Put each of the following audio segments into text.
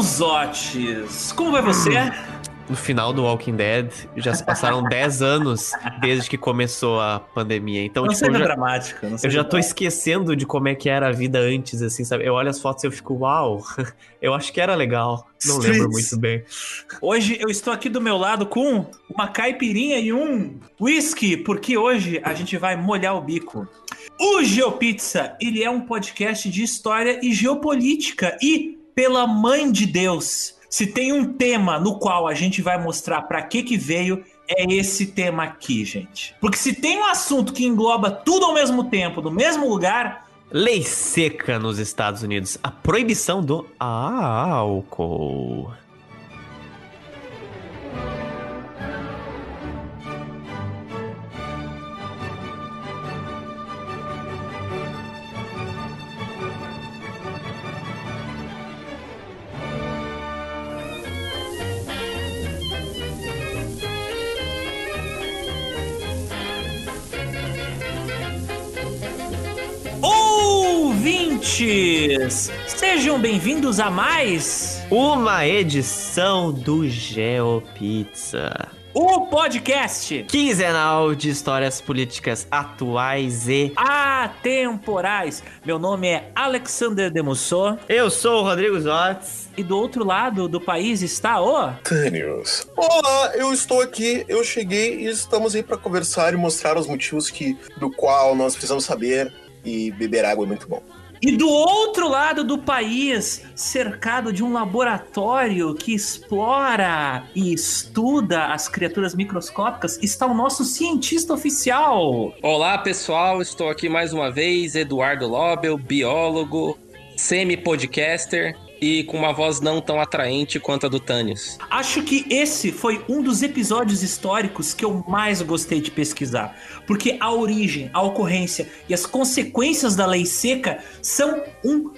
Donzotes, como vai você? no final do Walking Dead. Já se passaram 10 anos desde que começou a pandemia. Então, não tipo, seja eu já, dramático. Não eu já tô esquecendo de como é que era a vida antes, assim, sabe? Eu olho as fotos e eu fico, uau, eu acho que era legal. Não lembro muito bem. Hoje eu estou aqui do meu lado com uma caipirinha e um whisky, porque hoje a gente vai molhar o bico. O Geopizza, ele é um podcast de história e geopolítica. E, pela mãe de Deus, se tem um tema no qual a gente vai mostrar pra que que veio, é esse tema aqui, gente. Porque se tem um assunto que engloba tudo ao mesmo tempo, no mesmo lugar, Lei seca nos Estados Unidos. A proibição do álcool. Ouvintes, sejam bem-vindos a mais Uma edição do GeoPizza. o podcast Quinzenal de histórias políticas atuais e. Atemporais. Meu nome é Alexander Demussot Eu sou o Rodrigo Zotz. e do outro lado do país está o Tânios. Olá, eu estou aqui, eu cheguei e estamos aí para conversar e mostrar os motivos que, do qual nós precisamos saber e beber água é muito bom. E do outro lado do país, cercado de um laboratório que explora e estuda as criaturas microscópicas, está o nosso cientista oficial. Olá pessoal, estou aqui mais uma vez, Eduardo Lobel, biólogo, semi-podcaster e com uma voz não tão atraente quanto a do Tânios. Acho que esse foi um dos episódios históricos que eu mais gostei de pesquisar, porque a origem, a ocorrência e as consequências da lei seca são um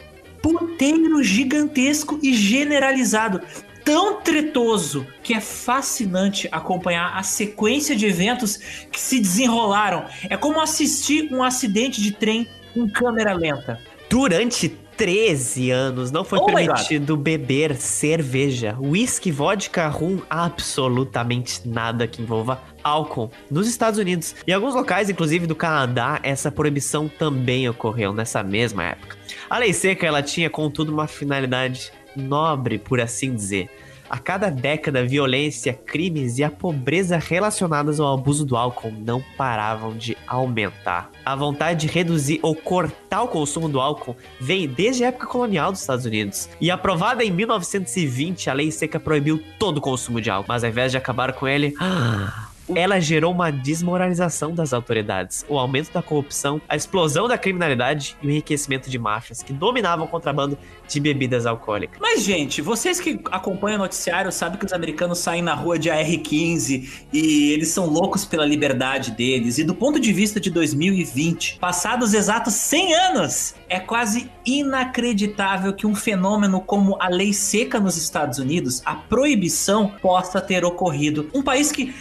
puteiro gigantesco e generalizado. Tão tretoso que é fascinante acompanhar a sequência de eventos que se desenrolaram. É como assistir um acidente de trem em câmera lenta. Durante 13 anos não foi Oh permitido beber cerveja, whisky, vodka, rum, absolutamente nada que envolva álcool nos Estados Unidos. Em alguns locais, inclusive do Canadá, essa proibição também ocorreu nessa mesma época. A lei seca ela tinha, contudo, uma finalidade nobre, por assim dizer. A cada década, violência, crimes e a pobreza relacionadas ao abuso do álcool não paravam de aumentar. A vontade de reduzir ou cortar o consumo do álcool vem desde a época colonial dos Estados Unidos. E aprovada em 1920, a lei seca proibiu todo o consumo de álcool. Mas ao invés de acabar com ele, ela gerou uma desmoralização das autoridades, o aumento da corrupção, a explosão da criminalidade e o enriquecimento de máfias que dominavam o contrabando de bebidas alcoólicas. Mas, gente, vocês que acompanham o noticiário sabem que os americanos saem na rua de AR-15 e eles são loucos pela liberdade deles. E do ponto de vista de 2020, passados exatos 100 anos, é quase inacreditável que um fenômeno como a lei seca nos Estados Unidos, a proibição, possa ter ocorrido. Um país que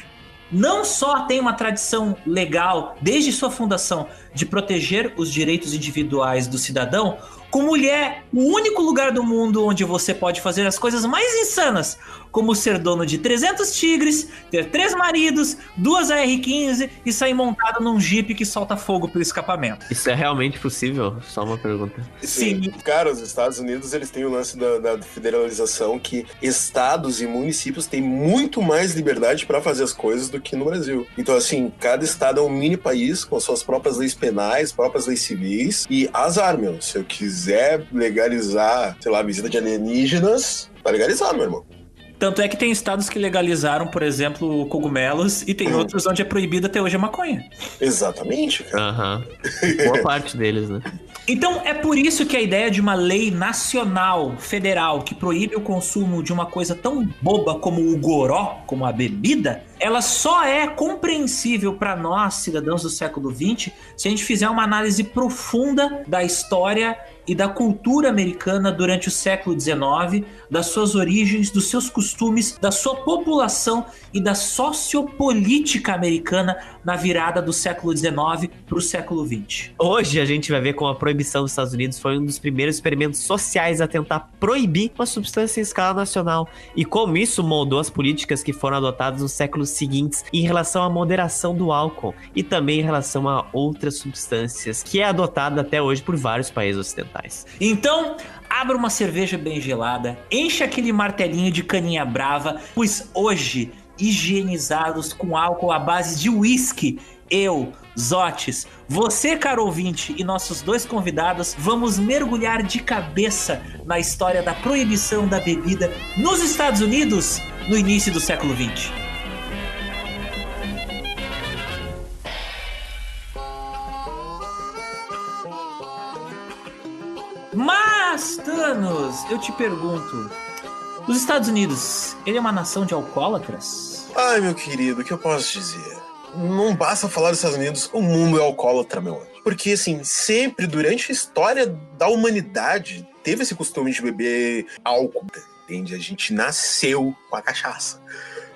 não só tem uma tradição legal desde sua fundação de proteger os direitos individuais do cidadão, como ele é o único lugar do mundo onde você pode fazer as coisas mais insanas, como ser dono de 300 tigres, ter três maridos, duas AR-15 e sair montado num jipe que solta fogo pelo escapamento. Isso é realmente possível? Só uma pergunta. Sim. Cara, os Estados Unidos, eles têm o lance da, da federalização que estados e municípios têm muito mais liberdade para fazer as coisas do que no Brasil. Então, assim, cada estado é um mini país com suas próprias leis penais, próprias leis civis e azar, meu. Se eu quiser legalizar, sei lá, a visita de alienígenas, tá legalizado, meu irmão. Tanto é que tem estados que legalizaram, por exemplo, cogumelos, e tem outros onde é proibida até hoje a maconha. Exatamente, cara. Aham. Boa parte deles, né? Então é por isso que a ideia de uma lei nacional, federal, que proíbe o consumo de uma coisa tão boba como o goró, como a bebida, ela só é compreensível para nós, cidadãos do século XX, se a gente fizer uma análise profunda da história e da cultura americana durante o século XIX, das suas origens, dos seus costumes, da sua população e da sociopolítica americana na virada do século XIX para o século XX. Hoje a gente vai ver como a proibição dos Estados Unidos foi um dos primeiros experimentos sociais a tentar proibir uma substância em escala nacional e como isso moldou as políticas que foram adotadas nos séculos seguintes em relação à moderação do álcool e também em relação a outras substâncias que é adotada até hoje por vários países ocidentais. Então, abra uma cerveja bem gelada, enche aquele martelinho de caninha brava, pois hoje, higienizados com álcool à base de uísque, eu, Zotes, você, caro ouvinte, e nossos dois convidados, vamos mergulhar de cabeça na história da proibição da bebida nos Estados Unidos no início do século XX. Mas, Thanos, eu te pergunto: os Estados Unidos, ele é uma nação de alcoólatras? Ai, meu querido, o que eu posso dizer? Não basta falar dos Estados Unidos, o mundo é alcoólatra, meu anjo. Porque, assim, sempre durante a história da humanidade teve esse costume de beber álcool, entende? A gente nasceu com a cachaça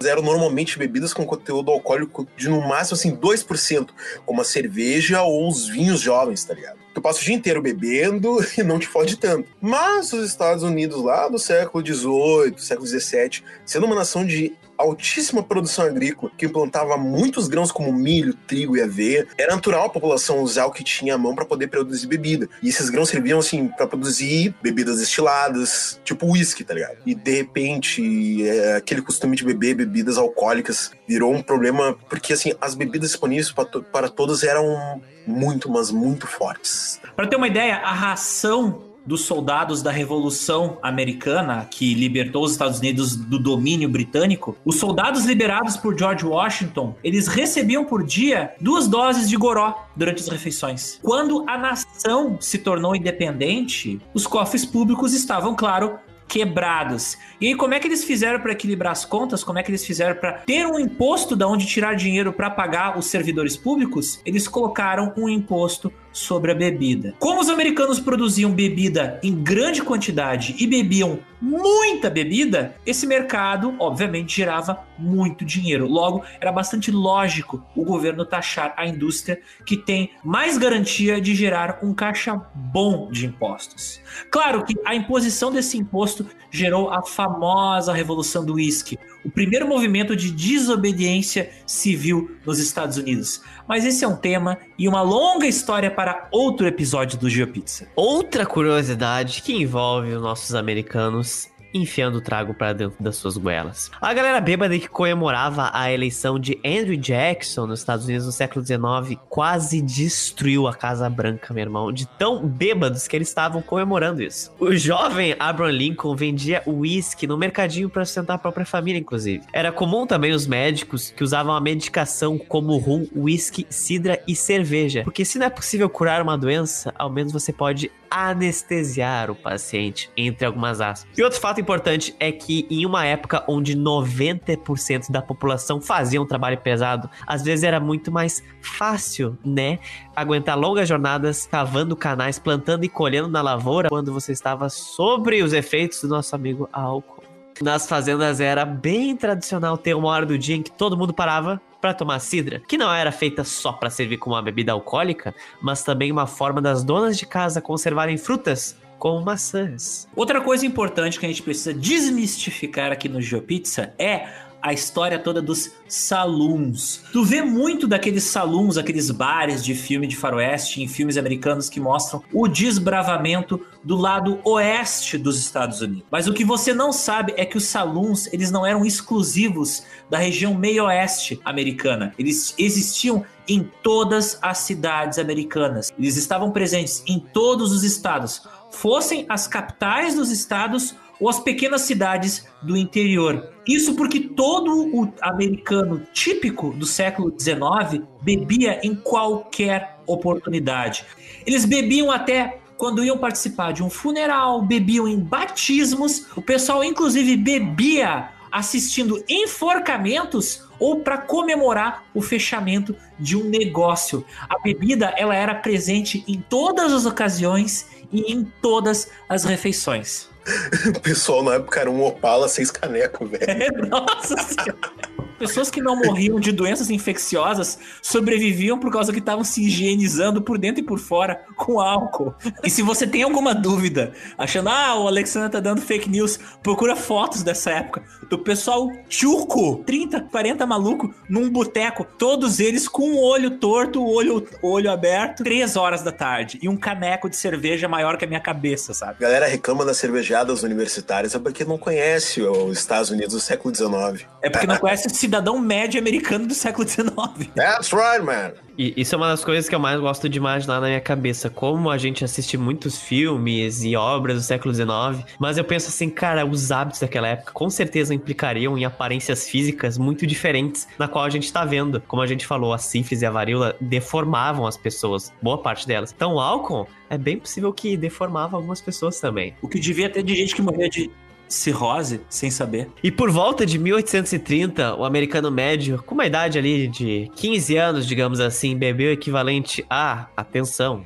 eram normalmente bebidas com conteúdo alcoólico de no máximo assim 2%, como a cerveja ou os vinhos jovens, tá ligado? Tu passa o dia inteiro bebendo e não te fode tanto. Mas os Estados Unidos lá do século XVIII, século XVII, sendo uma nação de altíssima produção agrícola, que implantava muitos grãos como milho, trigo e aveia, era natural a população usar o que tinha à mão para poder produzir bebida. E esses grãos serviam assim para produzir bebidas destiladas, tipo uísque, tá ligado? E de repente, é, aquele costume de beber bebidas alcoólicas virou um problema porque assim, as bebidas disponíveis para, to para todos eram muito, mas muito fortes. Para ter uma ideia, a ração dos soldados da Revolução Americana, que libertou os Estados Unidos do domínio britânico, os soldados liberados por George Washington, eles recebiam por dia duas doses de goró durante as refeições. Quando a nação se tornou independente, os cofres públicos estavam, claro, quebrados. E aí, como é que eles fizeram para equilibrar as contas? Como é que eles fizeram para ter um imposto da onde tirar dinheiro para pagar os servidores públicos? Eles colocaram um imposto sobre a bebida. Como os americanos produziam bebida em grande quantidade e bebiam muita bebida, esse mercado, obviamente, gerava muito dinheiro. Logo, era bastante lógico o governo taxar a indústria que tem mais garantia de gerar um caixa bom de impostos. Claro que a imposição desse imposto gerou a famosa Revolução do Whisky, o primeiro movimento de desobediência civil nos Estados Unidos. Mas esse é um tema e uma longa história para outro episódio do GeoPizza. Outra curiosidade que envolve os nossos americanos enfiando o trago para dentro das suas goelas. A galera bêbada que comemorava a eleição de Andrew Jackson nos Estados Unidos no século XIX quase destruiu a Casa Branca, meu irmão, de tão bêbados que eles estavam comemorando isso. O jovem Abraham Lincoln vendia uísque no mercadinho para sustentar a própria família, inclusive. Era comum também os médicos que usavam a medicação como rum, uísque, cidra e cerveja, porque se não é possível curar uma doença, ao menos você pode anestesiar o paciente, entre algumas aspas. E outro fato importante é que em uma época onde 90% da população fazia um trabalho pesado, às vezes era muito mais fácil, né, aguentar longas jornadas cavando canais, plantando e colhendo na lavoura quando você estava sobre os efeitos do nosso amigo álcool. Nas fazendas era bem tradicional ter uma hora do dia em que todo mundo parava para tomar cidra, que não era feita só para servir como uma bebida alcoólica, mas também uma forma das donas de casa conservarem frutas como maçãs. Outra coisa importante que a gente precisa desmistificar aqui no GeoPizza é a história toda dos saloons. Tu vê muito daqueles saloons, aqueles bares de filme de faroeste em filmes americanos que mostram o desbravamento do lado oeste dos Estados Unidos. Mas o que você não sabe é que os saloons, eles não eram exclusivos da região meio-oeste americana. Eles existiam em todas as cidades americanas. Eles estavam presentes em todos os estados, fossem as capitais dos estados ou as pequenas cidades do interior. Isso porque todo o americano típico do século XIX bebia em qualquer oportunidade. Eles bebiam até quando iam participar de um funeral, bebiam em batismos, o pessoal inclusive bebia assistindo enforcamentos ou para comemorar o fechamento de um negócio. A bebida ela era presente em todas as ocasiões e em todas as refeições. O pessoal na época era um Opala seis canecos, velho. Nossa senhora. Pessoas que não morriam de doenças infecciosas sobreviviam por causa que estavam se higienizando por dentro e por fora com álcool. E se você tem alguma dúvida, achando, ah, o Alexandre tá dando fake news, procura fotos dessa época do pessoal tchuco, 30, 40 maluco, num boteco, todos eles com o olho torto, o olho, olho aberto, 3 horas da tarde, e um caneco de cerveja maior que a minha cabeça, sabe? A galera reclama das cervejadas universitárias é porque não conhece os Estados Unidos do século XIX. É porque não conhece o cidadão médio americano do século XIX. That's right, man. E isso é uma das coisas que eu mais gosto de imaginar na minha cabeça. Como a gente assiste muitos filmes e obras do século XIX, mas eu penso assim, cara, os hábitos daquela época com certeza implicariam em aparências físicas muito diferentes na qual a gente tá vendo. Como a gente falou, a sífilis e a varíola deformavam as pessoas, boa parte delas. Então o álcool é bem possível que deformava algumas pessoas também. O que devia ter de gente que morria de cirrose sem saber. E por volta de 1830, o americano médio, com uma idade ali de 15 anos, digamos assim, bebeu o equivalente a, atenção,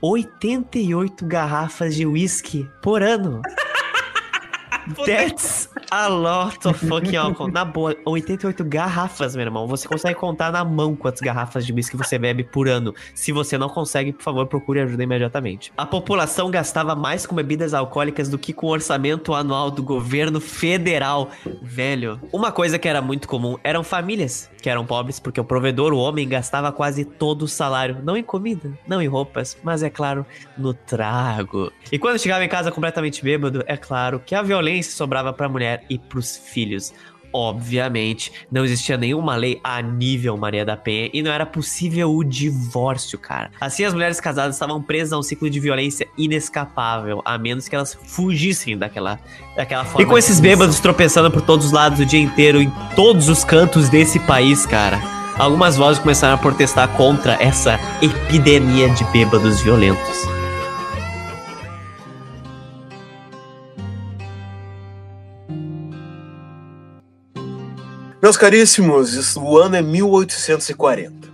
88 garrafas de whisky por ano. That's a lot of fucking alcohol. Na boa, 88 garrafas, meu irmão. Você consegue contar na mão quantas garrafas de whisky você bebe por ano. Se você não consegue, por favor, procure ajuda imediatamente. A população gastava mais com bebidas alcoólicas do que com o orçamento anual do governo federal. Velho, uma coisa que era muito comum eram famílias que eram pobres, porque o provedor, o homem, gastava quase todo o salário. Não em comida, não em roupas, mas é claro, no trago. E quando chegava em casa completamente bêbado, é claro que a violência sobrava pra mulher e pros filhos. Obviamente, não existia nenhuma lei a nível Maria da Penha e não era possível o divórcio, cara. Assim, as mulheres casadas estavam presas a um ciclo de violência inescapável, a menos que elas fugissem daquela, daquela forma. E com esses bêbados tropeçando por todos os lados o dia inteiro, em todos os cantos desse país, cara. Algumas vozes começaram a protestar contra essa epidemia de bêbados violentos. Meus caríssimos, o ano é 1840.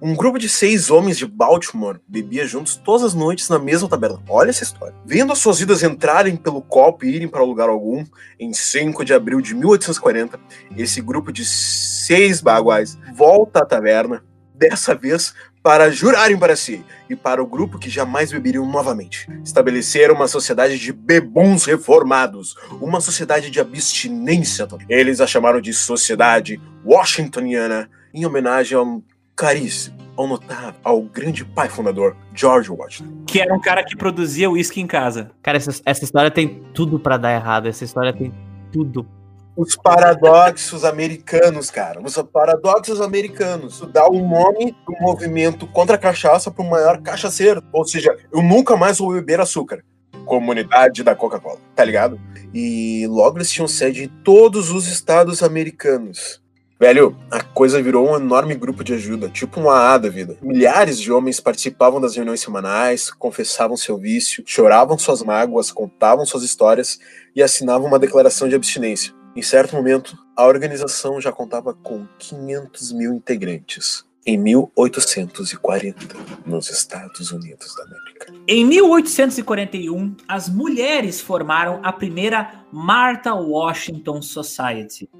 Um grupo de seis homens de Baltimore bebia juntos todas as noites na mesma tabela. Olha essa história. Vendo as suas vidas entrarem pelo copo e irem para lugar algum, em 5 de abril de 1840, esse grupo de seis baguais volta à taverna, dessa vez para jurarem para si e para o grupo que jamais beberiam novamente. Estabeleceram uma sociedade de bebuns reformados, uma sociedade de abstinência. Eles a chamaram de Sociedade Washingtoniana, em homenagem ao caríssimo, ao notável, ao grande pai fundador, George Washington. Que era um cara que produzia uísque em casa. Cara, essa, essa história tem tudo pra dar errado. Essa história tem tudo. Os paradoxos americanos, cara. Os paradoxos americanos. Dá um nome do movimento contra a cachaça para o maior cachaceiro. Ou seja, eu nunca mais vou beber açúcar. Comunidade da Coca-Cola, tá ligado? E logo eles tinham sede em todos os estados americanos. Velho, a coisa virou um enorme grupo de ajuda, tipo um AA da vida. Milhares de homens participavam das reuniões semanais, confessavam seu vício, choravam suas mágoas, contavam suas histórias e assinavam uma declaração de abstinência. Em certo momento, a organização já contava com 500 mil integrantes. Em 1840, nos Estados Unidos da América. Em 1841, as mulheres formaram a primeira Martha Washington Society.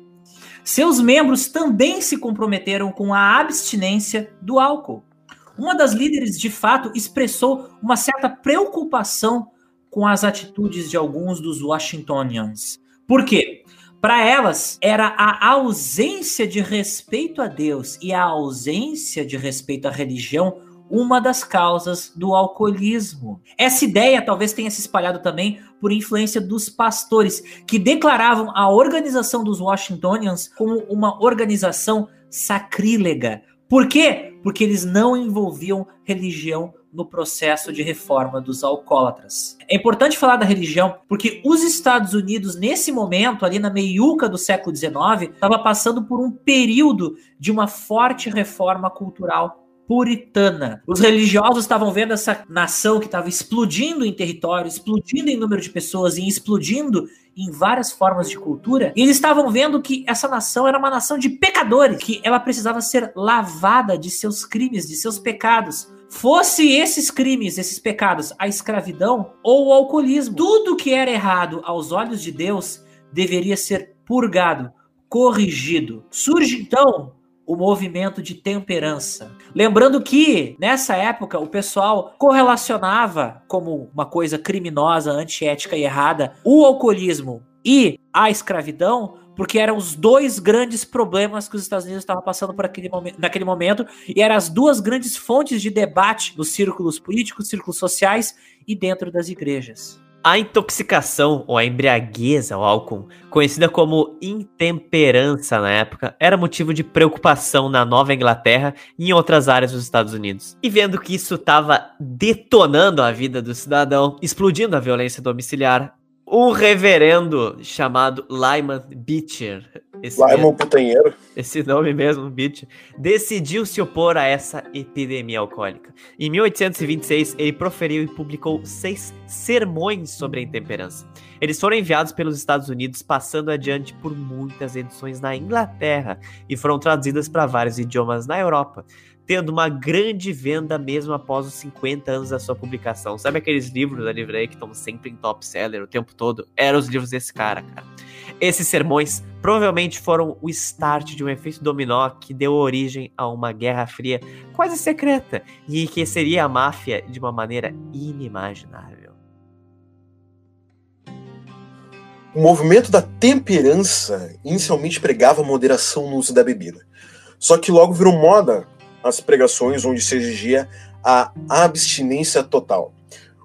Seus membros também se comprometeram com a abstinência do álcool. Uma das líderes, de fato, expressou uma certa preocupação com as atitudes de alguns dos Washingtonians. Por quê? Para elas, era a ausência de respeito a Deus e a ausência de respeito à religião uma das causas do alcoolismo. Essa ideia talvez tenha se espalhado também por influência dos pastores, que declaravam a organização dos Washingtonians como uma organização sacrílega. Por quê? Porque eles não envolviam religião no processo de reforma dos alcoólatras. É importante falar da religião porque os Estados Unidos, nesse momento, ali na meiuca do século XIX, estava passando por um período de uma forte reforma cultural puritana. Os religiosos estavam vendo essa nação que estava explodindo em território, explodindo em número de pessoas e explodindo em várias formas de cultura, e eles estavam vendo que essa nação era uma nação de pecadores, que ela precisava ser lavada de seus crimes, de seus pecados, fosse esses crimes, esses pecados, a escravidão ou o alcoolismo. Tudo que era errado aos olhos de Deus deveria ser purgado, corrigido. Surge então o movimento de temperança. Lembrando que nessa época o pessoal correlacionava como uma coisa criminosa, antiética e errada o alcoolismo e a escravidão, porque eram os dois grandes problemas que os Estados Unidos estavam passando por aquele momento, naquele momento, e eram as duas grandes fontes de debate nos círculos políticos, círculos sociais e dentro das igrejas. A intoxicação ou a embriaguez ao álcool, conhecida como intemperança na época, era motivo de preocupação na Nova Inglaterra e em outras áreas dos Estados Unidos. E vendo que isso estava detonando a vida do cidadão, explodindo a violência domiciliar, um reverendo chamado Lyman Beecher. Esse Lyman mesmo, Putanheiro. Esse nome mesmo, Beecher. Decidiu se opor a essa epidemia alcoólica. Em 1826, ele proferiu e publicou seis sermões sobre a intemperança. Eles foram enviados pelos Estados Unidos, passando adiante por muitas edições na Inglaterra e foram traduzidas para vários idiomas na Europa tendo uma grande venda mesmo após os 50 anos da sua publicação. Sabe aqueles livros da livraria que estão sempre em top seller o tempo todo? Eram os livros desse cara, cara. Esses sermões provavelmente foram o start de um efeito dominó que deu origem a uma guerra fria quase secreta e que seria a máfia de uma maneira inimaginável. O movimento da temperança inicialmente pregava moderação no uso da bebida. Só que logo virou moda as pregações onde se exigia a abstinência total.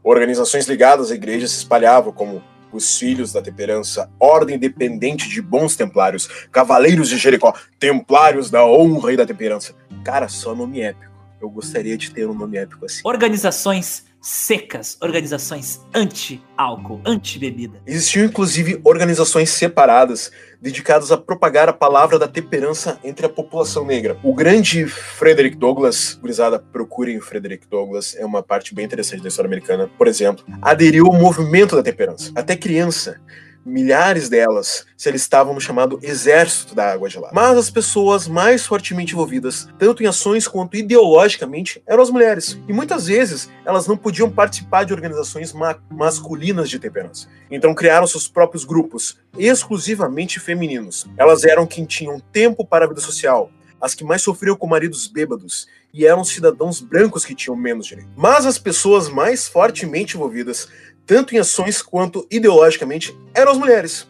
Organizações ligadas à igreja se espalhavam como os Filhos da Temperança, Ordem Independente de Bons Templários, Cavaleiros de Jericó, Templários da Honra e da Temperança. Cara, só nome épico. Eu gostaria de ter um nome épico assim. Organizações secas, organizações anti-álcool, anti-bebida. Existiam inclusive organizações separadas dedicadas a propagar a palavra da temperança entre a população negra. O grande Frederick Douglass, gurizada, procurem o Frederick Douglass, é uma parte bem interessante da história americana, por exemplo, aderiu ao movimento da temperança. Até criança milhares delas se alistavam no chamado Exército da Água Gelada. Mas as pessoas mais fortemente envolvidas, tanto em ações quanto ideologicamente, eram as mulheres. E muitas vezes elas não podiam participar de organizações ma masculinas de temperança. Então criaram seus próprios grupos, exclusivamente femininos. Elas eram quem tinham tempo para a vida social, as que mais sofriam com maridos bêbados e eram cidadãos brancos que tinham menos direito. Mas as pessoas mais fortemente envolvidas tanto em ações quanto ideologicamente, eram as mulheres.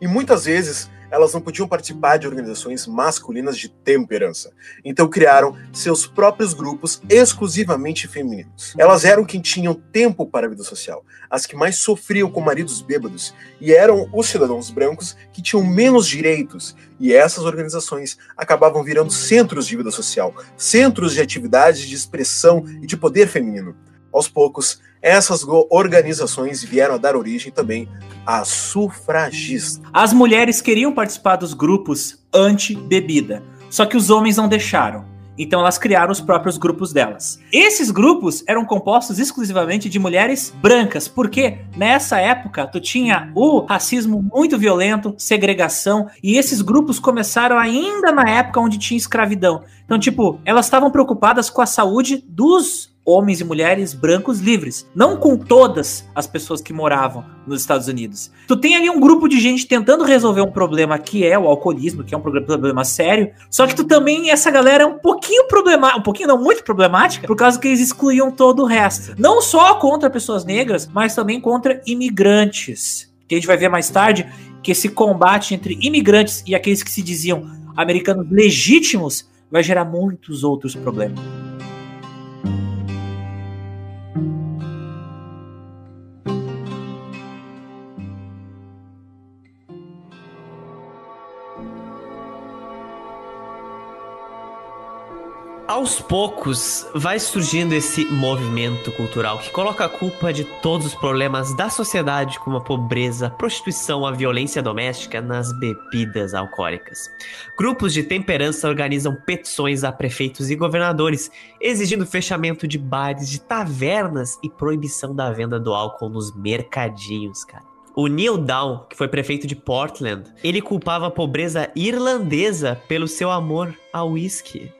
E muitas vezes elas não podiam participar de organizações masculinas de temperança. Então criaram seus próprios grupos exclusivamente femininos. Elas eram quem tinham tempo para a vida social, as que mais sofriam com maridos bêbados, e eram os cidadãos brancos que tinham menos direitos. E essas organizações acabavam virando centros de vida social, centros de atividades de expressão e de poder feminino. Aos poucos, essas organizações vieram a dar origem também a sufragistas. As mulheres queriam participar dos grupos anti-bebida, só que os homens não deixaram. Então elas criaram os próprios grupos delas. Esses grupos eram compostos exclusivamente de mulheres brancas, porque nessa época tu tinha o racismo muito violento, segregação, e esses grupos começaram ainda na época onde tinha escravidão. Então, tipo, elas estavam preocupadas com a saúde dos homens e mulheres brancos livres, não com todas as pessoas que moravam nos Estados Unidos. Tu tem ali um grupo de gente tentando resolver um problema que é o alcoolismo, que é um problema sério, só que tu também essa galera é um pouquinho problemática, um pouquinho não muito problemática, por causa que eles excluíam todo o resto. Não só contra pessoas negras, mas também contra imigrantes. Que a gente vai ver mais tarde que esse combate entre imigrantes e aqueles que se diziam americanos legítimos vai gerar muitos outros problemas. Aos poucos vai surgindo esse movimento cultural que coloca a culpa de todos os problemas da sociedade, como a pobreza, a prostituição, a violência doméstica, nas bebidas alcoólicas. Grupos de temperança organizam petições a prefeitos e governadores, exigindo fechamento de bares, de tavernas e proibição da venda do álcool nos mercadinhos, cara. O Neil Down, que foi prefeito de Portland, ele culpava a pobreza irlandesa pelo seu amor ao whisky.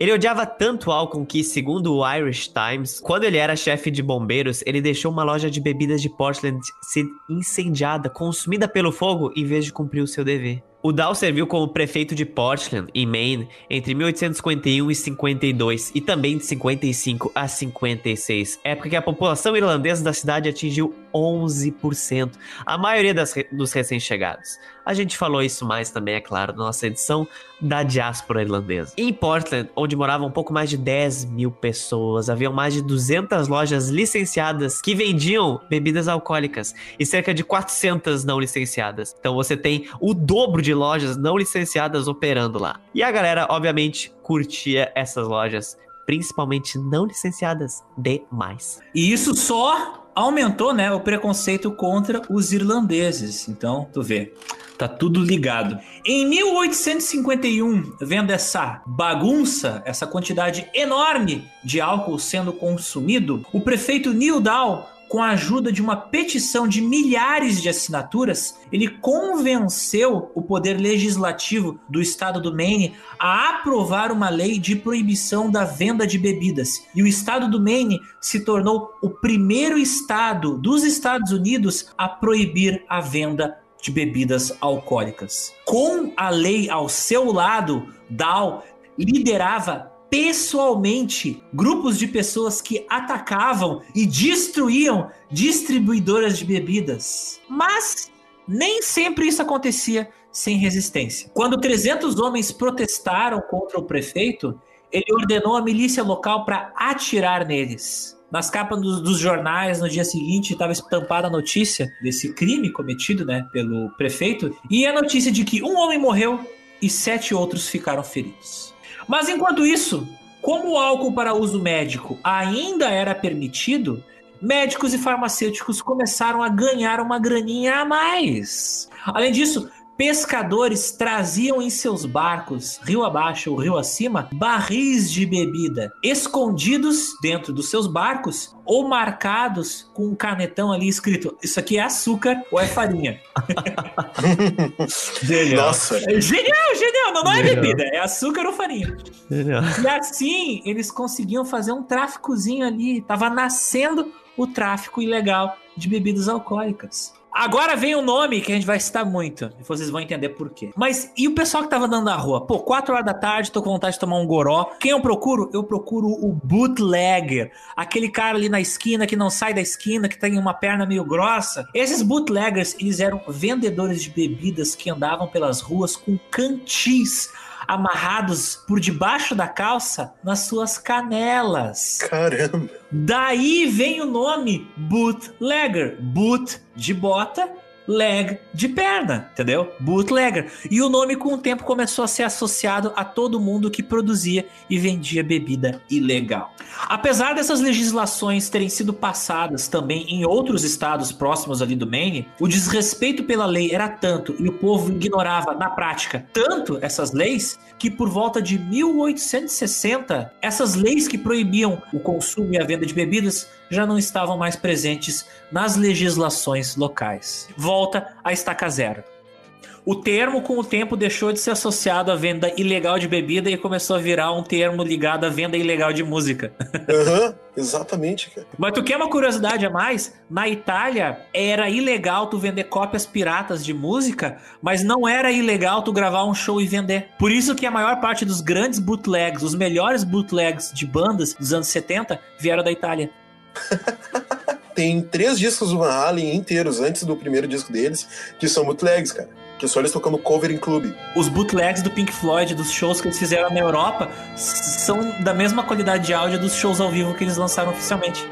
Ele odiava tanto álcool que, segundo o Irish Times, quando ele era chefe de bombeiros, ele deixou uma loja de bebidas de Portland ser incendiada, consumida pelo fogo, em vez de cumprir o seu dever. O Dow serviu como prefeito de Portland, em Maine, entre 1851 e 52 e também de 55 a 56, época que a população irlandesa da cidade atingiu 11%, a maioria das, dos recém-chegados. A gente falou isso mais também, é claro, na nossa edição da diáspora irlandesa. Em Portland, onde moravam um pouco mais de 10 mil pessoas, haviam mais de 200 lojas licenciadas que vendiam bebidas alcoólicas e cerca de 400 não licenciadas. Então você tem o dobro de lojas não licenciadas operando lá. E a galera, obviamente, curtia essas lojas principalmente não licenciadas demais. E isso só aumentou, né, o preconceito contra os irlandeses. Então, tu vê, tá tudo ligado. Em 1851, vendo essa bagunça, essa quantidade enorme de álcool sendo consumido, o prefeito Dow com a ajuda de uma petição de milhares de assinaturas, ele convenceu o poder legislativo do estado do Maine a aprovar uma lei de proibição da venda de bebidas. E o estado do Maine se tornou o primeiro estado dos Estados Unidos a proibir a venda de bebidas alcoólicas. Com a lei ao seu lado, Dow liderava pessoalmente grupos de pessoas que atacavam e destruíam distribuidoras de bebidas. Mas nem sempre isso acontecia sem resistência. Quando 300 homens protestaram contra o prefeito, ele ordenou a milícia local para atirar neles. Nas capas dos, jornais, no dia seguinte, estava estampada a notícia desse crime cometido né, pelo prefeito e a notícia de que um homem morreu e sete outros ficaram feridos. Mas enquanto isso, como o álcool para uso médico ainda era permitido, médicos e farmacêuticos começaram a ganhar uma graninha a mais. Além disso, pescadores traziam em seus barcos, rio abaixo ou rio acima, barris de bebida, escondidos dentro dos seus barcos ou marcados com um canetão ali escrito: Isso aqui é açúcar ou é farinha. genial. Nossa. É genial, genial. Não, não é bebida, é açúcar ou farinha. Genial. E assim eles conseguiam fazer um tráficozinho ali. Tava nascendo o tráfico ilegal de bebidas alcoólicas. Agora vem o um nome que a gente vai citar muito. E vocês vão entender por quê. Mas e o pessoal que tava andando na rua? Pô, 4 horas da tarde, tô com vontade de tomar um goró. Quem eu procuro? Eu procuro o bootlegger. Aquele cara ali na esquina que não sai da esquina, que tem uma perna meio grossa. Esses bootleggers, eles eram vendedores de bebidas que andavam pelas ruas com cantis amarrados por debaixo da calça nas suas canelas. Caramba! Daí vem o nome bootlegger. Boot de bota, leg de perna, entendeu? Bootlegger. E o nome com o tempo começou a ser associado a todo mundo que produzia e vendia bebida ilegal. Apesar dessas legislações terem sido passadas também em outros estados próximos ali do Maine, o desrespeito pela lei era tanto e o povo ignorava na prática tanto essas leis que por volta de 1860, essas leis que proibiam o consumo e a venda de bebidas já não estavam mais presentes nas legislações locais. Volta a estaca zero. O termo, com o tempo, deixou de ser associado à venda ilegal de bebida e começou a virar um termo ligado à venda ilegal de música. Aham, uhum, exatamente, cara. Mas tu quer uma curiosidade a mais? Na Itália, era ilegal tu vender cópias piratas de música, mas não era ilegal tu gravar um show e vender. Por isso que a maior parte dos grandes bootlegs, os melhores bootlegs de bandas dos anos 70, vieram da Itália. Tem três discos do Van Halen inteiros antes do primeiro disco deles, que são bootlegs, cara. Que é só eles tocando cover em clube. Os bootlegs do Pink Floyd, dos shows que eles fizeram na Europa, são da mesma qualidade de áudio dos shows ao vivo que eles lançaram oficialmente.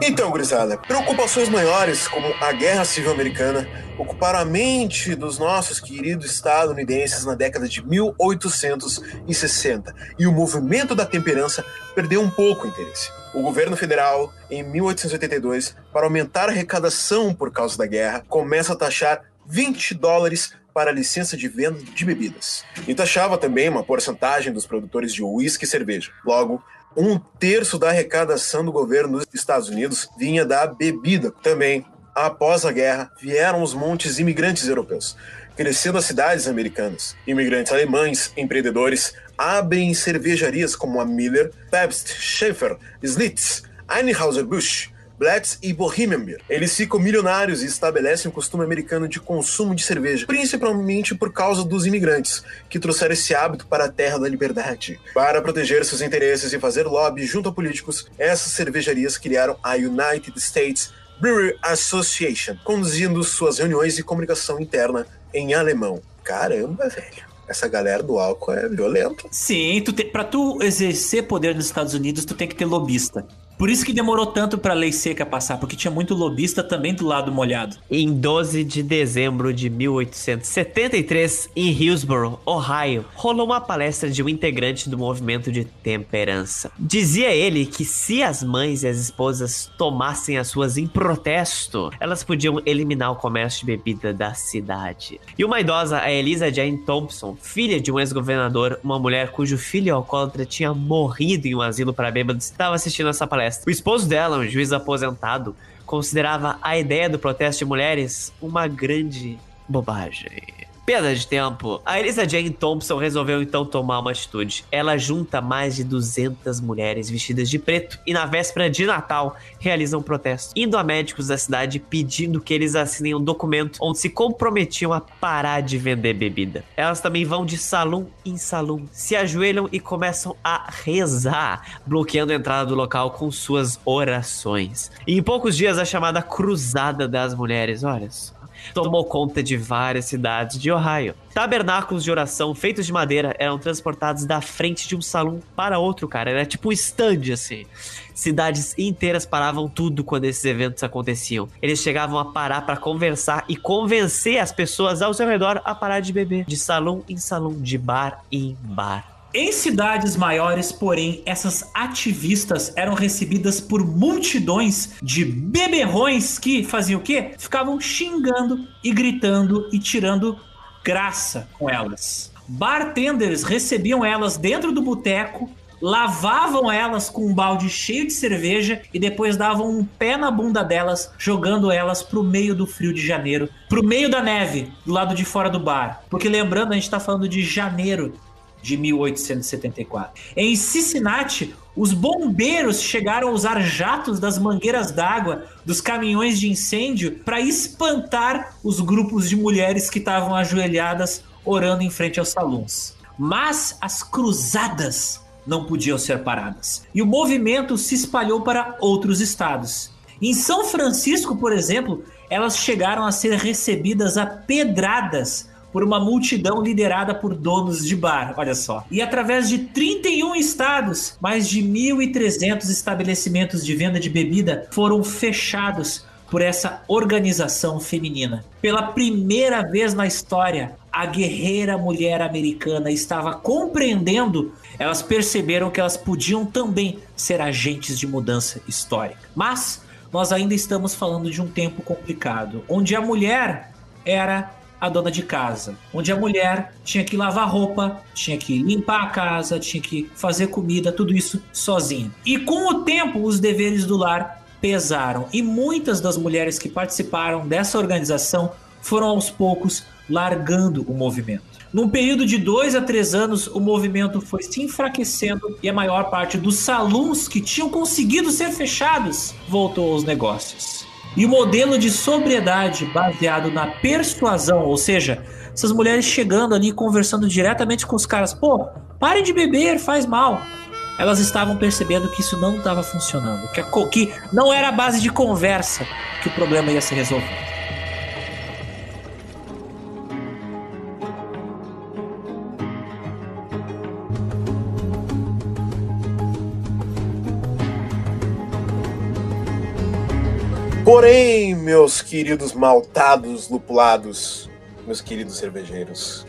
Então, gurizada, preocupações maiores, como a Guerra Civil Americana, ocuparam a mente dos nossos queridos estadunidenses na década de 1860 e o movimento da temperança perdeu um pouco o interesse. O governo federal, em 1882, para aumentar a arrecadação por causa da guerra, começa a taxar 20 dólares para a licença de venda de bebidas. E taxava também uma porcentagem dos produtores de uísque e cerveja. Logo, um terço da arrecadação do governo dos Estados Unidos vinha da bebida. Também após a guerra, vieram os montes imigrantes europeus, crescendo as cidades americanas. Imigrantes alemães, empreendedores, abrem cervejarias como a Miller, Pabst, Schaefer, Schlitz, Anheuser-Busch, Blatz e Bohemian Beer. Eles ficam milionários e estabelecem um costume americano de consumo de cerveja, principalmente por causa dos imigrantes, que trouxeram esse hábito para a terra da liberdade. Para proteger seus interesses e fazer lobby junto a políticos, essas cervejarias criaram a United States Brewery Association, conduzindo suas reuniões de comunicação interna em alemão. Caramba, velho. Essa galera do álcool é violenta. Sim, tu te, pra tu exercer poder nos Estados Unidos, tu tem que ter lobista. Por isso que demorou tanto pra lei seca passar, porque tinha muito lobista também do lado molhado. Em 12 de dezembro de 1873, em Hillsborough, Ohio, rolou uma palestra de um integrante do movimento de temperança. Dizia ele que se as mães e as esposas tomassem as suas em protesto, elas podiam eliminar o comércio de bebida da cidade. E uma idosa, a Elisa Jane Thompson, filha de um ex-governador, uma mulher cujo filho alcoólatra tinha morrido em um asilo para bêbados, estava assistindo essa palestra. O esposo dela, um juiz aposentado, considerava a ideia do protesto de mulheres uma grande bobagem. Perda de tempo. A Elisa Jane Thompson resolveu então tomar uma atitude. Ela junta mais de 200 mulheres vestidas de preto e na véspera de Natal realiza um protesto, indo a médicos da cidade pedindo que eles assinem um documento onde se comprometiam a parar de vender bebida. Elas também vão de salão em salão, se ajoelham e começam a rezar, bloqueando a entrada do local com suas orações. E em poucos dias a chamada Cruzada das Mulheres, olha só tomou conta de várias cidades de Ohio. Tabernáculos de oração feitos de madeira eram transportados da frente de um salão para outro, cara. Era tipo um stand, assim. Cidades inteiras paravam tudo quando esses eventos aconteciam. Eles chegavam a parar para conversar e convencer as pessoas ao seu redor a parar de beber. De salão em salão, de bar em bar. Em cidades maiores, porém, essas ativistas eram recebidas por multidões de beberrões que faziam o quê? Ficavam xingando e gritando e tirando graça com elas. Bartenders recebiam elas dentro do boteco, lavavam elas com um balde cheio de cerveja e depois davam um pé na bunda delas, jogando elas pro meio do frio de janeiro, pro meio da neve, do lado de fora do bar. Porque lembrando, a gente tá falando de janeiro de 1874. Em Cincinnati, os bombeiros chegaram a usar jatos das mangueiras d'água dos caminhões de incêndio para espantar os grupos de mulheres que estavam ajoelhadas orando em frente aos salões. Mas as cruzadas não podiam ser paradas. E o movimento se espalhou para outros estados. Em São Francisco, por exemplo, elas chegaram a ser recebidas a pedradas por uma multidão liderada por donos de bar, olha só. E através de 31 estados, mais de 1.300 estabelecimentos de venda de bebida foram fechados por essa organização feminina. Pela primeira vez na história, a guerreira mulher americana estava compreendendo, elas perceberam que elas podiam também ser agentes de mudança histórica. Mas nós ainda estamos falando de um tempo complicado, onde a mulher era a dona de casa, onde a mulher tinha que lavar roupa, tinha que limpar a casa, tinha que fazer comida, tudo isso sozinha. E com o tempo, os deveres do lar pesaram e muitas das mulheres que participaram dessa organização foram aos poucos largando o movimento. Num período de dois a três anos, o movimento foi se enfraquecendo e a maior parte dos salões que tinham conseguido ser fechados voltou aos negócios. E o modelo de sobriedade baseado na persuasão, ou seja, essas mulheres chegando ali conversando diretamente com os caras, pô, parem de beber, faz mal. Elas estavam percebendo que isso não estava funcionando, que, a, que não era a base de conversa que o problema ia ser resolvido. Porém, meus queridos maltados lupulados, meus queridos cervejeiros,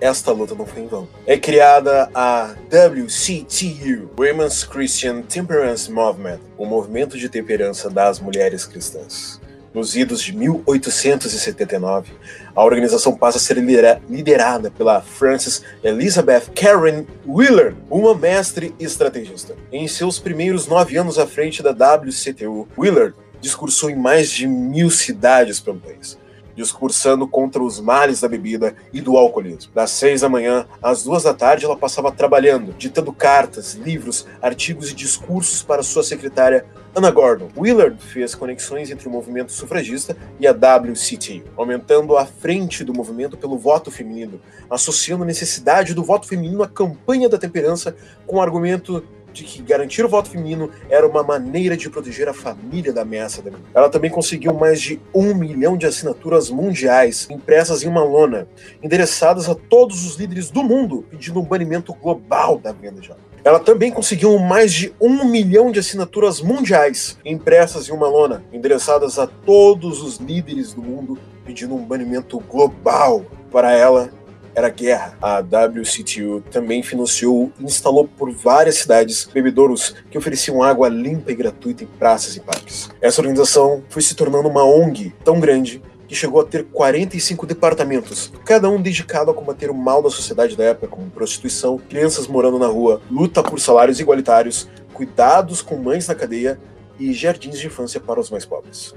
esta luta não foi em vão. É criada a WCTU, Women's Christian Temperance Movement, o movimento de temperança das mulheres cristãs. Nos idos de 1879, a organização passa a ser lidera liderada pela Frances Elizabeth Karen Wheeler, uma mestre estrategista. Em seus primeiros nove anos à frente da WCTU, Wheeler discursou em mais de mil cidades pelo país, discursando contra os males da bebida e do alcoolismo. Das seis da manhã às duas da tarde, ela passava trabalhando, ditando cartas, livros, artigos e discursos para sua secretária Anna Gordon. Willard fez conexões entre o movimento sufragista e a WCT, aumentando a frente do movimento pelo voto feminino, associando a necessidade do voto feminino à campanha da temperança com o argumento de que garantir o voto feminino era uma maneira de proteger a família da ameaça da Ela também conseguiu mais de um milhão de assinaturas mundiais impressas em uma lona, endereçadas a todos os líderes do mundo, pedindo um banimento global da venda de. Ela também conseguiu mais de um milhão de assinaturas mundiais impressas em uma lona, endereçadas a todos os líderes do mundo, pedindo um banimento global para ela era guerra. A WCTU também financiou e instalou por várias cidades bebedouros que ofereciam água limpa e gratuita em praças e parques. Essa organização foi se tornando uma ONG tão grande que chegou a ter 45 departamentos, cada um dedicado a combater o mal da sociedade da época, como prostituição, crianças morando na rua, luta por salários igualitários, cuidados com mães na cadeia e jardins de infância para os mais pobres.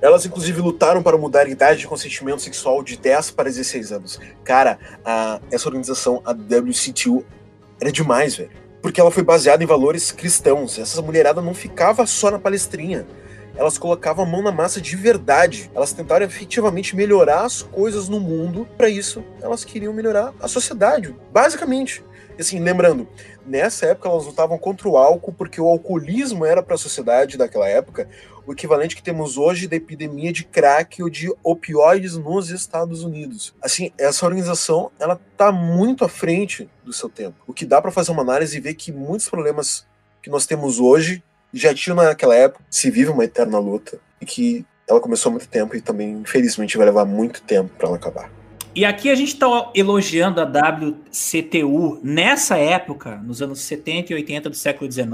Elas, inclusive, lutaram para mudar a idade de consentimento sexual de 10 para 16 anos. Cara, a, essa organização, a WCTU, era demais, velho. Porque ela foi baseada em valores cristãos. Essa mulherada não ficava só na palestrinha. Elas colocavam a mão na massa de verdade. Elas tentaram efetivamente melhorar as coisas no mundo. Para isso, elas queriam melhorar a sociedade, basicamente. Assim, lembrando, nessa época elas lutavam contra o álcool porque o alcoolismo era para a sociedade daquela época o equivalente que temos hoje da epidemia de crack ou de opioides nos Estados Unidos. Assim, essa organização ela está muito à frente do seu tempo. O que dá para fazer uma análise e ver que muitos problemas que nós temos hoje já tinham naquela época. Se vive uma eterna luta e que ela começou há muito tempo e também, infelizmente, vai levar muito tempo para ela acabar. E aqui a gente está elogiando a WCTU nessa época, nos anos 70 e 80 do século XIX,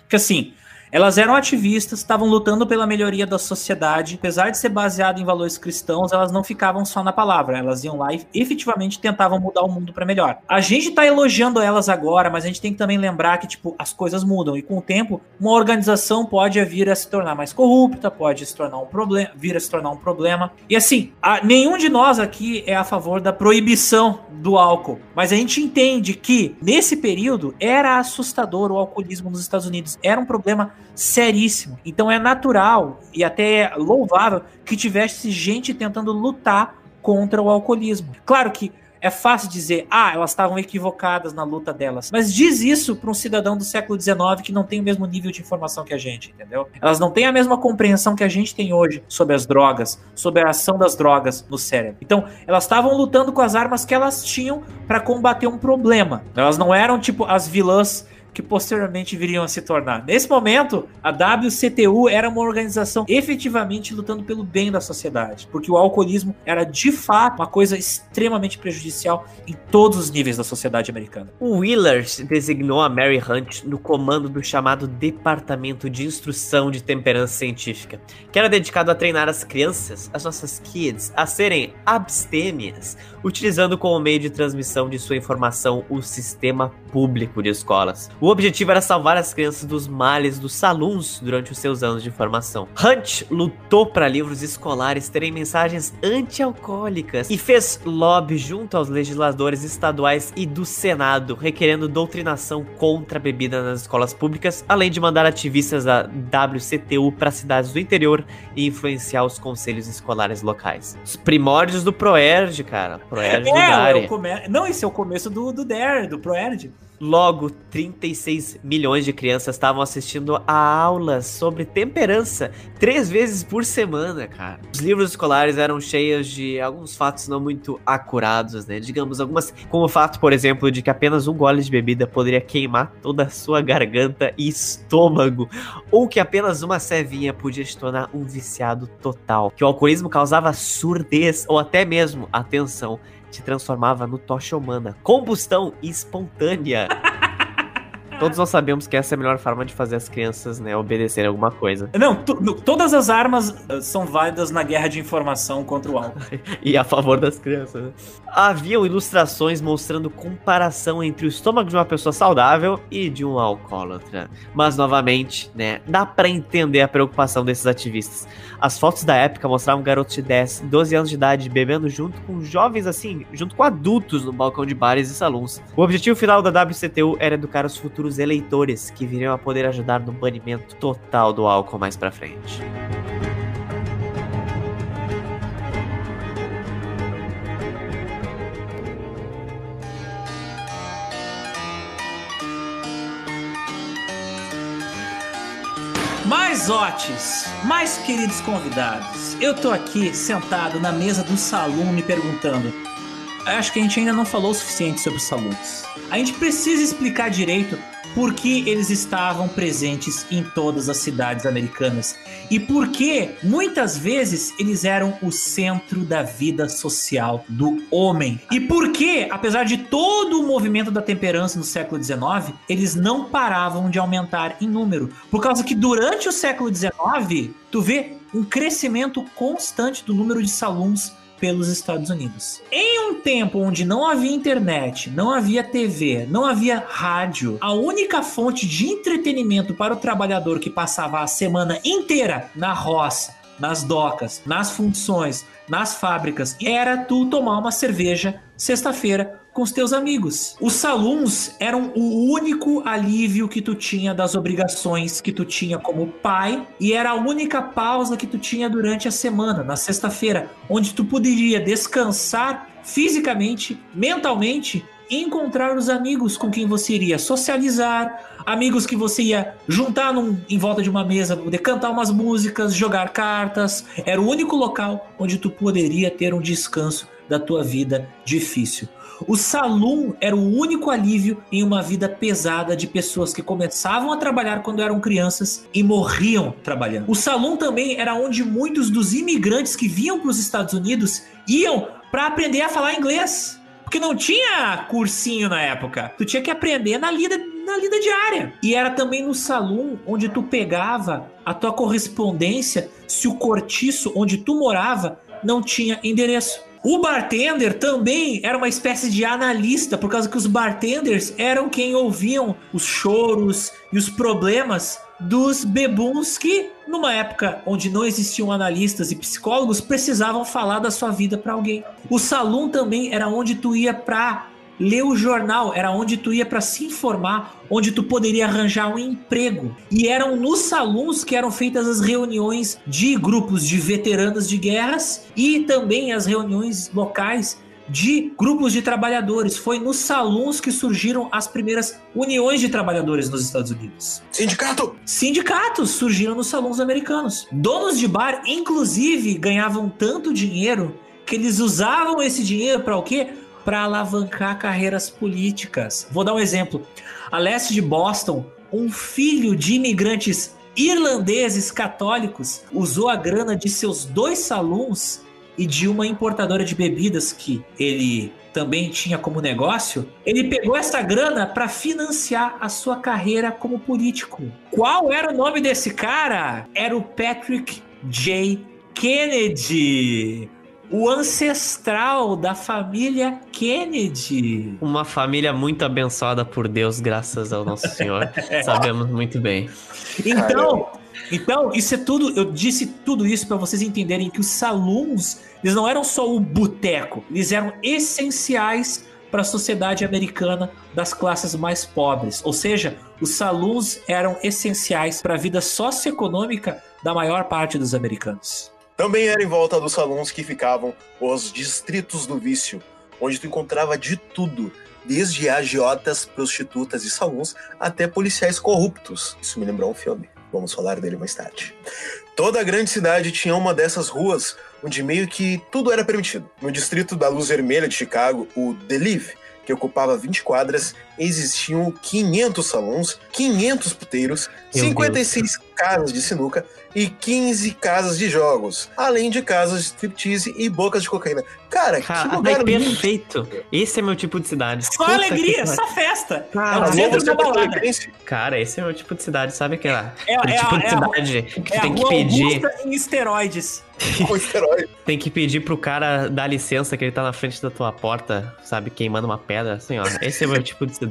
porque assim, elas eram ativistas, estavam lutando pela melhoria da sociedade. Apesar de ser baseado em valores cristãos, elas não ficavam só na palavra. Elas iam lá e efetivamente tentavam mudar o mundo para melhor. A gente tá elogiando elas agora, mas a gente tem que também lembrar que, tipo, as coisas mudam. E com o tempo, uma organização pode vir a se tornar mais corrupta, pode se tornar um problema, vir a se tornar um problema. E assim, a, nenhum de nós aqui é a favor da proibição do álcool. Mas a gente entende que, nesse período, era assustador o alcoolismo nos Estados Unidos. Era um problema seríssimo. Então é natural e até louvável que tivesse gente tentando lutar contra o alcoolismo. Claro que é fácil dizer, ah, elas estavam equivocadas na luta delas. Mas diz isso para um cidadão do século XIX que não tem o mesmo nível de informação que a gente, entendeu? Elas não têm a mesma compreensão que a gente tem hoje sobre as drogas, sobre a ação das drogas no cérebro. Então, elas estavam lutando com as armas que elas tinham para combater um problema. Elas não eram tipo as vilãs que posteriormente viriam a se tornar. Nesse momento, a WCTU era uma organização efetivamente lutando pelo bem da sociedade, porque o alcoolismo era de fato uma coisa extremamente prejudicial em todos os níveis da sociedade americana. O Willard designou a Mary Hunt no comando do chamado Departamento de Instrução de Temperança Científica, que era dedicado a treinar as crianças, as nossas kids, a serem abstêmias, utilizando como meio de transmissão de sua informação o sistema público de escolas. O objetivo era salvar as crianças dos males dos salões durante os seus anos de formação. Hunt lutou para livros escolares terem mensagens anti-alcoólicas e fez lobby junto aos legisladores estaduais e do Senado, requerendo doutrinação contra a bebida nas escolas públicas, além de mandar ativistas da WCTU para cidades do interior e influenciar os conselhos escolares locais. Os primórdios do Proerd, cara. Proerd é, do come... Não, esse é o começo do, do DARE, do Proerd. Logo, 36 milhões de crianças estavam assistindo a aulas sobre temperança três vezes por semana, cara. Os livros escolares eram cheios de alguns fatos não muito acurados, né? Digamos, algumas, como o fato, por exemplo, de que apenas um gole de bebida poderia queimar toda a sua garganta e estômago, ou que apenas uma cevinha podia te tornar um viciado total, que o alcoolismo causava surdez ou até mesmo, atenção, se transformava no tocha humana. Combustão espontânea. Todos nós sabemos que essa é a melhor forma de fazer as crianças, né, obedecerem alguma coisa. Não, no- todas as armas uh, são válidas na guerra de informação contra o álcool. E a favor das crianças. né? Haviam ilustrações mostrando comparação entre o estômago de uma pessoa saudável e de um alcoólatra. Mas, novamente, né, dá pra entender a preocupação desses ativistas. As fotos da época mostravam garotos de 10, 12 anos de idade bebendo junto com jovens assim, junto com adultos no balcão de bares e salões. O objetivo final da WCTU era educar os futuros eleitores que viriam a poder ajudar no banimento total do álcool mais pra frente. Mais otes, mais queridos convidados, eu tô aqui sentado na mesa do salão me perguntando. Acho que a gente ainda não falou o suficiente sobre os salões. A gente precisa explicar direito por que eles estavam presentes em todas as cidades americanas e por que muitas vezes eles eram o centro da vida social do homem. E por que, apesar de todo o movimento da temperança no século XIX, eles não paravam de aumentar em número. Por causa que durante o século XIX, tu vê um crescimento constante do número de salões pelos Estados Unidos. Em um tempo onde não havia internet, não havia TV, não havia rádio, a única fonte de entretenimento para o trabalhador que passava a semana inteira na roça, nas docas, nas funções, nas fábricas, era tu tomar uma cerveja sexta-feira com os teus amigos. Os saloons eram o único alívio que tu tinha das obrigações que tu tinha como pai e era a única pausa que tu tinha durante a semana, na sexta-feira, onde tu poderia descansar fisicamente, mentalmente encontrar os amigos com quem você iria socializar, amigos que você ia juntar num- em volta de uma mesa, poder cantar umas músicas, jogar cartas. Era o único local onde tu poderia ter um descanso da tua vida difícil. O saloon era o único alívio em uma vida pesada de pessoas que começavam a trabalhar quando eram crianças e morriam trabalhando. O saloon também era onde muitos dos imigrantes que vinham para os Estados Unidos iam para aprender a falar inglês. Porque não tinha cursinho na época. Tu tinha que aprender na lida, na lida diária. E era também no salão onde tu pegava a tua correspondência se o cortiço onde tu morava não tinha endereço. O bartender também era uma espécie de analista, por causa que os bartenders eram quem ouviam os choros e os problemas dos bebuns que, numa época onde não existiam analistas e psicólogos, precisavam falar da sua vida para alguém. O salão também era onde tu ia para ler o jornal, era onde tu ia para se informar, onde tu poderia arranjar um emprego. E eram nos salões que eram feitas as reuniões de grupos de veteranos de guerras e também as reuniões locais de grupos de trabalhadores. Foi nos salões que surgiram as primeiras uniões de trabalhadores nos Estados Unidos. Sindicato! Sindicatos surgiram nos salões americanos. Donos de bar, inclusive, ganhavam tanto dinheiro que eles usavam esse dinheiro para o quê? Para alavancar carreiras políticas. Vou dar um exemplo. A leste de Boston, um filho de imigrantes irlandeses católicos usou a grana de seus dois salões e de uma importadora de bebidas que ele também tinha como negócio, ele pegou essa grana para financiar a sua carreira como político. Qual era o nome desse cara? Era o Patrick J. Kennedy, o ancestral da família Kennedy. Uma família muito abençoada por Deus, graças ao Nosso Senhor. Sabemos muito bem. Então, então isso é tudo. Eu disse tudo isso para vocês entenderem que os salões eles não eram só o boteco, eles eram essenciais para a sociedade americana das classes mais pobres. Ou seja, os salões eram essenciais para a vida socioeconômica da maior parte dos americanos. Também era em volta dos salões que ficavam os distritos do vício, onde tu encontrava de tudo, desde agiotas, prostitutas e salões até policiais corruptos. Isso me lembrou um filme. Vamos falar dele mais tarde. Toda a grande cidade tinha uma dessas ruas onde meio que tudo era permitido. No distrito da Luz Vermelha de Chicago, o Leaf, que ocupava 20 quadras, existiam 500 salões, 500 puteiros, Meu 56 casas de sinuca e 15 casas de jogos, além de casas de striptease e bocas de cocaína. Cara, que lugar lindo. perfeito. Esse é meu tipo de cidade. Só Puta alegria, que só festa. Cara, é o centro da é balada. Cara, esse é o meu tipo de cidade, sabe aquela? É- aquele é a- tipo de é a- cidade que É tu tem a que pedir, em esteroides. Tem que pedir pro cara dar licença que ele tá na frente da tua porta, sabe, queimando uma pedra, assim, ó. Esse é o meu tipo de cidade.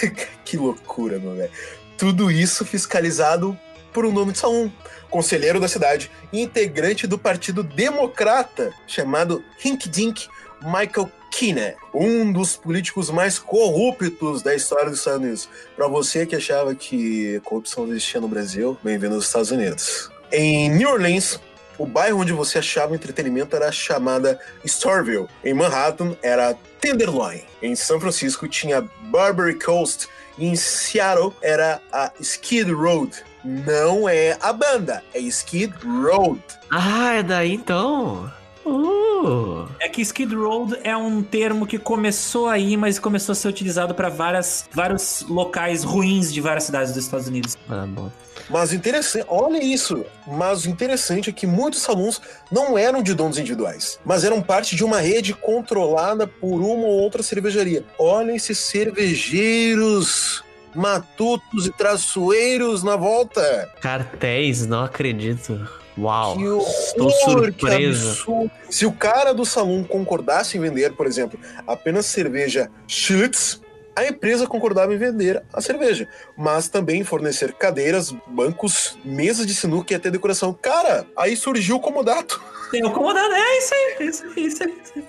Que loucura, meu velho. Tudo isso fiscalizado por um nome de salão. Conselheiro da cidade integrante do Partido Democrata, chamado Hink Dink Michael Kinney, um dos políticos mais corruptos da história dos Estados Unidos. Para você que achava que corrupção existia no Brasil, bem-vindo aos Estados Unidos. Em New Orleans, o bairro onde você achava entretenimento era chamada Starville. Em Manhattan era Tenderloin. Em São Francisco tinha Barbary Coast. E em Seattle era a Skid Road. Não é a banda, é Skid Road. Ah, é daí então. Uh. É que Skid Road é um termo que começou aí, mas começou a ser utilizado para várias vários locais ruins de várias cidades dos Estados Unidos. Ah, bom. Mas o interessante, olha isso. Mas o interessante é que muitos salões não eram de donos individuais, mas eram parte de uma rede controlada por uma ou outra cervejaria. Olha esses cervejeiros matutos e traiçoeiros na volta. Cartéis, não acredito. Uau. Que Estou surpreso. Se o cara do salão concordasse em vender, por exemplo, apenas cerveja Schlitz, a empresa concordava em vender a cerveja, mas também fornecer cadeiras, bancos, mesas de sinuca e até decoração. Cara, aí surgiu o comodato. Tem o comodado, é isso aí, é isso aí, é isso aí.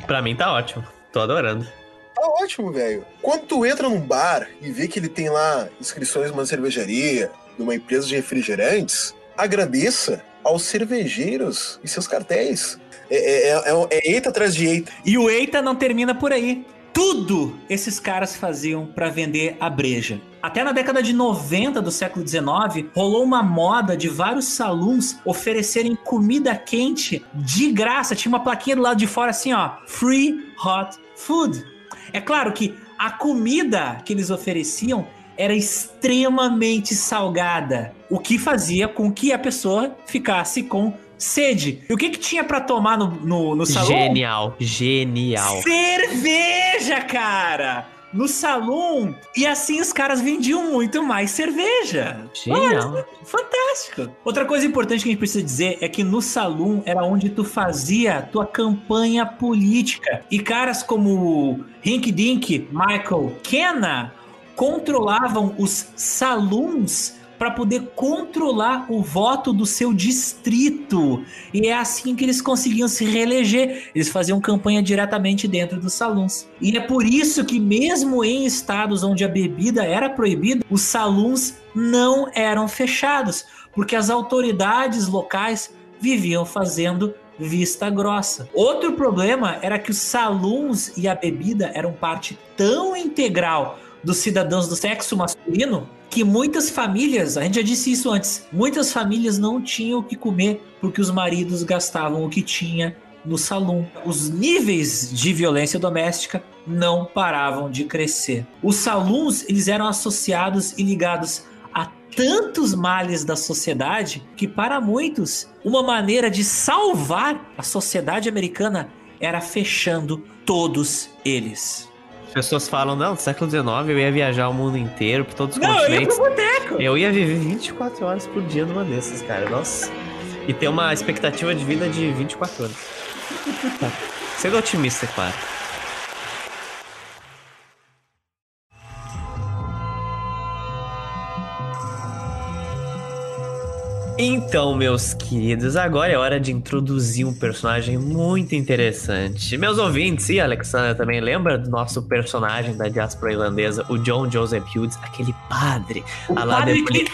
é. Pra mim tá ótimo. Tô adorando. Tá ótimo, velho. Quando tu entra num bar e vê que ele tem lá inscrições de uma cervejaria, de uma empresa de refrigerantes, agradeça aos cervejeiros e seus cartéis. É, é, é, é eita atrás de eita. E o Eita não termina por aí. Tudo esses caras faziam para vender a breja. Até na década de 90 do século 19, rolou uma moda de vários salões oferecerem comida quente de graça. Tinha uma plaquinha do lado de fora assim, ó, Free Hot Food. É claro que a comida que eles ofereciam era extremamente salgada, o que fazia com que a pessoa ficasse com sede. E o que que tinha para tomar no, no, no salão? Genial, genial. Cerveja, cara! No salão. E assim os caras vendiam muito mais cerveja. Genial. Fantástico. Outra coisa importante que a gente precisa dizer é que no salão era onde tu fazia tua campanha política. E caras como Rink Dink, Michael Kenna controlavam os salões para poder controlar o voto do seu distrito. E é assim que eles conseguiam se reeleger. Eles faziam campanha diretamente dentro dos salões. E é por isso que, mesmo em estados onde a bebida era proibida, os salões não eram fechados, porque as autoridades locais viviam fazendo vista grossa. Outro problema era que os salões e a bebida eram parte tão integral dos cidadãos do sexo masculino que muitas famílias, a gente já disse isso antes, muitas famílias não tinham o que comer porque os maridos gastavam o que tinha no salão. Os níveis de violência doméstica não paravam de crescer. Os salões, eles eram associados e ligados a tantos males da sociedade que para muitos uma maneira de salvar a sociedade americana era fechando todos eles. As pessoas falam, não, no século XIX eu ia viajar o mundo inteiro, por todos os Não, eu ia continentes. pro boteco. Eu ia viver 24 horas por dia numa dessas, cara. Nossa. E ter uma expectativa de vida de 24 anos. Tá. Sendo otimista, é claro. Então, meus queridos, agora é hora de introduzir um personagem muito interessante. Meus ouvintes e a Alexandra também lembra do nosso personagem da diáspora irlandesa, o John Joseph Hughes, aquele padre, O padre que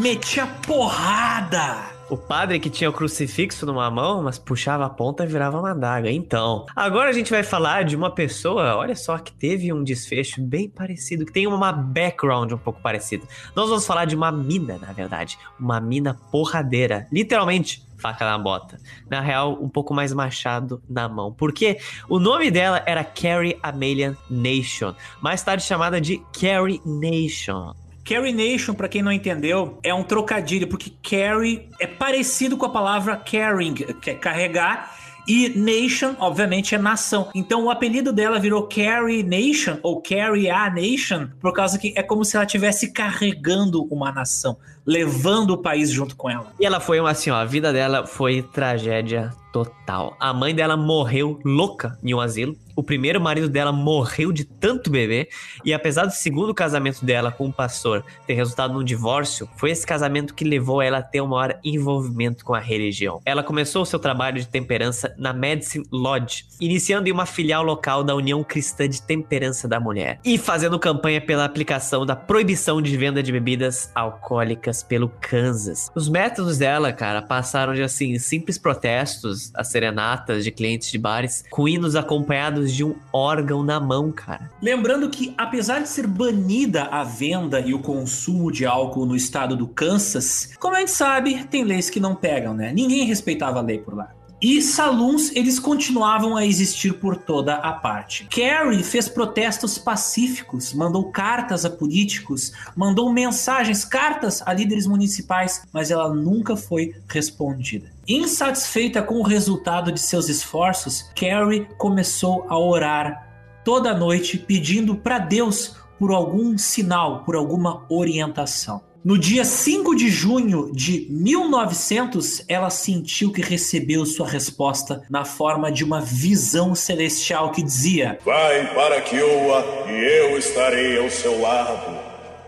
metia porrada. O padre que tinha o crucifixo numa mão, mas puxava a ponta e virava uma adaga. Então, agora a gente vai falar de uma pessoa, olha só, que teve um desfecho bem parecido, que tem uma background um pouco parecida. Nós vamos falar de uma mina, na verdade. Uma mina porradeira. Literalmente, faca na bota. Na real, um pouco mais machado na mão. Porque o nome dela era Carrie Amelian Nation. Mais tarde chamada de Carrie Nation. Carrie Nation, pra quem não entendeu, é um trocadilho, porque carry é parecido com a palavra carrying, que é carregar, e Nation, obviamente, é nação. Então o apelido dela virou Carrie Nation ou Carrie a Nation, por causa que é como se ela estivesse carregando uma nação, levando o país junto com ela. E ela foi uma assim, ó, a vida dela foi tragédia total. A mãe dela morreu louca em um asilo. O primeiro marido dela morreu de tanto beber. E apesar do segundo casamento dela com o pastor ter resultado num divórcio, foi esse casamento que levou ela a ter um maior envolvimento com a religião. Ela começou o seu trabalho de temperança na Medicine Lodge, iniciando em uma filial local da União Cristã de Temperança da Mulher e fazendo campanha pela aplicação da proibição de venda de bebidas alcoólicas pelo Kansas. Os métodos dela, cara, passaram de assim simples protestos as serenatas de clientes de bares com hinos acompanhados de um órgão na mão, cara. Lembrando que, apesar de ser banida a venda e o consumo de álcool no estado do Kansas, como a gente sabe, tem leis que não pegam, né? Ninguém respeitava a lei por lá. E saloons, eles continuavam a existir por toda a parte. Kerry fez protestos pacíficos, mandou cartas a políticos, mandou mensagens, cartas a líderes municipais, mas ela nunca foi respondida. Insatisfeita com o resultado de seus esforços, Carrie começou a orar toda noite pedindo para Deus por algum sinal, por alguma orientação. No dia 5 de junho de 1900, ela sentiu que recebeu sua resposta na forma de uma visão celestial que dizia: Vai para Kiowa e eu estarei ao seu lado.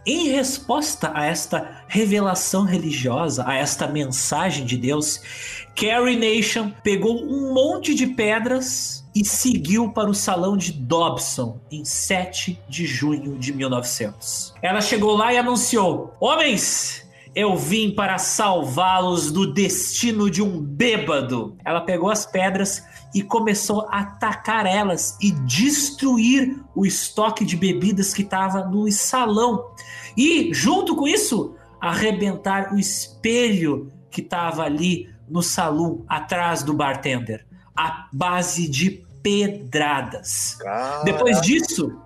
Em resposta a esta revelação religiosa, a esta mensagem de Deus, Carrie Nation pegou um monte de pedras e seguiu para o salão de Dobson em 7 de junho de 1900. Ela chegou lá e anunciou: Homens, eu vim para salvá-los do destino de um bêbado. Ela pegou as pedras e começou a atacar elas e destruir o estoque de bebidas que estava no salão. E, junto com isso, arrebentar o espelho que estava ali no salão atrás do bartender à base de pedradas. Caraca. Depois disso,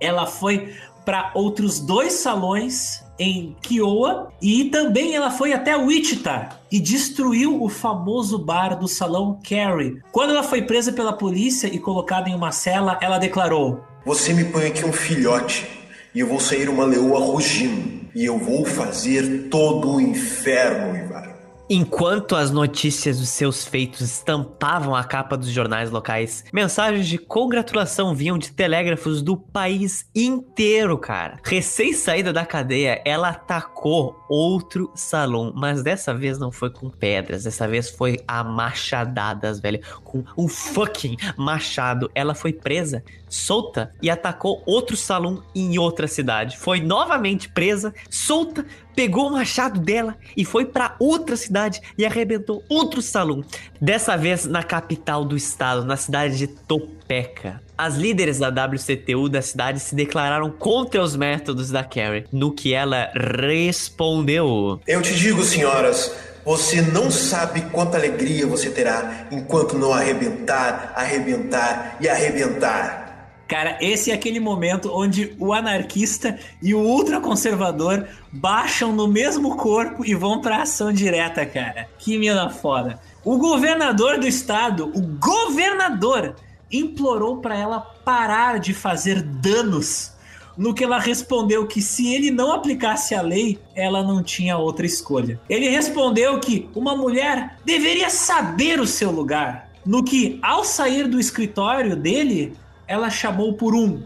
ela foi para outros dois salões em Kiowa e também ela foi até Wichita e destruiu o famoso bar do salão Carrie. Quando ela foi presa pela polícia e colocada em uma cela, ela declarou: Você me põe aqui um filhote e eu vou sair uma leoa rugindo e eu vou fazer todo o inferno, Ivar. Enquanto as notícias dos seus feitos estampavam a capa dos jornais locais, mensagens de congratulação vinham de telégrafos do país inteiro, cara. Recém saída da cadeia, ela atacou outro salão, mas dessa vez não foi com pedras, dessa vez foi a machadadas, velho, com um fucking machado. Ela foi presa, solta e atacou outro salão em outra cidade. Foi novamente presa, solta pegou o machado dela e foi para outra cidade e arrebentou outro salão. Dessa vez na capital do estado, na cidade de Topeka. As líderes da WCTU da cidade se declararam contra os métodos da Carrie, no que ela respondeu: Eu te digo, senhoras, você não sabe quanta alegria você terá enquanto não arrebentar, arrebentar e arrebentar. Cara, esse é aquele momento onde o anarquista e o ultraconservador baixam no mesmo corpo e vão pra ação direta, cara. Que mina foda. O governador do estado, o governador, implorou para ela parar de fazer danos. No que ela respondeu que se ele não aplicasse a lei, ela não tinha outra escolha. Ele respondeu que uma mulher deveria saber o seu lugar. No que, ao sair do escritório dele, ela chamou por um,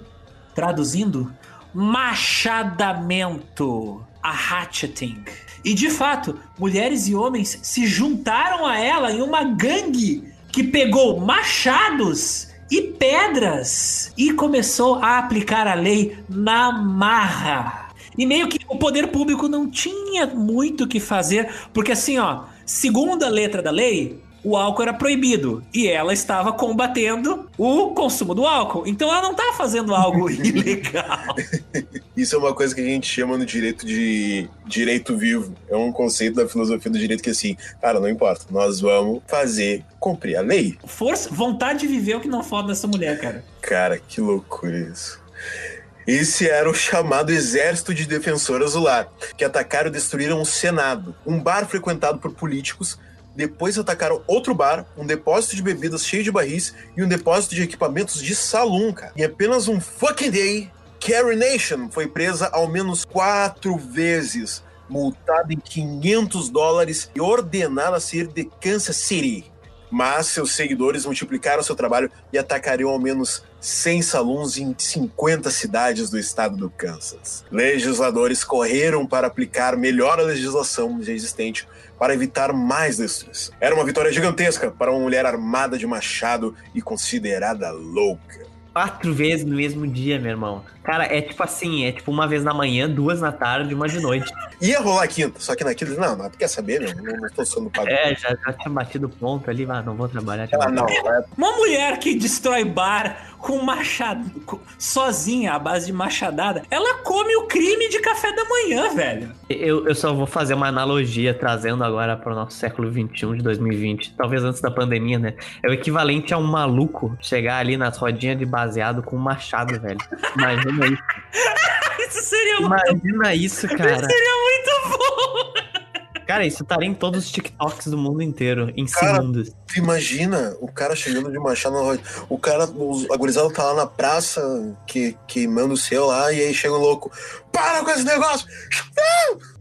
traduzindo, machadamento, a hatcheting. E de fato, mulheres e homens se juntaram a ela em uma gangue que pegou machados e pedras e começou a aplicar a lei na marra. E meio que o poder público não tinha muito o que fazer, porque assim, ó, segundo a letra da lei, o álcool era proibido e ela estava combatendo o consumo do álcool. Então ela não estava tá fazendo algo ilegal. Isso é uma coisa que a gente chama no direito de direito vivo. É um conceito da filosofia do direito que assim, cara, não importa, nós vamos fazer cumprir a lei. Força, vontade de viver é o que não falta dessa mulher, cara. Cara, que loucura isso. Esse era o chamado Exército de Defensor Azular, que atacaram e destruíram o Senado, um bar frequentado por políticos. Depois atacaram outro bar, um depósito de bebidas cheio de barris e um depósito de equipamentos de salão, cara. Em apenas um fucking day, Carrie Nation foi presa ao menos quatro vezes, multada em 500 dólares e ordenada a sair de Kansas City mas seus seguidores multiplicaram seu trabalho e atacariam ao menos 100 salões em 50 cidades do estado do Kansas. Legisladores correram para aplicar melhor a legislação já existente para evitar mais destruição. Era uma vitória gigantesca para uma mulher armada de machado e considerada louca quatro vezes no mesmo dia, meu irmão. Cara, é tipo assim, é tipo uma vez na manhã, duas na tarde, uma de noite. Ia rolar quinta, só que na quinta, não, não, tu quer saber, meu? Não, não tô sendo pago. É, já, já tinha batido ponto ali, mas não vou trabalhar. Ah, não, é... Uma mulher que destrói bar com machado, com, sozinha, à base de machadada, ela come o crime de café da manhã, velho. Eu, eu só vou fazer uma analogia, trazendo agora para o nosso século 21 de 2020, talvez antes da pandemia, né? É o equivalente a um maluco chegar ali nas rodinhas de baseado com um machado, velho. Imagina isso. isso seria Imagina muito... isso, cara. Isso seria muito bom. Cara, isso estaria em todos os TikToks do mundo inteiro, em cara, segundos. Tu imagina o cara chegando de machado na roda. O cara, a gurizada tá lá na praça, que, queimando o céu lá, e aí chega um louco. Para com esse negócio!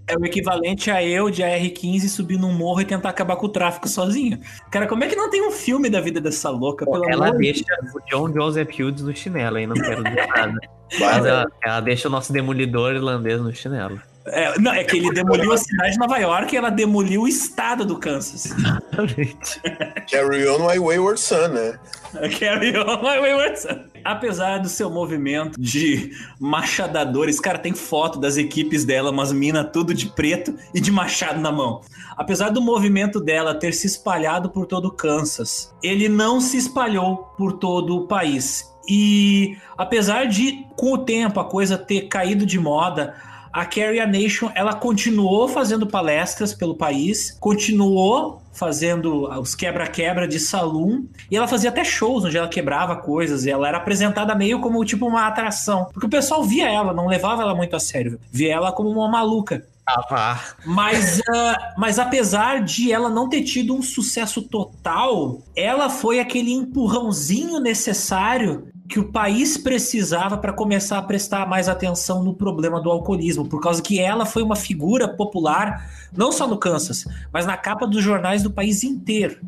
É o equivalente a eu de AR-15 subir num morro e tentar acabar com o tráfico sozinho. Cara, como é que não tem um filme da vida dessa louca? Pô, ela deixa o John Joseph Hughes no chinelo aí, não quero dizer nada. Mas ela, ela deixa o nosso demolidor irlandês no chinelo. É, não, é que ele demoliu a cidade de Nova York e ela demoliu o estado do Kansas. Exatamente. Carry on my wayward son, né? Carry on my wayward son. Apesar do seu movimento de machadadores, cara, tem foto das equipes dela, umas minas tudo de preto e de machado na mão. Apesar do movimento dela ter se espalhado por todo o Kansas, ele não se espalhou por todo o país. E apesar de, com o tempo, a coisa ter caído de moda, a Carrie Nation ela continuou fazendo palestras pelo país, continuou fazendo os quebra-quebra de salão e ela fazia até shows onde ela quebrava coisas e ela era apresentada meio como tipo uma atração, porque o pessoal via ela, não levava ela muito a sério, via ela como uma maluca. Ah, mas, uh, mas apesar de ela não ter tido um sucesso total, ela foi aquele empurrãozinho necessário que o país precisava para começar a prestar mais atenção no problema do alcoolismo, por causa que ela foi uma figura popular, não só no Kansas, mas na capa dos jornais do país inteiro.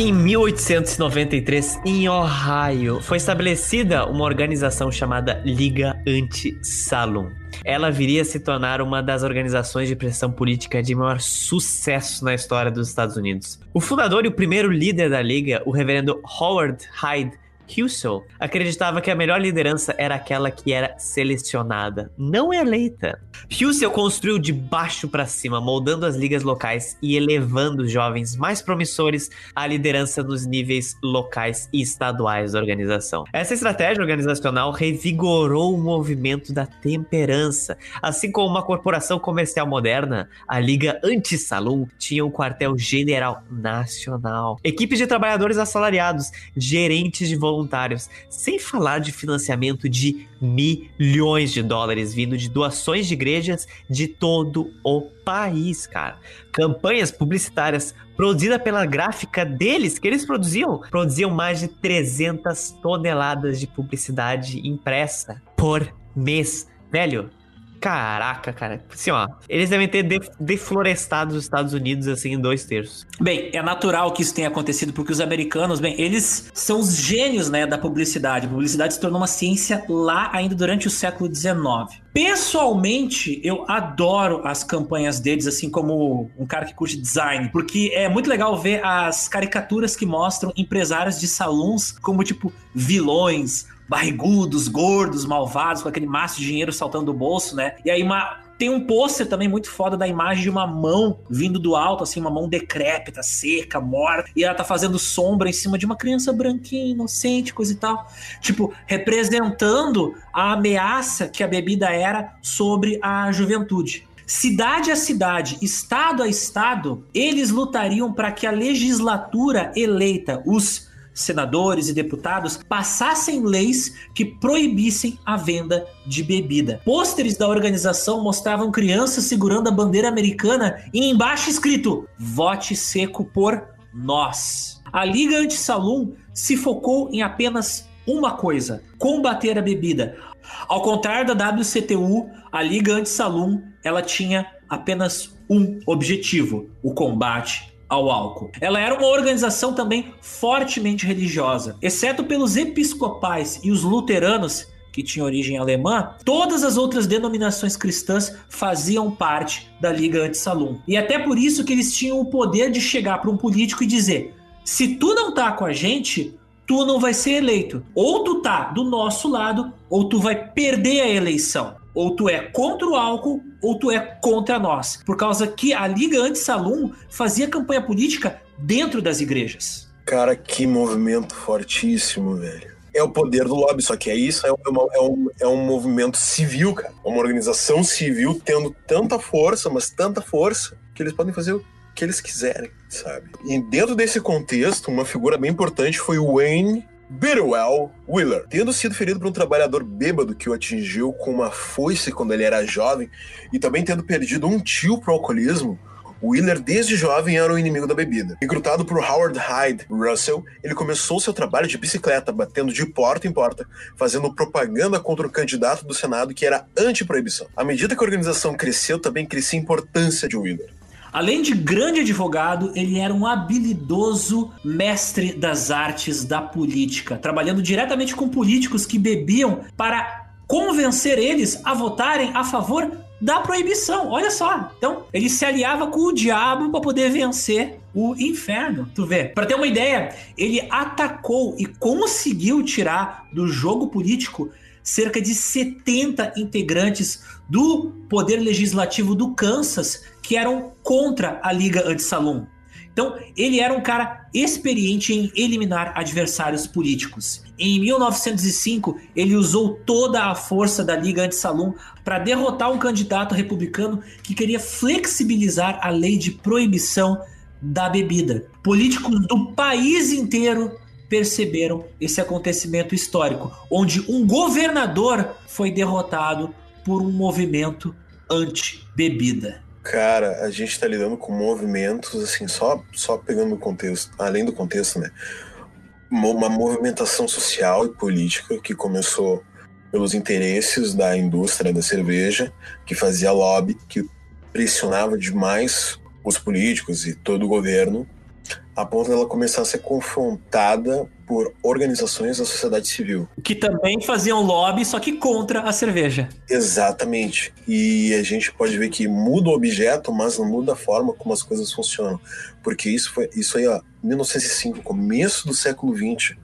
Em 1893, em Ohio, foi estabelecida uma organização chamada Liga Anti-Saloon. Ela viria a se tornar uma das organizações de pressão política de maior sucesso na história dos Estados Unidos. O fundador e o primeiro líder da liga, o reverendo Howard Hyde, Husserl acreditava que a melhor liderança era aquela que era selecionada, não eleita. Husserl construiu de baixo para cima, moldando as ligas locais e elevando os jovens mais promissores à liderança nos níveis locais e estaduais da organização. Essa estratégia organizacional revigorou o movimento da temperança, assim como uma corporação comercial moderna, a Liga Anti-Saloon tinha um quartel-general nacional, equipes de trabalhadores assalariados, gerentes de voluntários, sem falar de financiamento de milhões de dólares vindo de doações de igrejas de todo o país, cara. Campanhas publicitárias produzidas pela gráfica deles, que eles produziam, produziam mais de 300 toneladas de publicidade impressa por mês. Velho, Caraca, cara. Assim, ó, eles devem ter deflorestado os Estados Unidos, assim, em dois terços. Bem, é natural que isso tenha acontecido, porque os americanos, bem, eles são os gênios, né, da publicidade. A publicidade se tornou uma ciência lá ainda durante o século XIX. Pessoalmente, eu adoro as campanhas deles, assim como um cara que curte design, porque é muito legal ver as caricaturas que mostram empresários de salões como, tipo, vilões, barrigudos, gordos, malvados, com aquele maço de dinheiro saltando do bolso, né? E aí uma, tem um pôster também muito foda da imagem de uma mão vindo do alto, assim, uma mão decrépita, seca, morta, e ela tá fazendo sombra em cima de uma criança branquinha, inocente, coisa e tal. Tipo, representando a ameaça que a bebida era sobre a juventude. cidade a cidade, estado a estado, eles lutariam para que a legislatura eleita, os senadores e deputados passassem leis que proibissem a venda de bebida. Pôsteres da organização mostravam crianças segurando a bandeira americana e embaixo escrito: Vote seco por nós. A Liga Anti-Salum se focou em apenas uma coisa: combater a bebida. Ao contrário da WCTU, a Liga Anti-Salum, ela tinha apenas um objetivo: o combate ao álcool. Ela era uma organização também fortemente religiosa, exceto pelos episcopais e os luteranos que tinha origem alemã, todas as outras denominações cristãs faziam parte da Liga Anti-Salum. E até por isso que eles tinham o poder de chegar para um político e dizer: se tu não tá com a gente, tu não vai ser eleito. Ou tu tá do nosso lado, ou tu vai perder a eleição. Ou tu é contra o álcool, ou tu é contra nós. Por causa que a Liga Anti-Salum fazia campanha política dentro das igrejas. Cara, que movimento fortíssimo, velho. É o poder do lobby, só que é isso, é, uma, é, um, é um movimento civil, cara. Uma organização civil tendo tanta força, mas tanta força, que eles podem fazer o que eles quiserem, sabe? E dentro desse contexto, uma figura bem importante foi o Wayne Bitterwell Wheeler, tendo sido ferido por um trabalhador bêbado que o atingiu com uma foice quando ele era jovem e também tendo perdido um tio pro alcoolismo, Wheeler, desde jovem, era o inimigo da bebida. Recrutado por Howard Hyde Russell, ele começou seu trabalho de bicicleta, batendo de porta em porta, fazendo propaganda contra o candidato do Senado que era anti-proibição. À medida que a organização cresceu, também crescia a importância de Wheeler. Além de grande advogado, ele era um habilidoso mestre das artes da política, trabalhando diretamente com políticos que bebiam para convencer eles a votarem a favor da proibição. Olha só. Então, ele se aliava com o diabo para poder vencer o inferno. Tu vê? Para ter uma ideia, ele atacou e conseguiu tirar do jogo político cerca de 70 integrantes do poder legislativo do Kansas que eram contra a Liga Anti-Salum. Então, ele era um cara experiente em eliminar adversários políticos. Em 1905, ele usou toda a força da Liga Anti-Salum para derrotar um candidato republicano que queria flexibilizar a lei de proibição da bebida. Políticos do país inteiro perceberam esse acontecimento histórico, onde um governador foi derrotado por um movimento anti-bebida. Cara, a gente está lidando com movimentos, assim, só, só pegando o contexto, além do contexto, né? Uma movimentação social e política que começou pelos interesses da indústria da cerveja, que fazia lobby, que pressionava demais os políticos e todo o governo a ponto dela começar a ser confrontada por organizações da sociedade civil. Que também faziam lobby, só que contra a cerveja. Exatamente. E a gente pode ver que muda o objeto, mas não muda a forma como as coisas funcionam. Porque isso foi isso aí, ó, 1905, começo do século 20.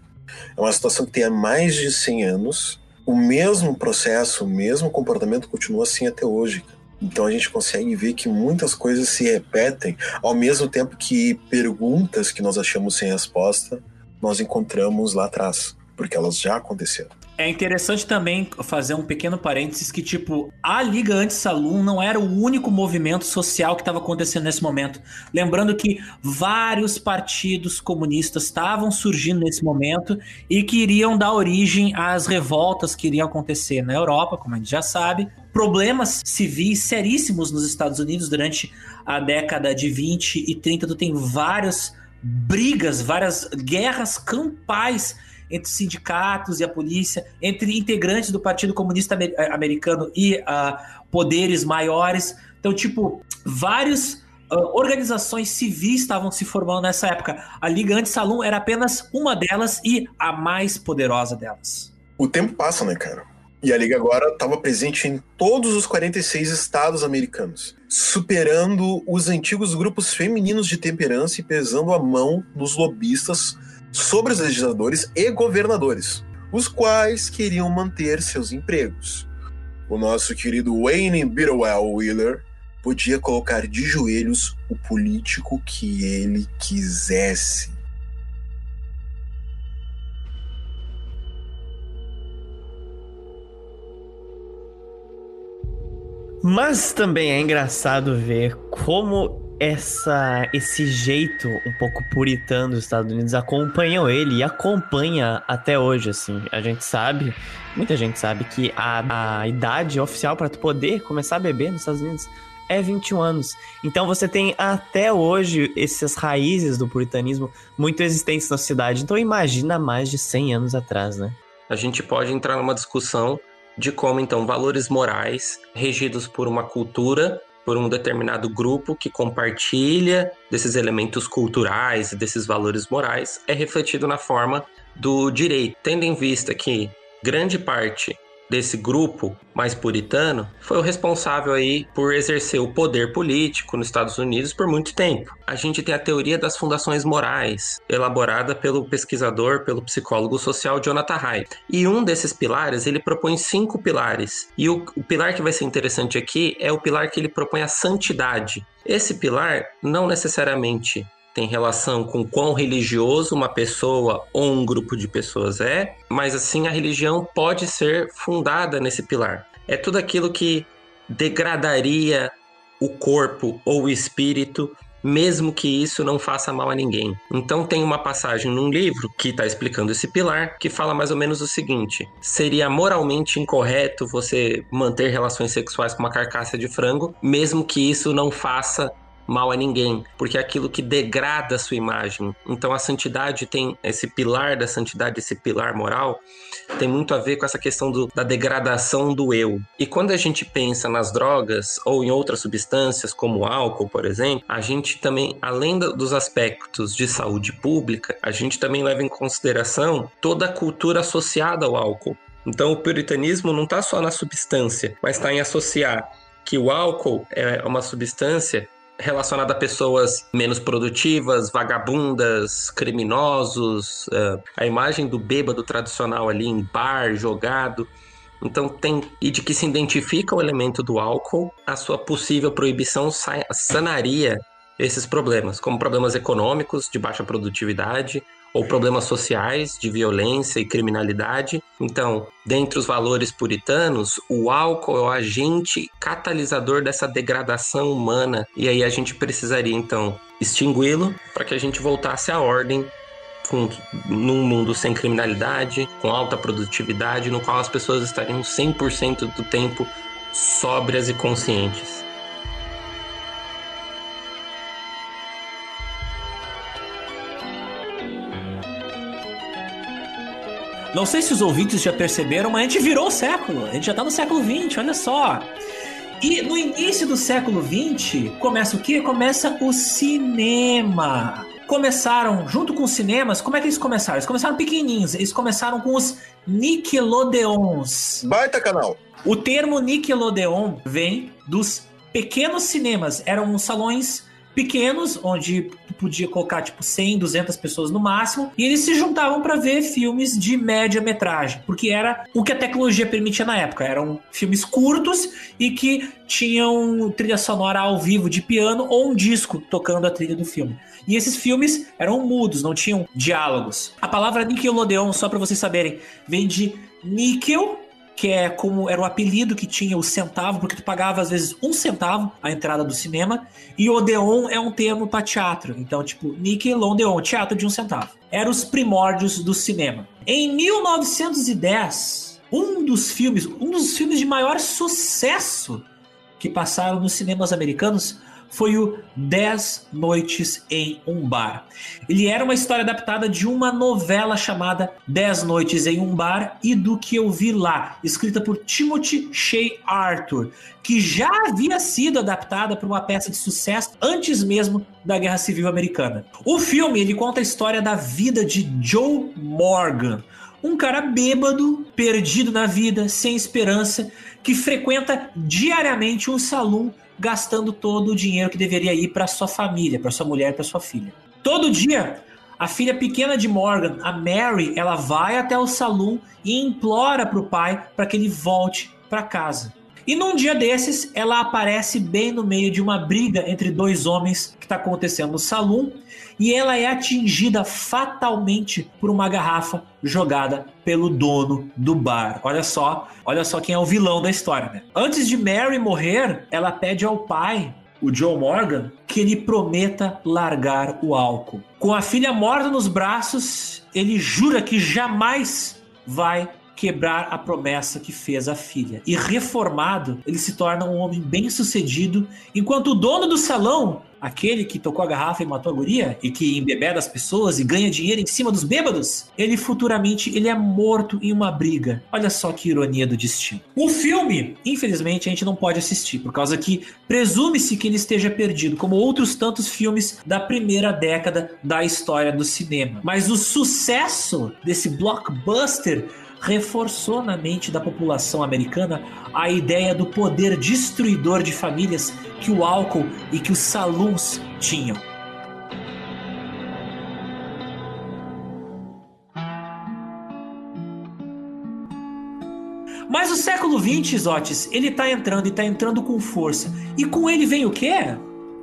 É uma situação que tem há mais de 100 anos. O mesmo processo, o mesmo comportamento continua assim até hoje. Então a gente consegue ver que muitas coisas se repetem, ao mesmo tempo que perguntas que nós achamos sem resposta, nós encontramos lá atrás, porque elas já aconteceram. É interessante também fazer um pequeno parênteses que, tipo, a Liga Anti-Salum não era o único movimento social que estava acontecendo nesse momento. Lembrando que vários partidos comunistas estavam surgindo nesse momento e que iriam dar origem às revoltas que iriam acontecer na Europa, como a gente já sabe. Problemas civis seríssimos nos Estados Unidos durante a década de 20 e 30. Tu tem várias brigas, várias guerras campais entre sindicatos e a polícia, entre integrantes do Partido Comunista eh, Americano e uh, poderes maiores. Então, tipo, várias uh, organizações civis estavam se formando nessa época. A Liga Anti-Salum era apenas uma delas e a mais poderosa delas. O tempo passa, né, cara? E a Liga agora estava presente em todos os 46 estados americanos, superando os antigos grupos femininos de temperança e pesando a mão dos lobistas sobre os legisladores e governadores, os quais queriam manter seus empregos. O nosso querido Wayne Bitterwell Wheeler podia colocar de joelhos o político que ele quisesse. Mas também é engraçado ver como essa esse jeito um pouco puritano dos Estados Unidos acompanham ele e acompanha até hoje, assim. A gente sabe, muita gente sabe que a, a idade oficial para tu poder começar a beber nos Estados Unidos é 21 anos. Então você tem até hoje essas raízes do puritanismo muito existentes na cidade. Então imagina mais de 100 anos atrás, né? A gente pode entrar numa discussão de como então valores morais regidos por uma cultura por um determinado grupo que compartilha desses elementos culturais e desses valores morais é refletido na forma do direito, tendo em vista que grande parte desse grupo mais puritano foi o responsável aí por exercer o poder político nos Estados Unidos por muito tempo. A gente tem a teoria das fundações morais, elaborada pelo pesquisador, pelo psicólogo social Jonathan Haidt. E um desses pilares, ele propõe cinco pilares. E o, o pilar que vai ser interessante aqui é o pilar que ele propõe a santidade. Esse pilar não necessariamente tem relação com quão religioso uma pessoa ou um grupo de pessoas é, mas assim a religião pode ser fundada nesse pilar. É tudo aquilo que degradaria o corpo ou o espírito, mesmo que isso não faça mal a ninguém. Então tem uma passagem num livro que está explicando esse pilar, que fala mais ou menos o seguinte: seria moralmente incorreto você manter relações sexuais com uma carcaça de frango, mesmo que isso não faça mal a ninguém, porque é aquilo que degrada a sua imagem. Então a santidade tem esse pilar da santidade, esse pilar moral, tem muito a ver com essa questão do, da degradação do eu. E quando a gente pensa nas drogas ou em outras substâncias, como álcool, por exemplo, a gente também, além dos aspectos de saúde pública, a gente também leva em consideração toda a cultura associada ao álcool. Então o puritanismo não está só na substância, mas está em associar que o álcool é uma substância relacionada a pessoas menos produtivas, vagabundas, criminosos, uh, a imagem do bêbado tradicional ali em bar, jogado. Então tem e de que se identifica o elemento do álcool, a sua possível proibição sanaria esses problemas, como problemas econômicos de baixa produtividade, ou problemas sociais de violência e criminalidade. Então, dentre os valores puritanos, o álcool é o agente catalisador dessa degradação humana, e aí a gente precisaria então extingui-lo para que a gente voltasse à ordem com, num mundo sem criminalidade, com alta produtividade, no qual as pessoas estariam 100% do tempo sóbrias e conscientes. Não sei se os ouvintes já perceberam, mas a gente virou o século. A gente já tá no século XX, olha só. E no início do século XX, começa o quê? Começa o cinema. Começaram, junto com os cinemas, como é que eles começaram? Eles começaram pequenininhos, eles começaram com os Nickelodeons. Baita canal. O termo Nickelodeon vem dos pequenos cinemas. Eram salões pequenos, onde podia colocar tipo 100, 200 pessoas no máximo, e eles se juntavam para ver filmes de média metragem, porque era o que a tecnologia permitia na época. Eram filmes curtos e que tinham trilha sonora ao vivo de piano ou um disco tocando a trilha do filme. E esses filmes eram mudos, não tinham diálogos. A palavra Nickelodeon, só para vocês saberem, vem de níquel que é como era o apelido que tinha o centavo, porque tu pagava às vezes um centavo a entrada do cinema, e Odeon é um termo para teatro. Então, tipo, Nickelodeon, teatro de um centavo. Eram os primórdios do cinema. Em 1910, um dos filmes, um dos filmes de maior sucesso que passaram nos cinemas americanos foi o Dez Noites em um Bar. Ele era uma história adaptada de uma novela chamada Dez Noites em um Bar e do que eu vi lá, escrita por Timothy Shea Arthur, que já havia sido adaptada para uma peça de sucesso antes mesmo da Guerra Civil Americana. O filme ele conta a história da vida de Joe Morgan, um cara bêbado, perdido na vida, sem esperança, que frequenta diariamente um salão gastando todo o dinheiro que deveria ir para sua família, para sua mulher, para sua filha. Todo dia, a filha pequena de Morgan, a Mary, ela vai até o salão e implora para o pai para que ele volte para casa. E num dia desses, ela aparece bem no meio de uma briga entre dois homens que está acontecendo no salão e ela é atingida fatalmente por uma garrafa jogada pelo dono do bar. Olha só, olha só quem é o vilão da história, né? Antes de Mary morrer, ela pede ao pai o Joe Morgan, que ele prometa largar o álcool. Com a filha morta nos braços, ele jura que jamais vai quebrar a promessa que fez à filha. E reformado, ele se torna um homem bem-sucedido, enquanto o dono do salão, aquele que tocou a garrafa e matou a guria e que embebeda as pessoas e ganha dinheiro em cima dos bêbados, ele futuramente ele é morto em uma briga. Olha só que ironia do destino. O filme, infelizmente, a gente não pode assistir por causa que presume-se que ele esteja perdido, como outros tantos filmes da primeira década da história do cinema. Mas o sucesso desse blockbuster reforçou na mente da população americana a ideia do poder destruidor de famílias que o álcool e que os saloons tinham. Mas o século XX, Zotes, ele tá entrando e tá entrando com força. E com ele vem o quê?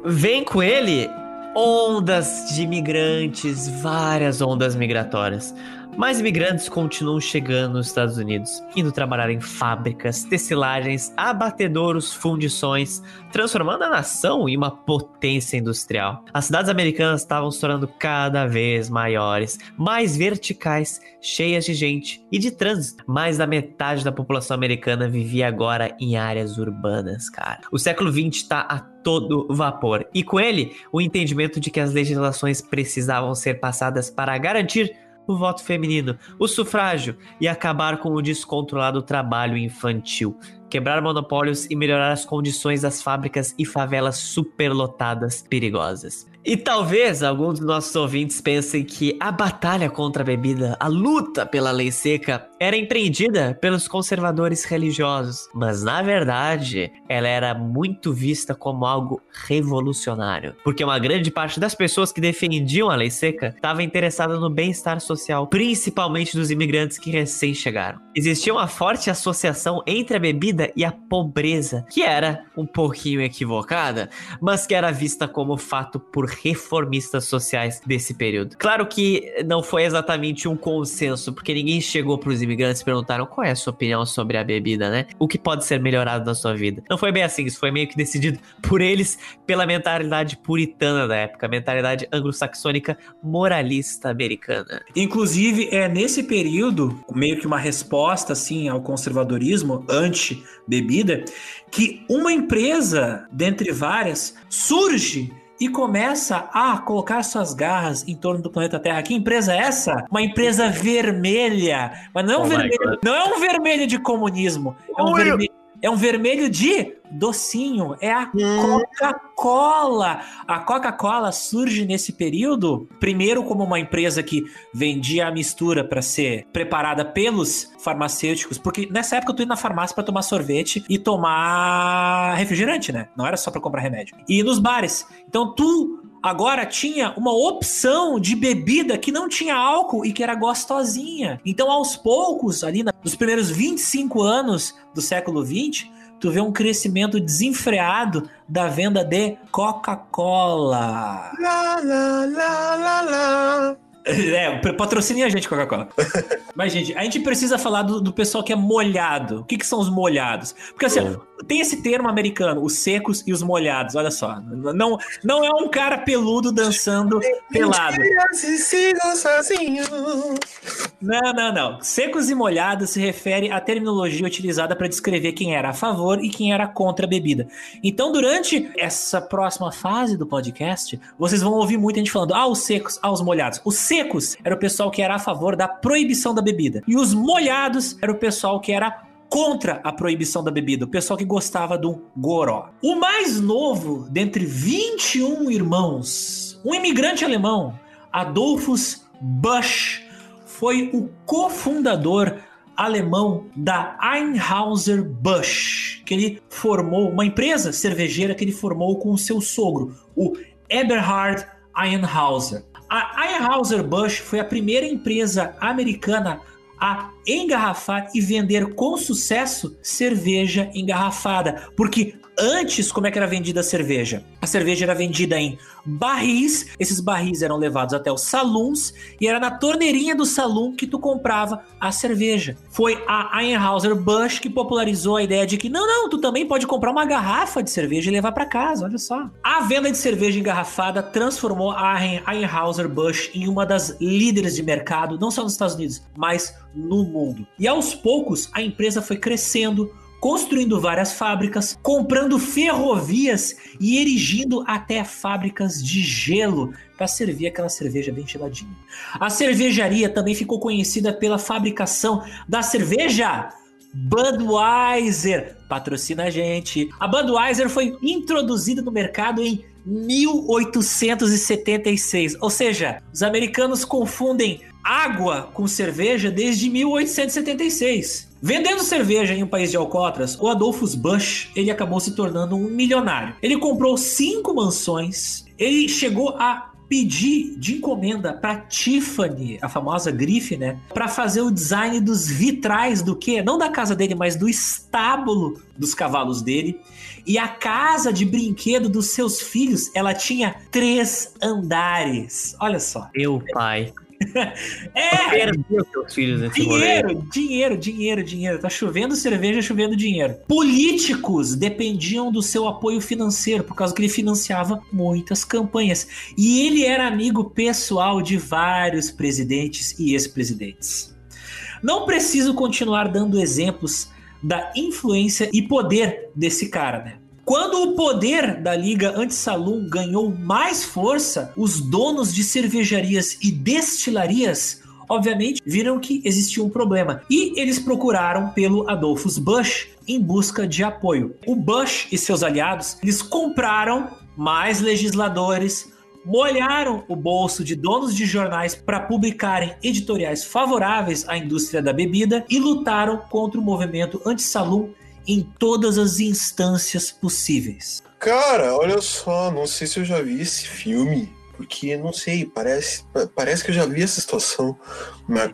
Vem com ele ondas de imigrantes, várias ondas migratórias. Mais imigrantes continuam chegando nos Estados Unidos, indo trabalhar em fábricas, tecilagens, abatedouros, fundições, transformando a nação em uma potência industrial. As cidades americanas estavam se tornando cada vez maiores, mais verticais, cheias de gente e de trânsito. Mais da metade da população americana vivia agora em áreas urbanas, cara. O século XX está a todo vapor. E com ele, o entendimento de que as legislações precisavam ser passadas para garantir o voto feminino, o sufrágio e acabar com o descontrolado trabalho infantil, quebrar monopólios e melhorar as condições das fábricas e favelas superlotadas perigosas. E talvez alguns dos nossos ouvintes pensem que a batalha contra a bebida, a luta pela lei seca, era empreendida pelos conservadores religiosos, mas na verdade ela era muito vista como algo revolucionário, porque uma grande parte das pessoas que defendiam a lei seca estava interessada no bem-estar social, principalmente dos imigrantes que recém chegaram. Existia uma forte associação entre a bebida e a pobreza, que era um pouquinho equivocada, mas que era vista como fato por reformistas sociais desse período. Claro que não foi exatamente um consenso, porque ninguém chegou para os imigrantes e perguntaram qual é a sua opinião sobre a bebida, né? O que pode ser melhorado na sua vida. Não foi bem assim, isso foi meio que decidido por eles pela mentalidade puritana da época, a mentalidade anglo-saxônica moralista americana. Inclusive, é nesse período, meio que uma resposta assim ao conservadorismo anti-bebida, que uma empresa, dentre várias, surge e começa a colocar suas garras em torno do planeta Terra. Que empresa é essa? Uma empresa vermelha. Mas não é um, oh vermelho, não é um vermelho de comunismo. É um vermelho é um vermelho de docinho, é a hum. Coca-Cola. A Coca-Cola surge nesse período, primeiro como uma empresa que vendia a mistura para ser preparada pelos farmacêuticos, porque nessa época eu tô indo na farmácia para tomar sorvete e tomar refrigerante, né? Não era só para comprar remédio. E nos bares. Então tu agora tinha uma opção de bebida que não tinha álcool e que era gostosinha. Então, aos poucos, ali nos primeiros 25 anos do século 20, tu vê um crescimento desenfreado da venda de Coca-Cola. Lá, lá, lá, lá, lá. É, patrocine a gente, Coca-Cola. Mas, gente, a gente precisa falar do, do pessoal que é molhado. O que, que são os molhados? Porque, assim, tem esse termo americano, os secos e os molhados. Olha só. Não, não é um cara peludo dançando pelado. Não, não, não. Secos e molhados se refere à terminologia utilizada para descrever quem era a favor e quem era contra a bebida. Então, durante essa próxima fase do podcast, vocês vão ouvir muita gente falando: ah, os secos, ah, os molhados. Os secos era o pessoal que era a favor da proibição da bebida. E os molhados era o pessoal que era contra a proibição da bebida, o pessoal que gostava do goró. O mais novo dentre 21 irmãos, um imigrante alemão, Adolphus Busch, foi o cofundador alemão da Einhauser-Busch, que ele formou, uma empresa cervejeira que ele formou com o seu sogro, o Eberhard Einhauser. A Anheuser-Busch foi a primeira empresa americana a engarrafar e vender com sucesso cerveja engarrafada. Porque Antes, como é que era vendida a cerveja? A cerveja era vendida em barris, esses barris eram levados até os saloons e era na torneirinha do salão que tu comprava a cerveja. Foi a Anheuser-Busch que popularizou a ideia de que não, não, tu também pode comprar uma garrafa de cerveja e levar para casa, olha só. A venda de cerveja engarrafada transformou a Anheuser-Busch em uma das líderes de mercado, não só nos Estados Unidos, mas no mundo. E aos poucos a empresa foi crescendo, construindo várias fábricas, comprando ferrovias e erigindo até fábricas de gelo para servir aquela cerveja bem geladinha. A cervejaria também ficou conhecida pela fabricação da cerveja Budweiser. Patrocina a gente. A Budweiser foi introduzida no mercado em 1876. Ou seja, os americanos confundem água com cerveja desde 1876. Vendendo cerveja em um país de alcoólatras, o Adolphus Bush ele acabou se tornando um milionário. Ele comprou cinco mansões, ele chegou a pedir de encomenda para Tiffany, a famosa grife, né, para fazer o design dos vitrais do quê? Não da casa dele, mas do estábulo dos cavalos dele. E a casa de brinquedo dos seus filhos, ela tinha três andares. Olha só. Meu pai. é! Seus filhos dinheiro, dinheiro, dinheiro, dinheiro. Tá chovendo cerveja, chovendo dinheiro. Políticos dependiam do seu apoio financeiro, por causa que ele financiava muitas campanhas. E ele era amigo pessoal de vários presidentes e ex-presidentes. Não preciso continuar dando exemplos da influência e poder desse cara, né? Quando o poder da Liga Anti-Saloon ganhou mais força, os donos de cervejarias e destilarias obviamente viram que existia um problema e eles procuraram pelo Adolphus Bush em busca de apoio. O Bush e seus aliados, eles compraram mais legisladores, molharam o bolso de donos de jornais para publicarem editoriais favoráveis à indústria da bebida e lutaram contra o movimento anti-saloon em todas as instâncias possíveis. Cara, olha só, não sei se eu já vi esse filme, porque não sei, parece, parece que eu já vi essa situação.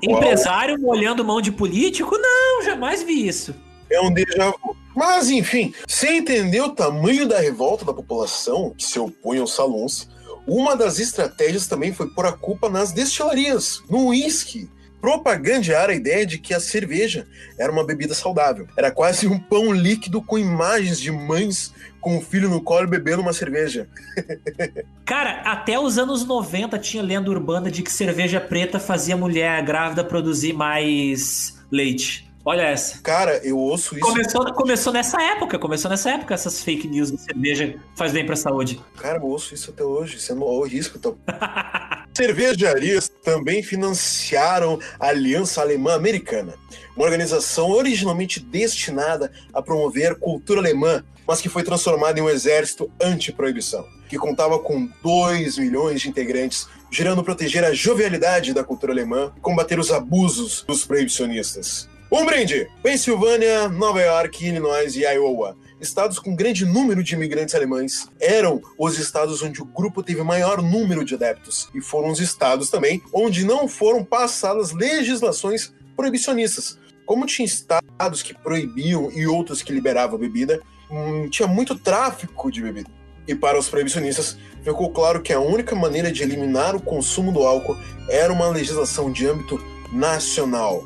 Empresário qual... molhando mão de político? Não, jamais vi isso. É um déjà vu. Mas, enfim, sem entender o tamanho da revolta da população que se opõe aos salões, uma das estratégias também foi pôr a culpa nas destilarias, no uísque, propagandear a ideia de que a cerveja era uma bebida saudável. Era quase um pão líquido com imagens de mães com o filho no colo bebendo uma cerveja. Cara, até os anos 90 tinha lenda urbana de que cerveja preta fazia mulher grávida produzir mais leite. Olha essa. Cara, eu ouço isso. Começou, começou nessa época, começou nessa época essas fake news de cerveja faz bem pra saúde. Cara, eu ouço isso até hoje, sendo o risco. Tô... Cervejarias também financiaram a Aliança Alemã Americana, uma organização originalmente destinada a promover cultura alemã, mas que foi transformada em um exército anti-proibição, que contava com 2 milhões de integrantes, gerando proteger a jovialidade da cultura alemã e combater os abusos dos proibicionistas. Um brinde! Pensilvânia, Nova York, Illinois e Iowa. Estados com grande número de imigrantes alemães eram os estados onde o grupo teve maior número de adeptos e foram os estados também onde não foram passadas legislações proibicionistas. Como tinha estados que proibiam e outros que liberavam bebida, hum, tinha muito tráfico de bebida. E para os proibicionistas, ficou claro que a única maneira de eliminar o consumo do álcool era uma legislação de âmbito nacional.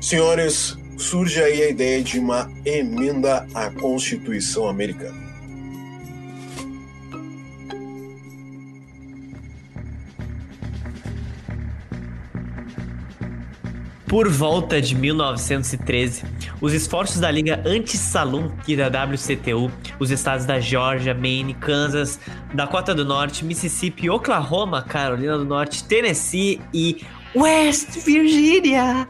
Senhores, surge aí a ideia de uma emenda à Constituição americana. Por volta de 1913, os esforços da Liga Anti-Saloon e da WCTU, os estados da Georgia, Maine, Kansas, Dakota do Norte, Mississippi, Oklahoma, Carolina do Norte, Tennessee e West Virginia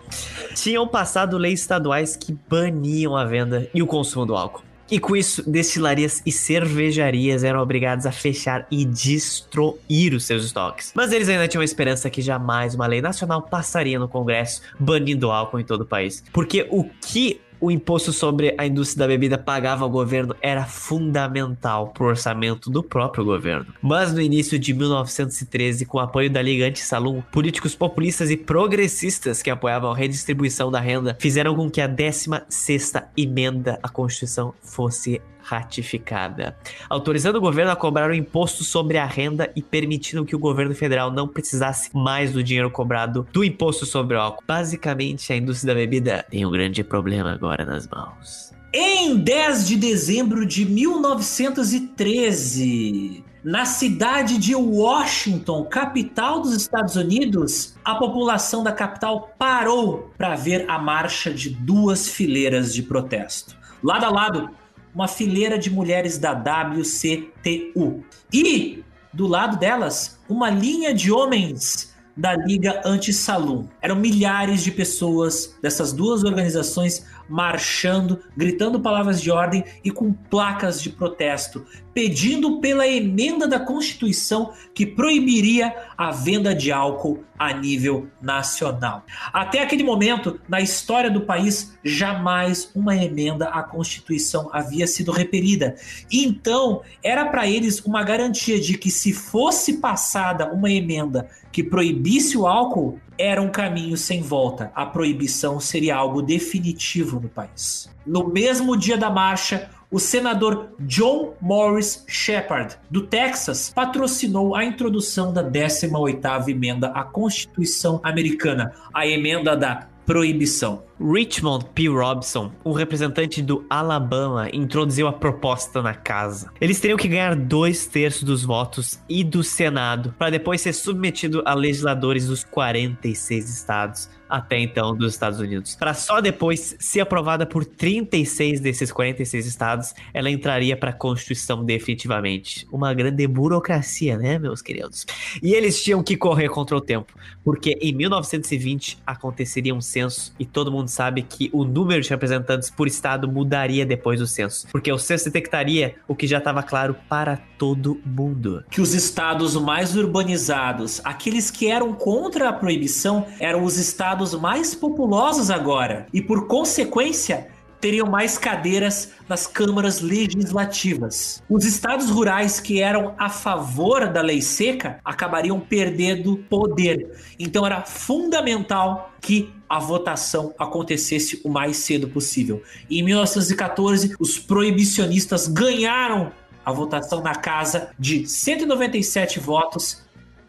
tinham passado leis estaduais que baniam a venda e o consumo do álcool. E com isso, destilarias e cervejarias eram obrigados a fechar e destruir os seus estoques. Mas eles ainda tinham a esperança que jamais uma lei nacional passaria no Congresso banindo álcool em todo o país. Porque o que o imposto sobre a indústria da bebida pagava ao governo era fundamental para o orçamento do próprio governo. Mas no início de 1913, com o apoio da Liga Anti-Salum, políticos populistas e progressistas que apoiavam a redistribuição da renda fizeram com que a 16ª emenda à Constituição fosse ratificada, autorizando o governo a cobrar o imposto sobre a renda e permitindo que o governo federal não precisasse mais do dinheiro cobrado do imposto sobre o álcool. Basicamente, a indústria da bebida tem um grande problema agora nas mãos. Em 10 de dezembro de 1913, na cidade de Washington, capital dos Estados Unidos, a população da capital parou para ver a marcha de duas fileiras de protesto. Lado a lado, uma fileira de mulheres da WCTU. E, do lado delas, uma linha de homens da Liga Anti-Salum. Eram milhares de pessoas dessas duas organizações marchando, gritando palavras de ordem e com placas de protesto, pedindo pela emenda da Constituição que proibiria a venda de álcool a nível nacional. Até aquele momento, na história do país, jamais uma emenda à Constituição havia sido repelida. Então, era para eles uma garantia de que se fosse passada uma emenda que proibisse o álcool, era um caminho sem volta. A proibição seria algo definitivo no país. No mesmo dia da marcha, o senador John Morris Shepard, do Texas, patrocinou a introdução da 18ª emenda à Constituição americana, a emenda da proibição. Richmond P. Robson, um representante do Alabama, introduziu a proposta na casa. Eles teriam que ganhar dois terços dos votos e do Senado, para depois ser submetido a legisladores dos 46 estados até então dos Estados Unidos. Para só depois ser aprovada por 36 desses 46 estados, ela entraria para a Constituição definitivamente. Uma grande burocracia, né, meus queridos? E eles tinham que correr contra o tempo, porque em 1920 aconteceria um censo e todo mundo sabe que o número de representantes por estado mudaria depois do censo, porque o censo detectaria o que já estava claro para todo mundo. Que os estados mais urbanizados, aqueles que eram contra a proibição, eram os estados mais populosos agora e por consequência teriam mais cadeiras nas câmaras legislativas. Os estados rurais que eram a favor da lei seca acabariam perdendo poder. Então era fundamental que a votação acontecesse o mais cedo possível. E em 1914, os proibicionistas ganharam a votação na casa de 197 votos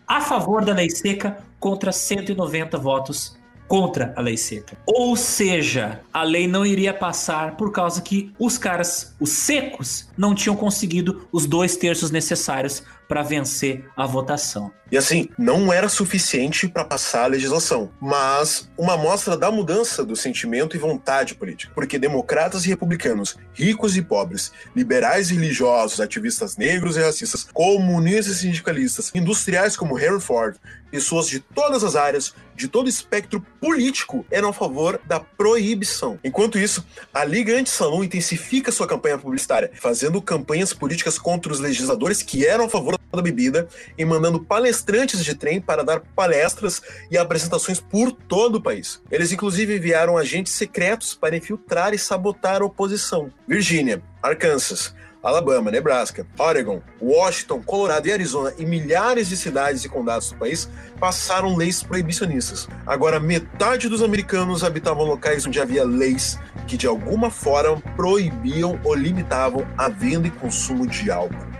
a favor da lei seca contra 190 votos contra a lei seca. Ou seja, a lei não iria passar por causa que os caras, os secos, não tinham conseguido os dois terços necessários para vencer a votação. E assim, não era suficiente para passar a legislação, mas uma amostra da mudança do sentimento e vontade política. Porque democratas e republicanos, ricos e pobres, liberais e religiosos, ativistas negros e racistas, comunistas e sindicalistas, industriais como Henry Ford, pessoas de todas as áreas, de todo o espectro político, eram a favor da proibição. Enquanto isso, a Liga Anti-Salão intensifica sua campanha publicitária, fazendo campanhas políticas contra os legisladores que eram a favor da bebida e mandando palestrantes de trem para dar palestras e apresentações por todo o país. Eles inclusive enviaram agentes secretos para infiltrar e sabotar a oposição. Virgínia, Arkansas, Alabama, Nebraska, Oregon, Washington, Colorado e Arizona e milhares de cidades e condados do país passaram leis proibicionistas. Agora, metade dos americanos habitavam locais onde havia leis que de alguma forma proibiam ou limitavam a venda e consumo de álcool.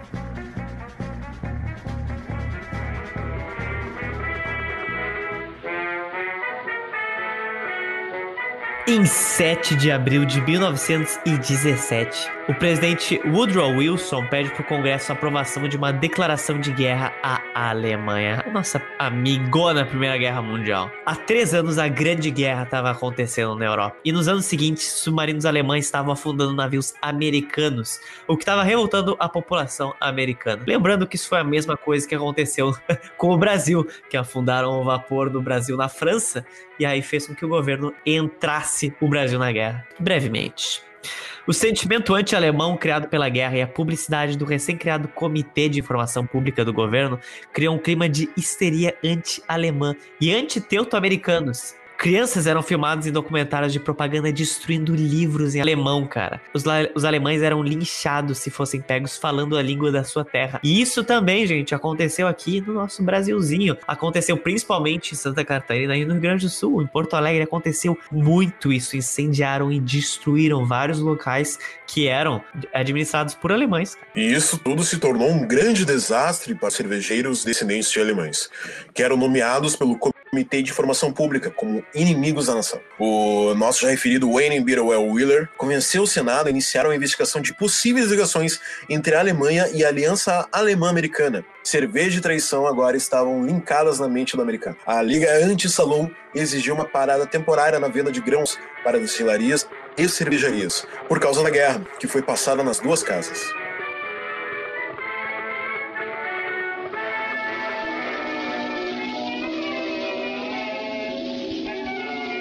Em 7 de abril de 1917, o presidente Woodrow Wilson pede para o Congresso a aprovação de uma declaração de guerra à Alemanha, a nossa amigona Primeira Guerra Mundial. Há três anos, a Grande Guerra estava acontecendo na Europa, e nos anos seguintes, submarinos alemães estavam afundando navios americanos, o que estava revoltando a população americana. Lembrando que isso foi a mesma coisa que aconteceu com o Brasil, que afundaram o vapor do Brasil na França, e aí fez com que o governo entrasse o Brasil na guerra. Brevemente. O sentimento anti-alemão criado pela guerra e a publicidade do recém-criado Comitê de Informação Pública do governo criou um clima de histeria anti-alemã e anti-teuto-americanos. Crianças eram filmadas em documentários de propaganda destruindo livros em alemão, cara. Os, os alemães eram linchados se fossem pegos falando a língua da sua terra. E isso também, gente, aconteceu aqui no nosso Brasilzinho. Aconteceu principalmente em Santa Catarina e no Rio Grande do Sul. Em Porto Alegre aconteceu muito isso. Incendiaram e destruíram vários locais que eram administrados por alemães. E isso tudo se tornou um grande desastre para cervejeiros descendentes de alemães, que eram nomeados pelo Comitê de Informação Pública como inimigos da nação. O nosso já referido Wayne Bitterwell Wheeler convenceu o Senado a iniciar uma investigação de possíveis ligações entre a Alemanha e a Aliança Alemã-Americana. Cerveja e traição agora estavam linkadas na mente do americano. A Liga Anti-Saloon exigiu uma parada temporária na venda de grãos para destilarias e cervejarias, por causa da guerra, que foi passada nas duas casas.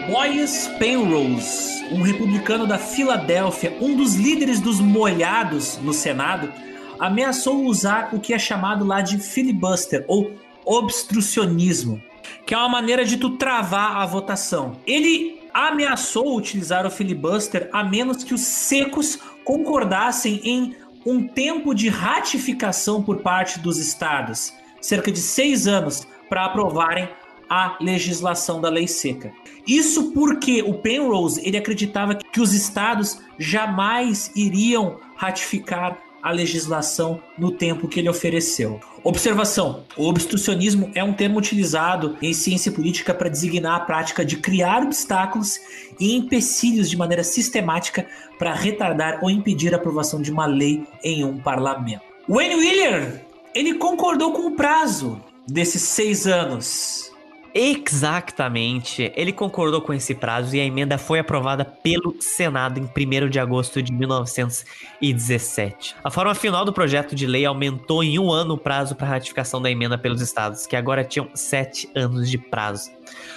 Boyce Penrose, um republicano da Filadélfia, um dos líderes dos molhados no Senado, ameaçou usar o que é chamado lá de filibuster ou obstrucionismo, que é uma maneira de tu travar a votação. Ele ameaçou utilizar o filibuster a menos que os secos concordassem em um tempo de ratificação por parte dos estados, cerca de seis anos, para aprovarem a legislação da lei seca. Isso porque o Penrose ele acreditava que os estados jamais iriam ratificar a legislação no tempo que ele ofereceu. Observação: o obstrucionismo é um termo utilizado em ciência política para designar a prática de criar obstáculos e empecilhos de maneira sistemática para retardar ou impedir a aprovação de uma lei em um parlamento. Wayne Wheeler ele concordou com o prazo desses seis anos Exatamente. Ele concordou com esse prazo e a emenda foi aprovada pelo Senado em 1 de agosto de 1917. A forma final do projeto de lei aumentou em um ano o prazo para ratificação da emenda pelos estados, que agora tinham sete anos de prazo.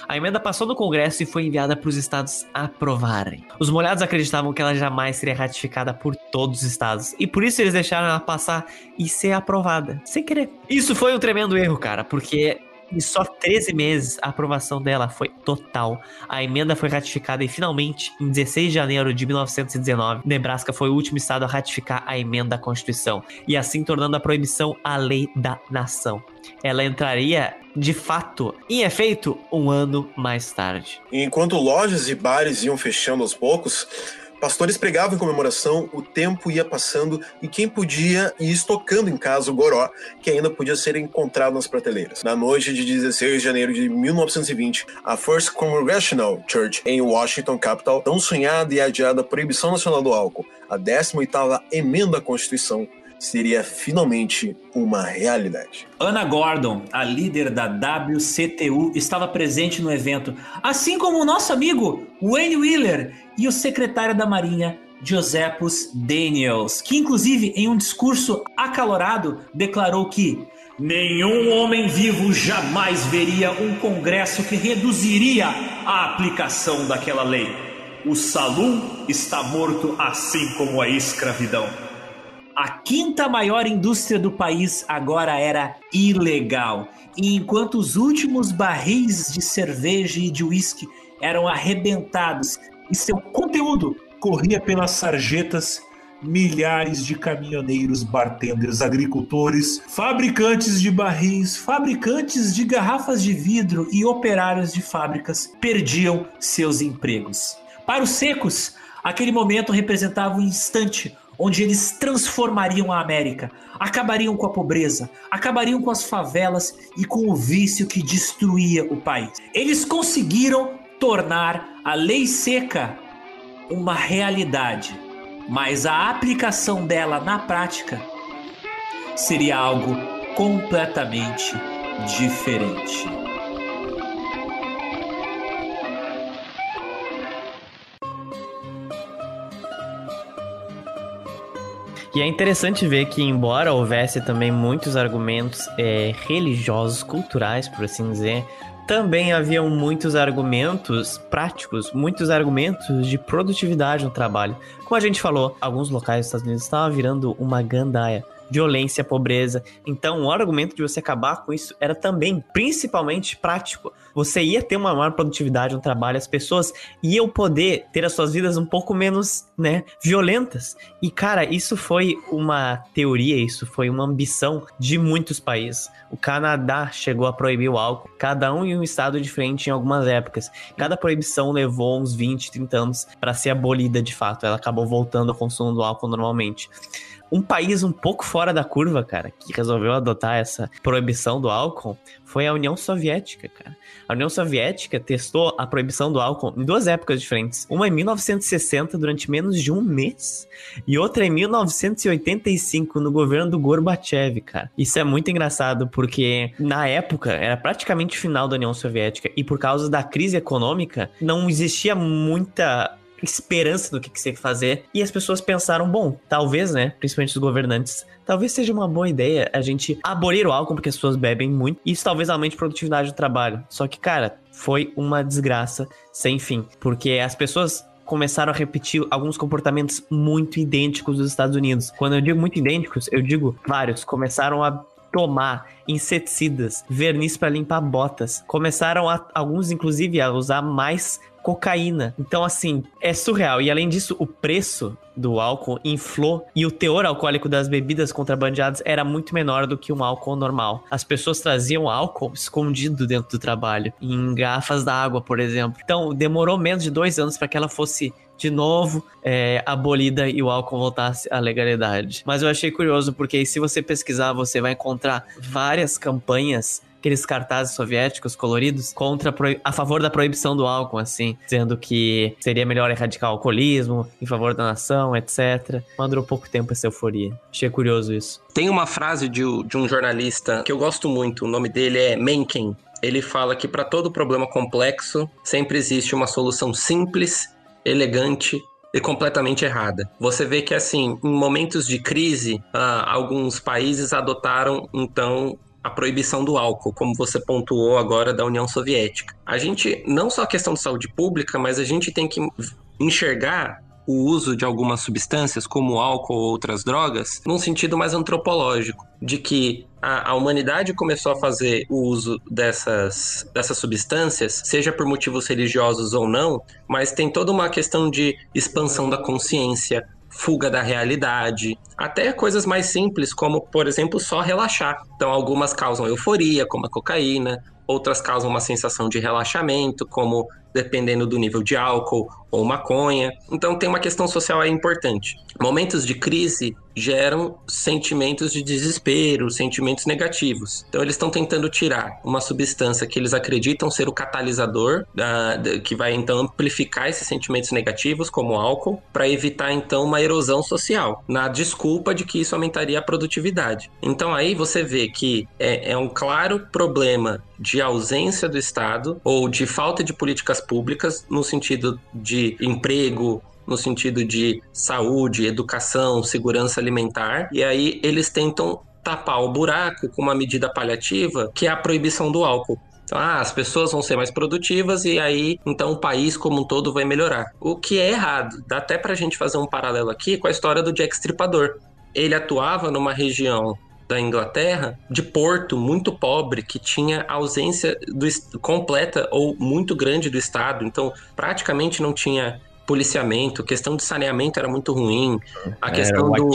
A emenda passou no Congresso e foi enviada para os estados aprovarem. Os molhados acreditavam que ela jamais seria ratificada por todos os estados e por isso eles deixaram ela passar e ser aprovada, sem querer. Isso foi um tremendo erro, cara, porque em só 13 meses, a aprovação dela foi total. A emenda foi ratificada e finalmente, em 16 de janeiro de 1919, Nebraska foi o último estado a ratificar a emenda à Constituição e assim tornando a proibição a lei da nação. Ela entraria de fato em efeito um ano mais tarde. Enquanto lojas e bares iam fechando aos poucos, Pastores pregavam em comemoração, o tempo ia passando e quem podia ir estocando em casa o goró, que ainda podia ser encontrado nas prateleiras. Na noite de 16 de janeiro de 1920, a First Congregational Church em Washington, capital, tão sonhada e adiada proibição nacional do álcool, a 18ª emenda à Constituição, seria finalmente uma realidade. Anna Gordon, a líder da WCTU, estava presente no evento, assim como o nosso amigo Wayne Wheeler e o secretário da Marinha, Josephus Daniels, que inclusive em um discurso acalorado declarou que nenhum homem vivo jamais veria um congresso que reduziria a aplicação daquela lei. O salão está morto assim como a escravidão. A quinta maior indústria do país agora era ilegal. E enquanto os últimos barris de cerveja e de uísque eram arrebentados e seu conteúdo corria pelas sarjetas, milhares de caminhoneiros, bartenders, agricultores, fabricantes de barris, fabricantes de garrafas de vidro e operários de fábricas perdiam seus empregos. Para os secos, aquele momento representava um instante onde eles transformariam a América, acabariam com a pobreza, acabariam com as favelas e com o vício que destruía o país. Eles conseguiram tornar a lei seca uma realidade, mas a aplicação dela na prática seria algo completamente diferente. E é interessante ver que, embora houvesse também muitos argumentos é, religiosos, culturais, por assim dizer, também haviam muitos argumentos práticos, muitos argumentos de produtividade no trabalho. Como a gente falou, alguns locais dos Estados Unidos estavam virando uma gandaia. Violência, pobreza. Então, o argumento de você acabar com isso era também, principalmente, prático. Você ia ter uma maior produtividade no trabalho, as pessoas iam poder ter as suas vidas um pouco menos, né, violentas. E, cara, isso foi uma teoria, isso foi uma ambição de muitos países. O Canadá chegou a proibir o álcool, cada um em um estado diferente em algumas épocas. Cada proibição levou uns 20, 30 anos para ser abolida de fato. Ela acabou voltando ao consumo do álcool normalmente um país um pouco fora da curva, cara, que resolveu adotar essa proibição do álcool foi a União Soviética, cara. A União Soviética testou a proibição do álcool em duas épocas diferentes. Uma em 1960, durante menos de um mês, e outra em 1985, no governo do Gorbachev, cara. Isso é muito engraçado, porque na época era praticamente o final da União Soviética, e por causa da crise econômica, não existia muita esperança do que, que você fazer. E as pessoas pensaram, bom, talvez, né, principalmente os governantes, talvez seja uma boa ideia a gente abolir o álcool, porque as pessoas bebem muito, e isso talvez aumente a produtividade do trabalho. Só que, cara, foi uma desgraça sem fim, porque as pessoas começaram a repetir alguns comportamentos muito idênticos dos Estados Unidos. Quando eu digo muito idênticos, eu digo vários. Começaram a tomar inseticidas, verniz para limpar botas. Começaram a, alguns inclusive a usar mais cocaína. Então, assim, é surreal. E além disso, o preço do álcool inflou e o teor alcoólico das bebidas contrabandeadas era muito menor do que um álcool normal. As pessoas traziam álcool escondido dentro do trabalho, em garrafas d'água, por exemplo. Então, demorou menos de dois anos para que ela fosse de novo é, abolida e o álcool voltasse à legalidade. Mas eu achei curioso porque se você pesquisar, você vai encontrar várias campanhas aqueles cartazes soviéticos coloridos contra a favor da proibição do álcool, assim, dizendo que seria melhor erradicar o alcoolismo, em favor da nação, etc. Mas durou pouco tempo essa euforia. Achei curioso isso. Tem uma frase de, de um jornalista que eu gosto muito, o nome dele é Mencken. Ele fala que para todo problema complexo sempre existe uma solução simples, elegante e completamente errada. Você vê que, assim, em momentos de crise, ah, alguns países adotaram, então, a proibição do álcool, como você pontuou agora da União Soviética. A gente, não só a questão de saúde pública, mas a gente tem que enxergar o uso de algumas substâncias, como álcool ou outras drogas, num sentido mais antropológico, de que a, a, humanidade começou a fazer o uso dessas, dessas substâncias, seja por motivos religiosos ou não, mas tem toda uma questão de expansão da consciência, fuga da realidade, até coisas mais simples, como, por exemplo, só relaxar. Então, algumas causam euforia, como a cocaína, outras causam uma sensação de relaxamento, como dependendo do nível de álcool ou maconha. Então tem uma questão social aí importante. Momentos de crise geram sentimentos de desespero, sentimentos negativos. Então eles estão tentando tirar uma substância que eles acreditam ser o catalisador, uh, que vai então amplificar esses sentimentos negativos, como o álcool, para evitar então uma erosão social, na desculpa de que isso aumentaria a produtividade. Então aí você vê que é, é um claro problema de ausência do Estado ou de falta de políticas públicas no sentido de emprego, no sentido de saúde, educação, segurança alimentar, e aí eles tentam tapar o buraco com uma medida paliativa, que é a proibição do álcool. Então, ah, as pessoas vão ser mais produtivas e aí, então, o país como um todo vai melhorar. O que é errado. Dá até pra gente fazer um paralelo aqui com a história do Jack Stripador. Ele atuava numa região da Inglaterra, de porto muito pobre, que tinha ausência do, completa ou muito grande do Estado. Então, praticamente não tinha policiamento, questão de saneamento era muito ruim, a questão do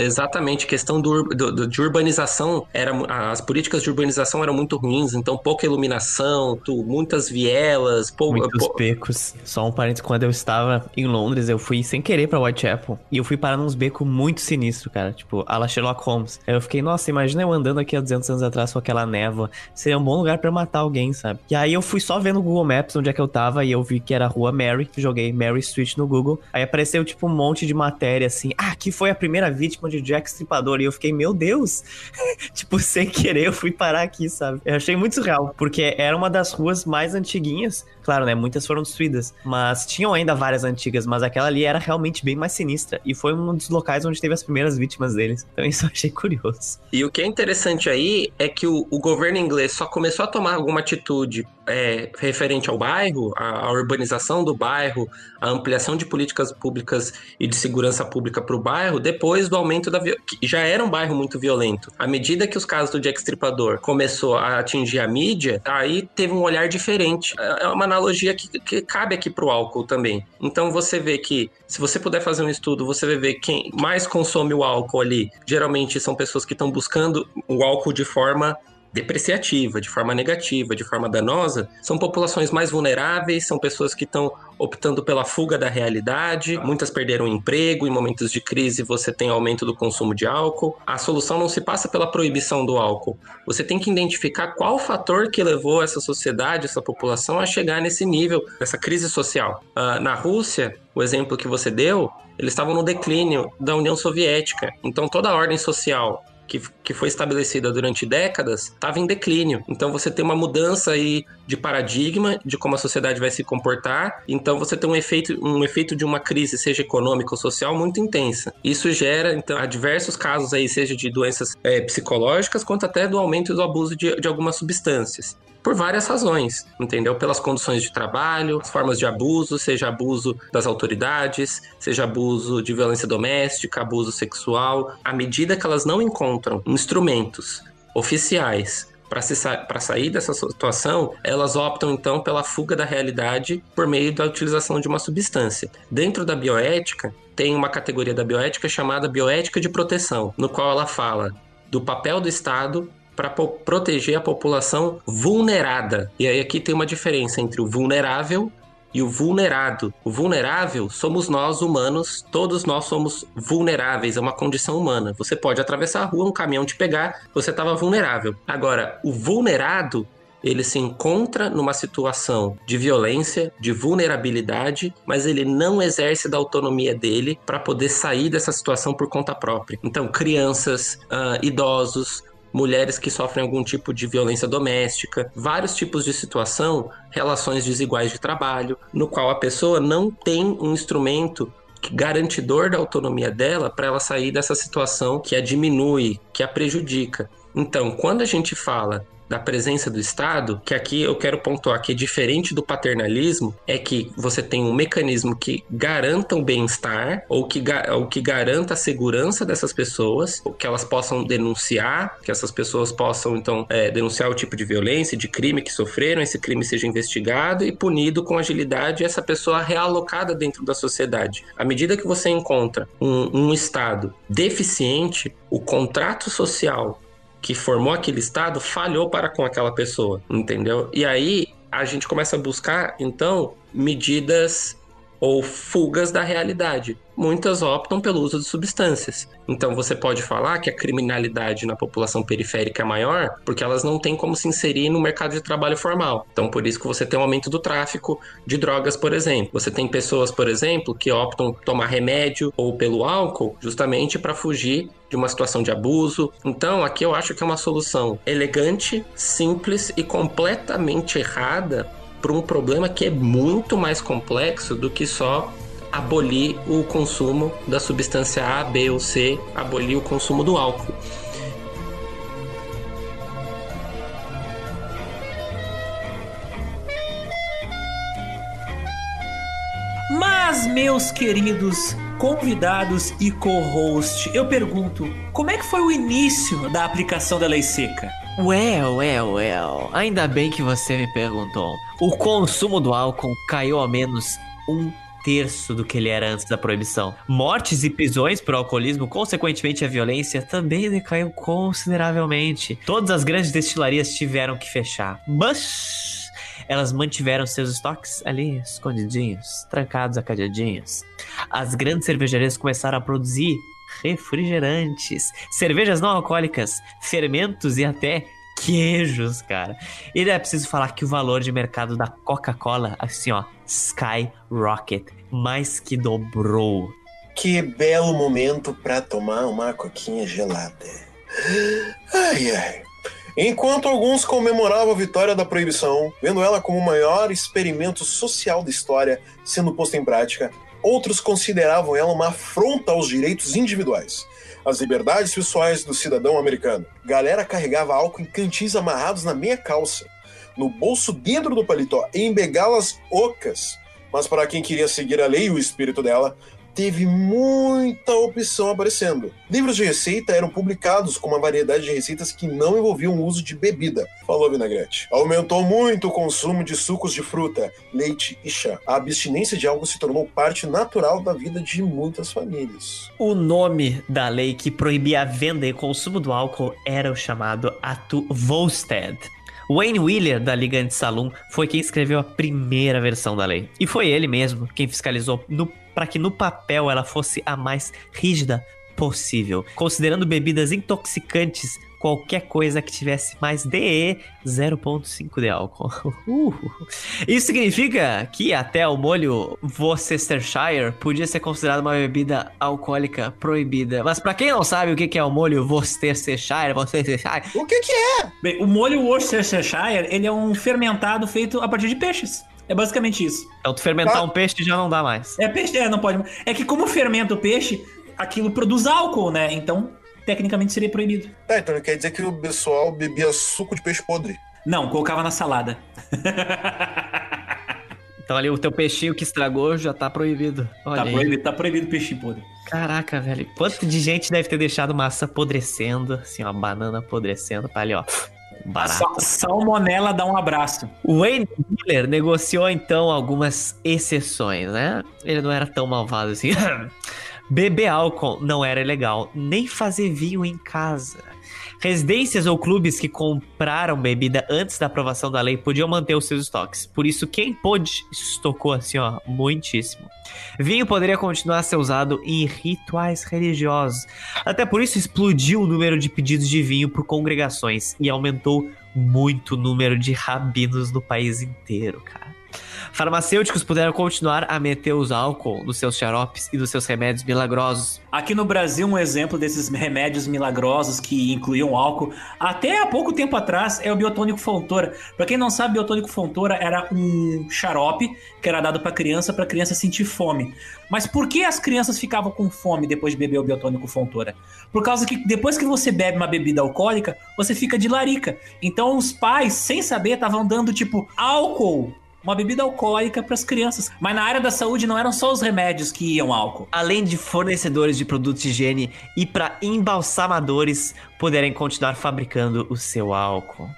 Exatamente, questão do, do, de urbanização, era, as políticas de urbanização eram muito ruins, então pouca iluminação, tu, muitas vielas, pou, muitos pou... becos. Só um parênteses, quando eu estava em Londres, eu fui sem querer pra Whitechapel e eu fui parar nos becos muito sinistros, cara, tipo, a la Sherlock Holmes. Aí eu fiquei, nossa, imagina eu andando aqui há 200 anos atrás com aquela névoa, seria um bom lugar para matar alguém, sabe? E aí eu fui só vendo no Google Maps onde é que eu tava e eu vi que era a rua Mary, joguei Mary Street no Google, aí apareceu tipo um monte de matéria assim, ah, aqui foi a primeira vítima de Jack Stripador. E eu fiquei, meu Deus! tipo, sem querer, eu fui parar aqui, sabe? Eu achei muito surreal, porque era uma das ruas mais antiguinhas. Claro, né? Muitas foram destruídas, mas tinham ainda várias antigas, mas aquela ali era realmente bem mais sinistra. E foi um dos locais onde teve as primeiras vítimas deles. Então isso eu achei curioso. E o que é interessante aí é que o, o governo inglês só começou a tomar alguma atitude é, referente ao bairro, a, a, urbanização do bairro, a ampliação de políticas públicas e de segurança pública para o bairro, depois do aumento da que já era um bairro muito violento. À medida que os casos do Jack Stripador começou a atingir a mídia, aí teve um olhar diferente. É, é uma analogia que, que cabe aqui para o álcool também. Então você vê que, se você puder fazer um estudo, você vai ver quem mais consome o álcool ali. Geralmente são pessoas que estão buscando o álcool de forma depreciativa, de forma negativa, de forma danosa, são populações mais vulneráveis, são pessoas que estão optando pela fuga da realidade, muitas perderam emprego, em momentos de crise você tem aumento do consumo de álcool. A solução não se passa pela proibição do álcool. Você tem que identificar qual fator que levou essa sociedade, essa população a chegar nesse nível, nessa crise social. Uh, na Rússia, o exemplo que você deu, eles estavam no declínio da União Soviética. Então toda a ordem social que, que foi estabelecida durante décadas estava em declínio. Então você tem uma mudança aí de paradigma de como a sociedade vai se comportar. Então você tem um efeito, um efeito de uma crise, seja econômica ou social, muito intensa. Isso gera, então, há diversos casos aí, seja de doenças é, psicológicas, quanto até do aumento do abuso de, de algumas substâncias por várias razões, entendeu? Pelas condições de trabalho, formas de abuso, seja abuso das autoridades, seja abuso de violência doméstica, abuso sexual. À medida que elas não encontram instrumentos oficiais para sa sair dessa situação, elas optam então pela fuga da realidade por meio da utilização de uma substância. Dentro da bioética, tem uma categoria da bioética chamada bioética de proteção, no qual ela fala do papel do Estado para proteger a população vulnerada. E aí aqui tem uma diferença entre o vulnerável e o vulnerado. O vulnerável somos nós humanos, todos nós somos vulneráveis, é uma condição humana. Você pode atravessar a rua, um caminhão te pegar, você estava vulnerável. Agora, o vulnerado ele se encontra numa situação de violência, de vulnerabilidade, mas ele não exerce da autonomia dele para poder sair dessa situação por conta própria. Então, crianças, uh, idosos, mulheres que sofrem algum tipo de violência doméstica, vários tipos de situação, relações desiguais de trabalho, no qual a pessoa não tem um instrumento garantidor da autonomia dela para ela sair dessa situação que a diminui, que a prejudica. Então, quando a gente fala da presença do Estado, que aqui eu quero pontuar que é diferente do paternalismo, é que você tem um mecanismo que garanta o bem-estar ou que, ou que garanta a segurança dessas pessoas, que elas possam denunciar, que essas pessoas possam então é, denunciar o tipo de violência, de crime que sofreram, esse crime seja investigado e punido com agilidade, e essa pessoa realocada dentro da sociedade. À medida que você encontra um, um Estado deficiente, o contrato social que formou aquele estado falhou para com aquela pessoa, entendeu? E aí a gente começa a buscar, então, medidas ou fugas da realidade. Muitas optam pelo uso de substâncias. Então você pode falar que a criminalidade na população periférica é maior porque elas não têm como se inserir no mercado de trabalho formal. Então por isso que você tem um aumento do tráfico de drogas, por exemplo. Você tem pessoas, por exemplo, que optam tomar remédio ou pelo álcool justamente para fugir de uma situação de abuso. Então, aqui eu acho que é uma solução elegante, simples e completamente errada para um problema que é muito mais complexo do que só abolir o consumo da substância A, B ou C, abolir o consumo do álcool. Mas, meus queridos convidados e co-host, eu pergunto, como é que foi o início da aplicação da lei seca? Well, well, well. Ainda bem que você me perguntou. O consumo do álcool caiu a menos um terço do que ele era antes da proibição. Mortes e prisões por alcoolismo, consequentemente a violência, também decaiu consideravelmente. Todas as grandes destilarias tiveram que fechar. Mas elas mantiveram seus estoques ali escondidinhos, trancados a cadeadinhos. As grandes cervejarias começaram a produzir refrigerantes, cervejas não alcoólicas, fermentos e até queijos, cara. E é preciso falar que o valor de mercado da Coca-Cola, assim, ó, skyrocket, mais que dobrou. Que belo momento para tomar uma coquinha gelada. Ai, ai. Enquanto alguns comemoravam a vitória da proibição, vendo ela como o maior experimento social da história sendo posto em prática, Outros consideravam ela uma afronta aos direitos individuais, às liberdades pessoais do cidadão americano. Galera carregava álcool em cantins amarrados na meia calça. no bolso dentro do paletó, em begalas ocas. Mas para quem queria seguir a lei e o espírito dela, teve muita opção aparecendo. Livros de receita eram publicados com uma variedade de receitas que não envolviam o uso de bebida. Falou Vinagrete. Aumentou muito o consumo de sucos de fruta, leite e chá. A abstinência de álcool se tornou parte natural da vida de muitas famílias. O nome da lei que proibia a venda e consumo do álcool era o chamado Ato Volstead. Wayne Wheeler, da Liga Anti-Saloon, foi quem escreveu a primeira versão da lei. E foi ele mesmo quem fiscalizou para que no papel ela fosse a mais rígida possível, considerando bebidas intoxicantes qualquer coisa que tivesse mais de 0,5 de álcool. Uh. Isso significa que até o molho Worcestershire podia ser considerado uma bebida alcoólica proibida. Mas para quem não sabe o que é o molho Worcestershire, Worcestershire, o que, que é? Bem, o molho Worcestershire ele é um fermentado feito a partir de peixes. É basicamente isso. Então, tu fermentar tá. um peixe já não dá mais. É peixe, é, não pode. É que como fermenta o peixe, aquilo produz álcool, né? Então, tecnicamente seria proibido. Tá, então quer dizer que o pessoal bebia suco de peixe podre? Não, colocava na salada. então ali o teu peixinho que estragou já tá proibido. Olha tá aí. proibido, tá proibido peixinho podre. Caraca, velho. Quanto de gente deve ter deixado massa apodrecendo, assim, ó, banana apodrecendo, tá ali, ó. Salmonella dá um abraço. O Wayne Miller negociou então algumas exceções, né? Ele não era tão malvado assim. Beber álcool não era legal, nem fazer vinho em casa. Residências ou clubes que compraram bebida antes da aprovação da lei podiam manter os seus estoques. Por isso, quem pôde, estocou assim, ó, muitíssimo. Vinho poderia continuar a ser usado em rituais religiosos. Até por isso explodiu o número de pedidos de vinho por congregações e aumentou muito o número de rabinos no país inteiro, cara. Farmacêuticos puderam continuar a meter os álcool nos seus xaropes e nos seus remédios milagrosos. Aqui no Brasil, um exemplo desses remédios milagrosos que incluíam álcool, até há pouco tempo atrás, é o biotônico Fontoura. Para quem não sabe, biotônico Fontoura era um xarope que era dado para criança, para criança sentir fome. Mas por que as crianças ficavam com fome depois de beber o biotônico Fontoura? Por causa que depois que você bebe uma bebida alcoólica, você fica de larica. Então os pais, sem saber, estavam dando tipo álcool uma bebida alcoólica para as crianças. Mas na área da saúde não eram só os remédios que iam álcool. Além de fornecedores de produtos de higiene e para embalsamadores poderem continuar fabricando o seu álcool.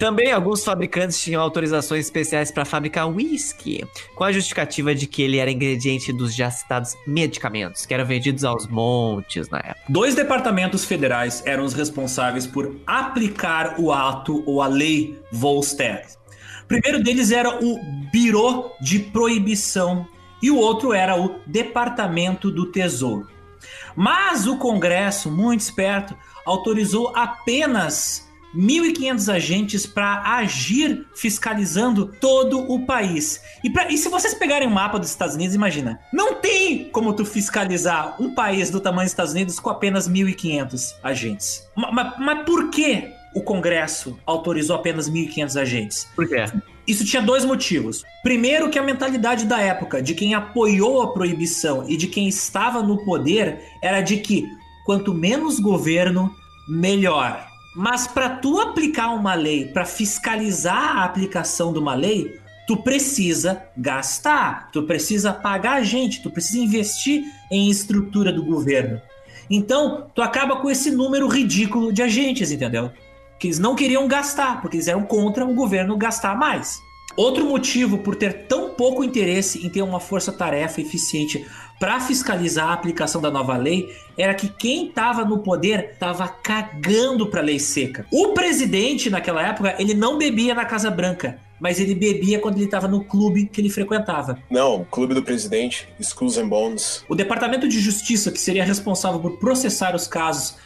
Também alguns fabricantes tinham autorizações especiais para fabricar whisky, com a justificativa de que ele era ingrediente dos já citados medicamentos, que eram vendidos aos montes na época. Dois departamentos federais eram os responsáveis por aplicar o ato ou a lei Volstead primeiro deles era o Biro de Proibição e o outro era o Departamento do Tesouro. Mas o Congresso, muito esperto, autorizou apenas 1.500 agentes para agir fiscalizando todo o país. E, pra, e se vocês pegarem o um mapa dos Estados Unidos, imagina, não tem como tu fiscalizar um país do tamanho dos Estados Unidos com apenas 1.500 agentes. Mas, mas, mas por que o Congresso autorizou apenas 1.500 agentes. Por quê? Isso tinha dois motivos. Primeiro, que a mentalidade da época, de quem apoiou a proibição e de quem estava no poder, era de que quanto menos governo, melhor. Mas para tu aplicar uma lei, para fiscalizar a aplicação de uma lei, tu precisa gastar, tu precisa pagar gente, tu precisa investir em estrutura do governo. Então, tu acaba com esse número ridículo de agentes, entendeu? Que eles não queriam gastar, porque eles eram contra o governo gastar mais. Outro motivo por ter tão pouco interesse em ter uma força-tarefa eficiente para fiscalizar a aplicação da nova lei era que quem estava no poder estava cagando para a lei seca. O presidente naquela época ele não bebia na Casa Branca, mas ele bebia quando ele estava no clube que ele frequentava. Não, clube do presidente, Schools and Bones. O Departamento de Justiça, que seria responsável por processar os casos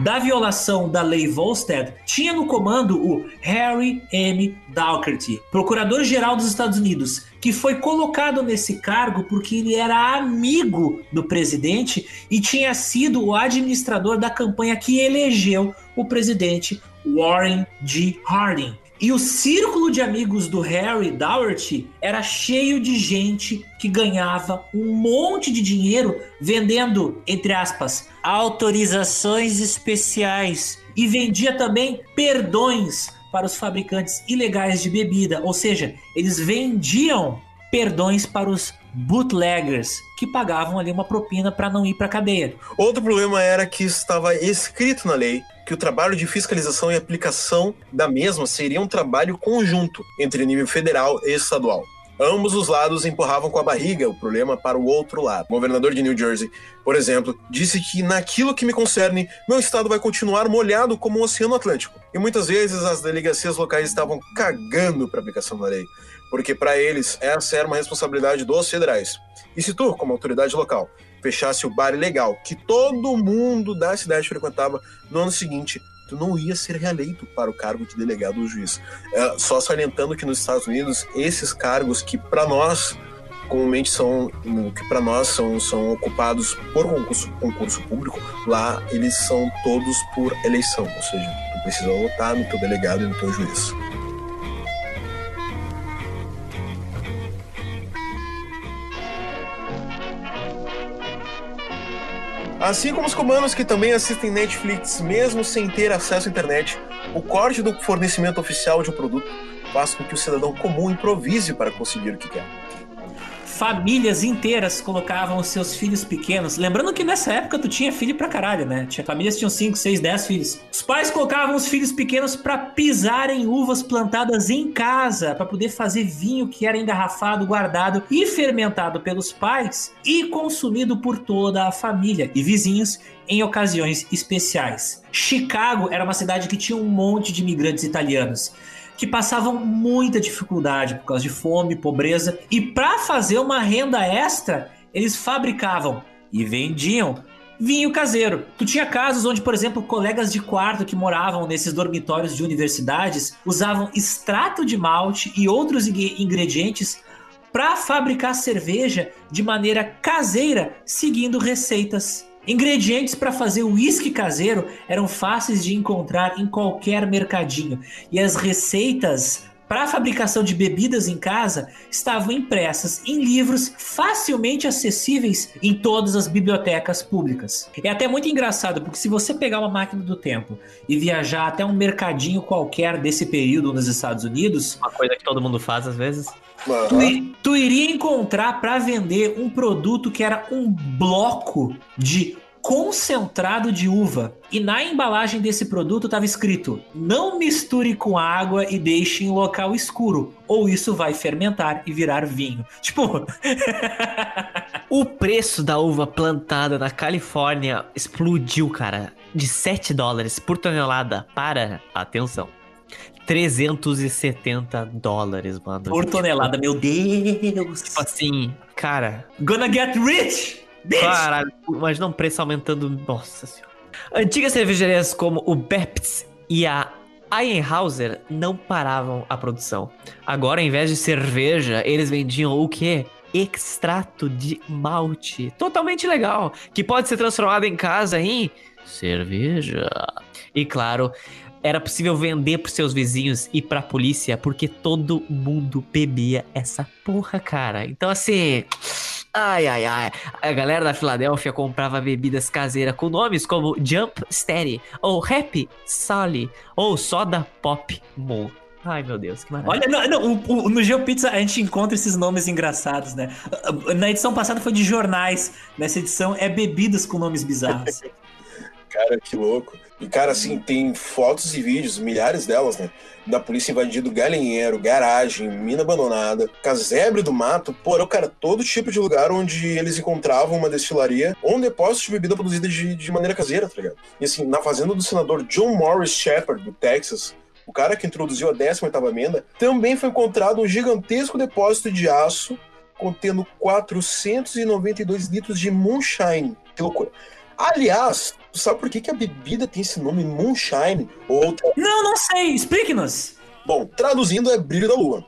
da violação da lei Volstead, tinha no comando o Harry M. Daugherty, procurador-geral dos Estados Unidos, que foi colocado nesse cargo porque ele era amigo do presidente e tinha sido o administrador da campanha que elegeu o presidente Warren G. Harding. E o círculo de amigos do Harry Dougherty era cheio de gente que ganhava um monte de dinheiro vendendo, entre aspas, autorizações especiais e vendia também perdões para os fabricantes ilegais de bebida, ou seja, eles vendiam perdões para os bootleggers que pagavam ali uma propina para não ir para cadeia. Outro problema era que estava escrito na lei que o trabalho de fiscalização e aplicação da mesma seria um trabalho conjunto entre nível federal e estadual. Ambos os lados empurravam com a barriga o problema para o outro lado. O governador de New Jersey, por exemplo, disse que naquilo que me concerne, meu estado vai continuar molhado como o Oceano Atlântico. E muitas vezes as delegacias locais estavam cagando para a aplicação da lei, porque para eles essa era uma responsabilidade dos federais. E se tu, como autoridade local, fechasse o bar ilegal que todo mundo da cidade frequentava no ano seguinte, tu não ia ser reeleito para o cargo de delegado ou juiz. É, só salientando que nos Estados Unidos, esses cargos que para nós comumente são que para nós são, são ocupados por concurso, concurso público, lá eles são todos por eleição, ou seja, tu precisa votar no teu delegado e no teu juiz. Assim como os cubanos que também assistem Netflix mesmo sem ter acesso à internet, o corte do fornecimento oficial de um produto faz com que o cidadão comum improvise para conseguir o que quer famílias inteiras colocavam seus filhos pequenos. Lembrando que nessa época tu tinha filho pra caralho, né? Tinha famílias que tinham 5, 6, 10 filhos. Os pais colocavam os filhos pequenos para pisar em uvas plantadas em casa, para poder fazer vinho que era engarrafado, guardado e fermentado pelos pais e consumido por toda a família e vizinhos em ocasiões especiais. Chicago era uma cidade que tinha um monte de imigrantes italianos que passavam muita dificuldade por causa de fome, pobreza, e para fazer uma renda extra, eles fabricavam e vendiam vinho caseiro. Tu tinha casos onde, por exemplo, colegas de quarto que moravam nesses dormitórios de universidades usavam extrato de malte e outros ingredientes para fabricar cerveja de maneira caseira, seguindo receitas Ingredientes para fazer uísque caseiro eram fáceis de encontrar em qualquer mercadinho, e as receitas para fabricação de bebidas em casa estavam impressas em livros facilmente acessíveis em todas as bibliotecas públicas. É até muito engraçado, porque se você pegar uma máquina do tempo e viajar até um mercadinho qualquer desse período nos Estados Unidos. Uma coisa que todo mundo faz às vezes. Tu, tu iria encontrar para vender um produto que era um bloco de concentrado de uva. E na embalagem desse produto estava escrito: não misture com água e deixe em local escuro, ou isso vai fermentar e virar vinho. Tipo. o preço da uva plantada na Califórnia explodiu, cara. De 7 dólares por tonelada para, atenção, 370 dólares, mano. Por tonelada, meu Deus. Tipo assim, cara. Gonna get rich! Bitch. Caralho, imagina um preço aumentando. Nossa senhora. Antigas cervejarias como o Pepsi e a Einhauser não paravam a produção. Agora, ao invés de cerveja, eles vendiam o quê? Extrato de malte. Totalmente legal. Que pode ser transformado em casa em cerveja. E claro, era possível vender pros seus vizinhos e pra polícia porque todo mundo bebia essa porra, cara. Então, assim. Ai, ai, ai. A galera da Filadélfia comprava bebidas caseiras com nomes como Jump Steady, ou Happy Sally, ou Soda Pop Moon. Ai, meu Deus, que maravilha. Olha, não, não, o, o, no GeoPizza a gente encontra esses nomes engraçados, né? Na edição passada foi de jornais, nessa edição é bebidas com nomes bizarros. Cara, que louco. E, cara, assim, tem fotos e vídeos, milhares delas, né? Da polícia invadindo galinheiro, garagem, mina abandonada, casebre do mato, porra, cara, todo tipo de lugar onde eles encontravam uma destilaria ou um depósito de bebida produzida de, de maneira caseira, tá ligado? E assim, na fazenda do senador John Morris Shepard, do Texas, o cara que introduziu a 18ª emenda, também foi encontrado um gigantesco depósito de aço contendo 492 litros de moonshine. Que loucura. Aliás, tu sabe por que, que a bebida tem esse nome Moonshine? Ou outra... Não, não sei. Explique-nos. Bom, traduzindo é brilho da lua.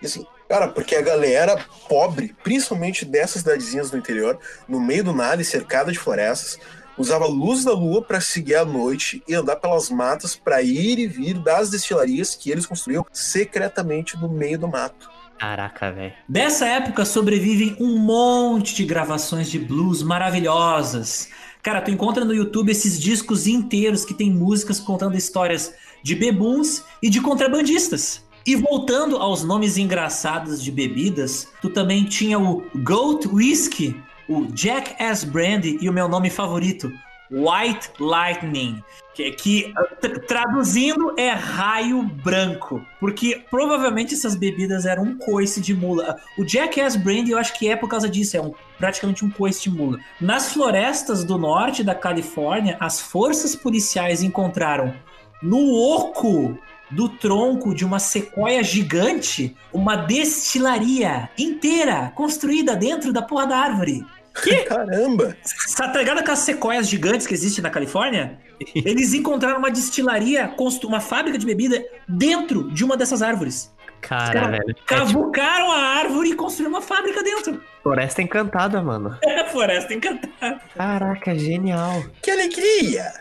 E assim, cara, porque a galera pobre, principalmente dessas cidadezinhas do interior, no meio do nada e cercada de florestas, usava a luz da lua para seguir a noite e andar pelas matas para ir e vir das destilarias que eles construíam secretamente no meio do mato. Caraca, velho. Dessa época sobrevivem um monte de gravações de blues maravilhosas Cara, tu encontra no YouTube esses discos inteiros que tem músicas contando histórias de bebuns e de contrabandistas. E voltando aos nomes engraçados de bebidas, tu também tinha o Goat Whiskey, o Jackass Brandy e o meu nome favorito, White Lightning, que, que traduzindo é raio branco, porque provavelmente essas bebidas eram um coice de mula. O Jackass Brandy eu acho que é por causa disso, é um, praticamente um coice de mula. Nas florestas do norte da Califórnia, as forças policiais encontraram no oco do tronco de uma sequoia gigante uma destilaria inteira construída dentro da porra da árvore. Que? Caramba! Tá ligado aquelas sequoias gigantes que existem na Califórnia? Eles encontraram uma destilaria, uma fábrica de bebida dentro de uma dessas árvores. Cara, velho. Cavucaram é tipo... a árvore e construíram uma fábrica dentro. Floresta encantada, mano. É, floresta encantada. Caraca, genial. Que alegria!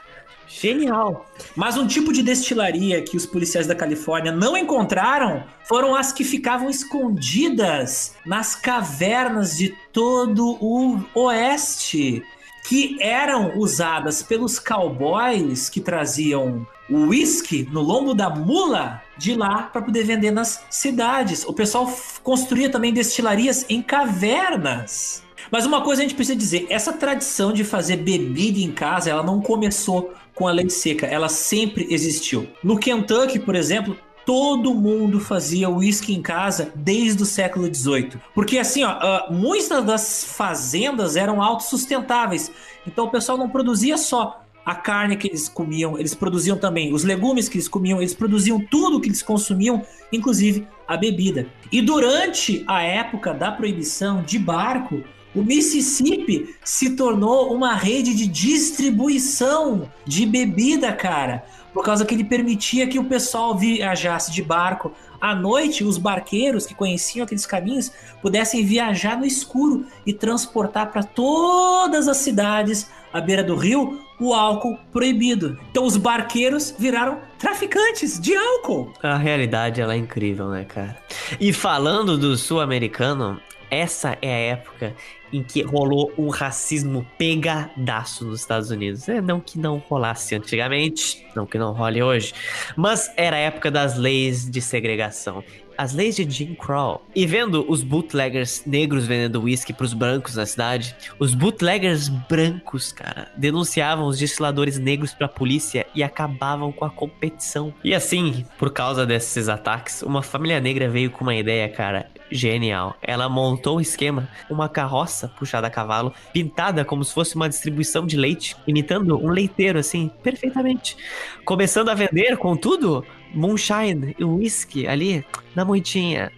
Genial. Mas um tipo de destilaria que os policiais da Califórnia não encontraram foram as que ficavam escondidas nas cavernas de todo o oeste, que eram usadas pelos cowboys que traziam o whisky no lombo da mula de lá para poder vender nas cidades. O pessoal construía também destilarias em cavernas. Mas uma coisa a gente precisa dizer, essa tradição de fazer bebida em casa, ela não começou com a lei seca, ela sempre existiu. No Kentucky, por exemplo, todo mundo fazia uísque em casa desde o século XVIII. Porque assim, ó, uh, muitas das fazendas eram autossustentáveis. Então o pessoal não produzia só a carne que eles comiam, eles produziam também os legumes que eles comiam, eles produziam tudo que eles consumiam, inclusive a bebida. E durante a época da proibição de barco, o Mississippi se tornou uma rede de distribuição de bebida, cara, por causa que ele permitia que o pessoal viajasse de barco à noite, os barqueiros que conheciam aqueles caminhos pudessem viajar no escuro e transportar para todas as cidades à beira do rio o álcool proibido. Então os barqueiros viraram traficantes de álcool. A realidade ela é incrível, né, cara? E falando do sul-americano, essa é a época em que rolou um racismo pegadaço nos Estados Unidos. É, não que não rolasse antigamente, não que não role hoje, mas era a época das leis de segregação as leis de Jim Crow. E vendo os bootleggers negros vendendo whisky pros brancos na cidade, os bootleggers brancos, cara, denunciavam os destiladores negros pra polícia e acabavam com a competição. E assim, por causa desses ataques, uma família negra veio com uma ideia, cara, genial. Ela montou o esquema, uma carroça puxada a cavalo, pintada como se fosse uma distribuição de leite, imitando um leiteiro assim, perfeitamente. Começando a vender, contudo, moonshine e whisky ali na moitinha.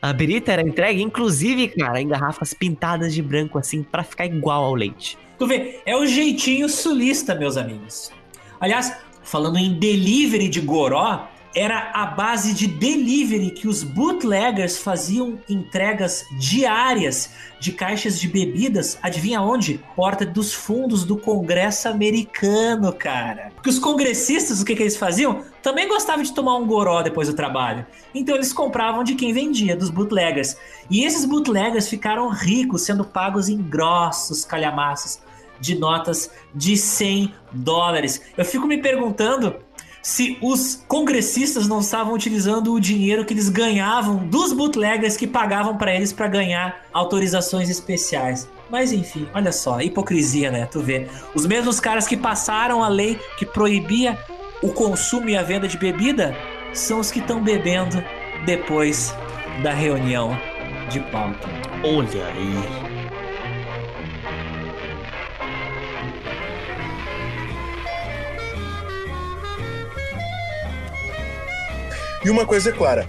A berita era entregue, inclusive, cara, em garrafas pintadas de branco, assim, para ficar igual ao leite. Tu vê, é o jeitinho sulista, meus amigos. Aliás, falando em delivery de goró, era a base de delivery que os bootleggers faziam entregas diárias de caixas de bebidas, adivinha onde? Porta dos fundos do Congresso americano, cara. Porque os congressistas, o que, que eles faziam? Também gostavam de tomar um goró depois do trabalho. Então eles compravam de quem vendia, dos bootleggers. E esses bootleggers ficaram ricos, sendo pagos em grossos calhamaços de notas de 100 dólares. Eu fico me perguntando se os congressistas não estavam utilizando o dinheiro que eles ganhavam dos bootleggers que pagavam para eles para ganhar autorizações especiais. Mas enfim, olha só, hipocrisia, né? Tu vê. Os mesmos caras que passaram a lei que proibia o consumo e a venda de bebida são os que estão bebendo depois da reunião de pauta. Olha aí. E uma coisa é clara: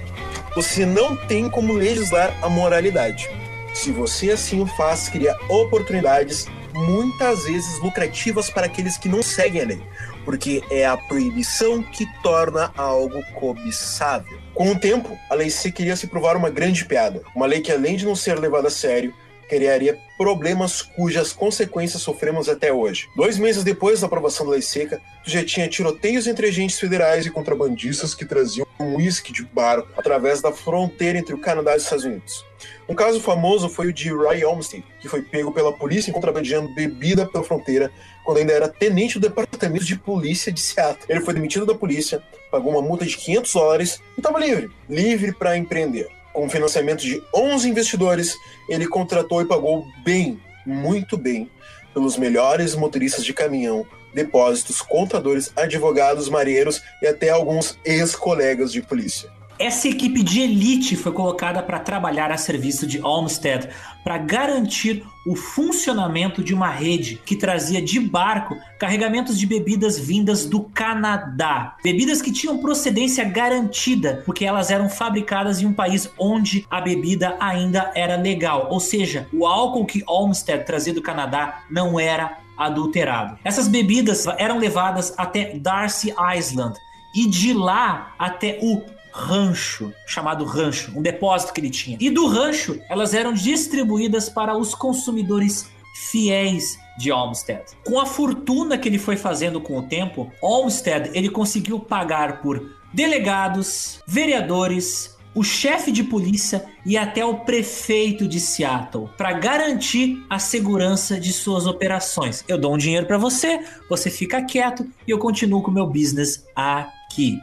você não tem como legislar a moralidade. Se você assim o faz, cria oportunidades muitas vezes lucrativas para aqueles que não seguem a lei, porque é a proibição que torna algo cobiçável. Com o tempo, a lei C queria se provar uma grande piada, uma lei que além de não ser levada a sério, criaria problemas cujas consequências sofremos até hoje. Dois meses depois da aprovação da lei seca, já tinha tiroteios entre agentes federais e contrabandistas que traziam um uísque de barco através da fronteira entre o Canadá e os Estados Unidos. Um caso famoso foi o de Ray Olmsted, que foi pego pela polícia contrabandeando bebida pela fronteira quando ainda era tenente do departamento de polícia de Seattle. Ele foi demitido da polícia, pagou uma multa de 500 dólares e estava livre, livre para empreender. Com financiamento de 11 investidores, ele contratou e pagou bem, muito bem, pelos melhores motoristas de caminhão, depósitos, contadores, advogados, marinheiros e até alguns ex-colegas de polícia. Essa equipe de elite foi colocada para trabalhar a serviço de Olmsted para garantir o funcionamento de uma rede que trazia de barco carregamentos de bebidas vindas do Canadá. Bebidas que tinham procedência garantida, porque elas eram fabricadas em um país onde a bebida ainda era legal. Ou seja, o álcool que Olmsted trazia do Canadá não era adulterado. Essas bebidas eram levadas até Darcy Island e de lá até o rancho, chamado rancho, um depósito que ele tinha. E do rancho, elas eram distribuídas para os consumidores fiéis de Olmsted. Com a fortuna que ele foi fazendo com o tempo, Olmsted ele conseguiu pagar por delegados, vereadores, o chefe de polícia e até o prefeito de Seattle para garantir a segurança de suas operações. Eu dou um dinheiro para você, você fica quieto e eu continuo com o meu business aqui.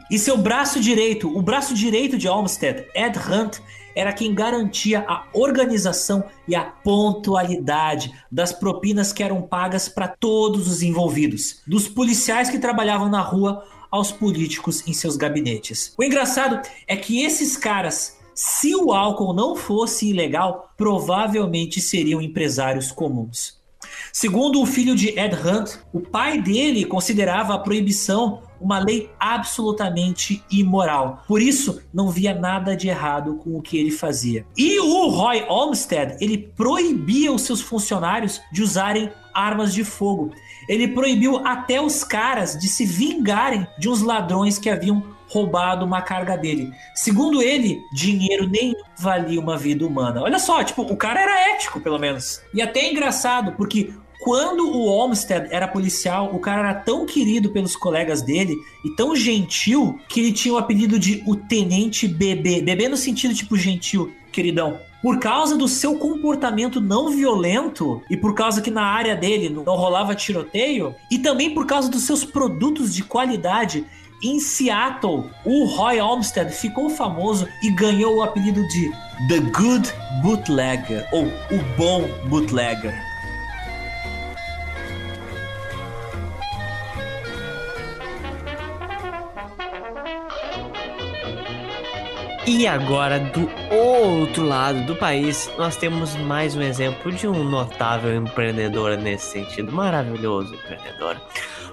E seu braço direito, o braço direito de Olmsted, Ed Hunt, era quem garantia a organização e a pontualidade das propinas que eram pagas para todos os envolvidos, dos policiais que trabalhavam na rua aos políticos em seus gabinetes. O engraçado é que esses caras, se o álcool não fosse ilegal, provavelmente seriam empresários comuns. Segundo o filho de Ed Hunt, o pai dele considerava a proibição uma lei absolutamente imoral. Por isso, não via nada de errado com o que ele fazia. E o Roy Olmsted, ele proibia os seus funcionários de usarem armas de fogo. Ele proibiu até os caras de se vingarem de uns ladrões que haviam roubado uma carga dele. Segundo ele, dinheiro nem valia uma vida humana. Olha só, tipo, o cara era ético, pelo menos. E até é engraçado, porque quando o Olmsted era policial, o cara era tão querido pelos colegas dele e tão gentil que ele tinha o apelido de o Tenente Bebê. Bebê no sentido tipo gentil, queridão. Por causa do seu comportamento não violento e por causa que na área dele não rolava tiroteio e também por causa dos seus produtos de qualidade, em Seattle, o Roy Olmsted ficou famoso e ganhou o apelido de The Good Bootlegger ou o Bom Bootlegger. E agora, do outro lado do país, nós temos mais um exemplo de um notável empreendedor nesse sentido. Maravilhoso empreendedor.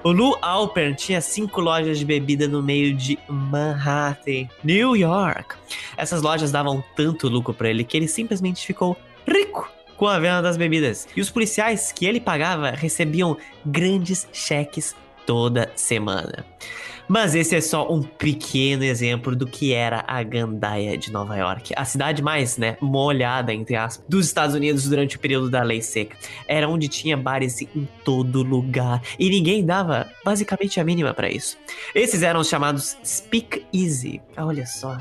O Lou Alpern tinha cinco lojas de bebida no meio de Manhattan, New York. Essas lojas davam tanto lucro para ele que ele simplesmente ficou rico com a venda das bebidas. E os policiais que ele pagava recebiam grandes cheques toda semana. Mas esse é só um pequeno exemplo do que era a gandaia de Nova York, a cidade mais, né, molhada, entre aspas, dos Estados Unidos durante o período da lei seca. Era onde tinha bares em todo lugar e ninguém dava basicamente a mínima para isso. Esses eram os chamados Speak Easy. Olha só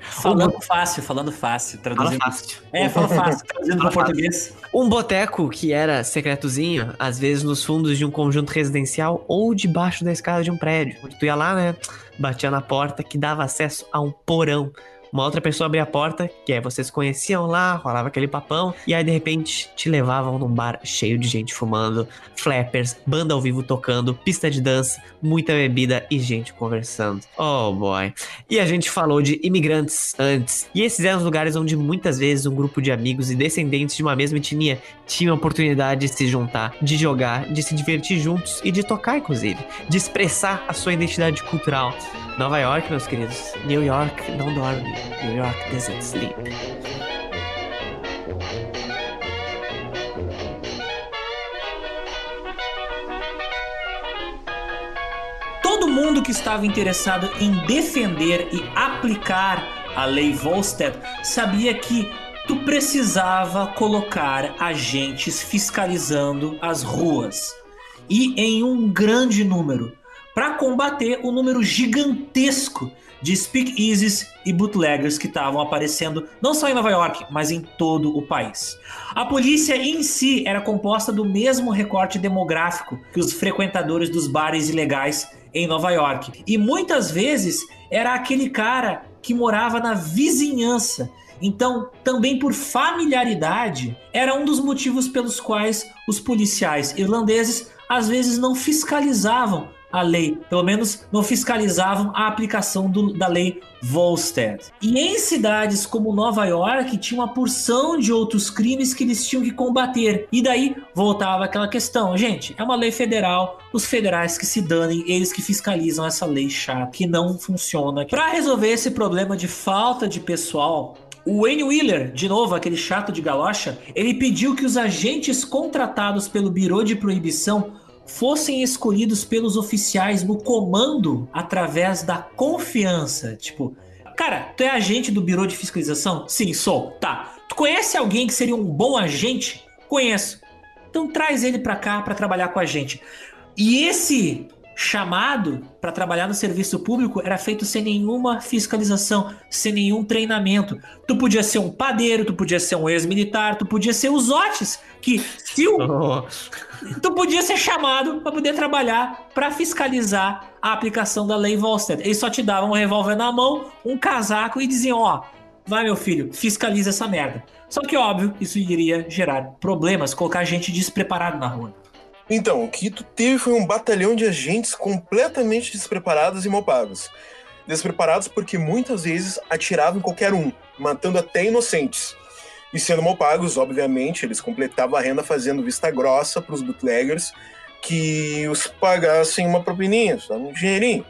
Falando um... fácil, falando fácil, traduzindo. Fala fácil. É, fala fácil, traduzindo para português. Um boteco que era secretozinho, às vezes nos fundos de um conjunto residencial ou debaixo da escada de um prédio. Onde tu ia lá, né? Batia na porta que dava acesso a um porão uma outra pessoa abria a porta, que é vocês conheciam lá, rolava aquele papão, e aí de repente te levavam num bar cheio de gente fumando, flappers, banda ao vivo tocando, pista de dança, muita bebida e gente conversando. Oh boy. E a gente falou de imigrantes antes, e esses eram os lugares onde muitas vezes um grupo de amigos e descendentes de uma mesma etnia tinham a oportunidade de se juntar, de jogar, de se divertir juntos e de tocar, inclusive, de expressar a sua identidade cultural. Nova York, meus queridos. New York não dorme. New York doesn't sleep. Todo mundo que estava interessado em defender e aplicar a lei Volstead sabia que tu precisava colocar agentes fiscalizando as ruas e em um grande número para combater o número gigantesco de speakeasies e bootleggers que estavam aparecendo não só em Nova York, mas em todo o país. A polícia em si era composta do mesmo recorte demográfico que os frequentadores dos bares ilegais em Nova York. E muitas vezes era aquele cara que morava na vizinhança. Então, também por familiaridade, era um dos motivos pelos quais os policiais irlandeses às vezes não fiscalizavam a lei, pelo menos não fiscalizavam a aplicação do, da lei Volstead. E em cidades como Nova York tinha uma porção de outros crimes que eles tinham que combater. E daí voltava aquela questão, gente, é uma lei federal, os federais que se danem, eles que fiscalizam essa lei chata que não funciona. Para resolver esse problema de falta de pessoal, o Wayne Wheeler, de novo, aquele chato de galocha, ele pediu que os agentes contratados pelo Biro de Proibição fossem escolhidos pelos oficiais no comando através da confiança. Tipo, cara, tu é agente do Biro de Fiscalização? Sim, sou. Tá. Tu conhece alguém que seria um bom agente? Conheço. Então traz ele para cá para trabalhar com a gente. E esse chamado para trabalhar no serviço público era feito sem nenhuma fiscalização, sem nenhum treinamento. Tu podia ser um padeiro, tu podia ser um ex-militar, tu podia ser os Otis, que se o... Oh. tu podia ser chamado para poder trabalhar para fiscalizar a aplicação da lei Volstead. Eles só te davam um revólver na mão, um casaco e diziam, ó, vai meu filho, fiscaliza essa merda. Só que óbvio, isso iria gerar problemas, colocar gente despreparada na rua. Então, o que tu teve foi um batalhão de agentes completamente despreparados e mal pagos. Despreparados porque muitas vezes atiravam em qualquer um, matando até inocentes. E sendo mal pagos, obviamente, eles completavam a renda fazendo vista grossa para os bootleggers que os pagassem uma propininha, um dinheirinho.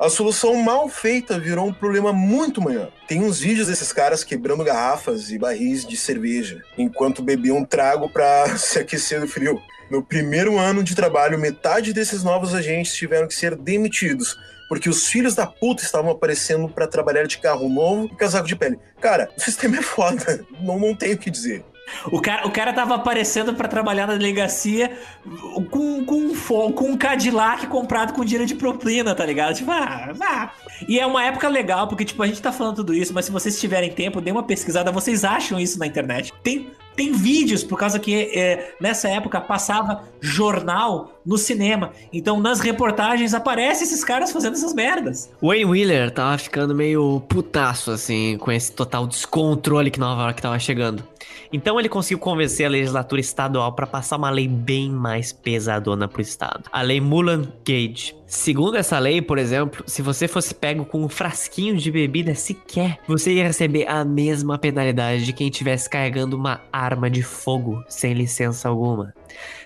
A solução mal feita virou um problema muito maior. Tem uns vídeos desses caras quebrando garrafas e barris de cerveja enquanto bebiam um trago para se aquecer do frio. No primeiro ano de trabalho, metade desses novos agentes tiveram que ser demitidos, porque os filhos da puta estavam aparecendo para trabalhar de carro novo e casaco de pele. Cara, o sistema é foda, não, não tenho o que dizer. O cara, o cara tava aparecendo para trabalhar na delegacia com, com, com um Cadillac comprado com dinheiro de propina, tá ligado? Tipo, ah, ah. E é uma época legal, porque, tipo, a gente tá falando tudo isso, mas se vocês tiverem tempo, dê uma pesquisada, vocês acham isso na internet. Tem tem vídeos, por causa que é, nessa época passava jornal no cinema. Então nas reportagens aparecem esses caras fazendo essas merdas. Wayne Wheeler tava ficando meio putaço, assim, com esse total descontrole que Nova York tava chegando. Então ele conseguiu convencer a legislatura estadual para passar uma lei bem mais pesadona pro estado. A lei Mullen Gage. Segundo essa lei, por exemplo, se você fosse pego com um frasquinho de bebida sequer, você ia receber a mesma penalidade de quem estivesse carregando uma arma de fogo sem licença alguma.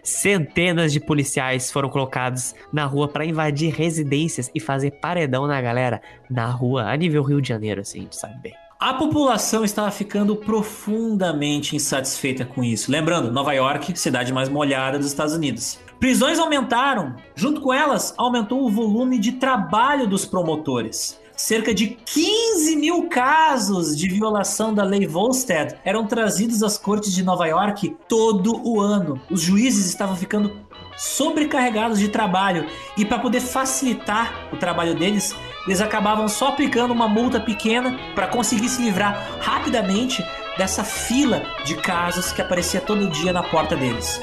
Centenas de policiais foram colocados na rua para invadir residências e fazer paredão na galera na rua, a nível Rio de Janeiro, assim, a gente sabe bem. A população estava ficando profundamente insatisfeita com isso. Lembrando, Nova York, cidade mais molhada dos Estados Unidos. Prisões aumentaram, junto com elas, aumentou o volume de trabalho dos promotores. Cerca de 15 mil casos de violação da lei Volstead eram trazidos às cortes de Nova York todo o ano. Os juízes estavam ficando sobrecarregados de trabalho e para poder facilitar o trabalho deles, eles acabavam só aplicando uma multa pequena para conseguir se livrar rapidamente dessa fila de casos que aparecia todo dia na porta deles.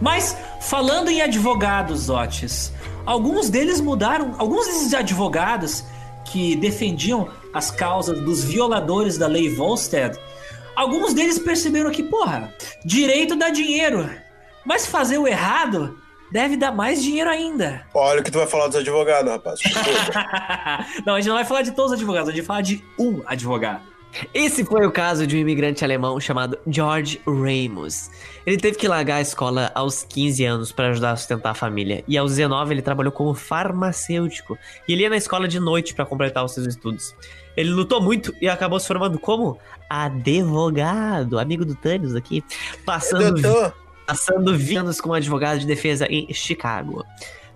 Mas falando em advogados, Otis, alguns deles mudaram, alguns desses advogados que defendiam as causas dos violadores da lei Volstead, alguns deles perceberam que, porra, direito dá dinheiro, mas fazer o errado deve dar mais dinheiro ainda. Olha o que tu vai falar dos advogados, rapaz. não, a gente não vai falar de todos os advogados, a gente vai falar de um advogado. Esse foi o caso de um imigrante alemão chamado George Ramos. Ele teve que largar a escola aos 15 anos para ajudar a sustentar a família, e aos 19 ele trabalhou como farmacêutico, e ele ia na escola de noite para completar os seus estudos. Ele lutou muito e acabou se formando como advogado, amigo do Thanos aqui, passando, passando 20 anos como advogado de defesa em Chicago.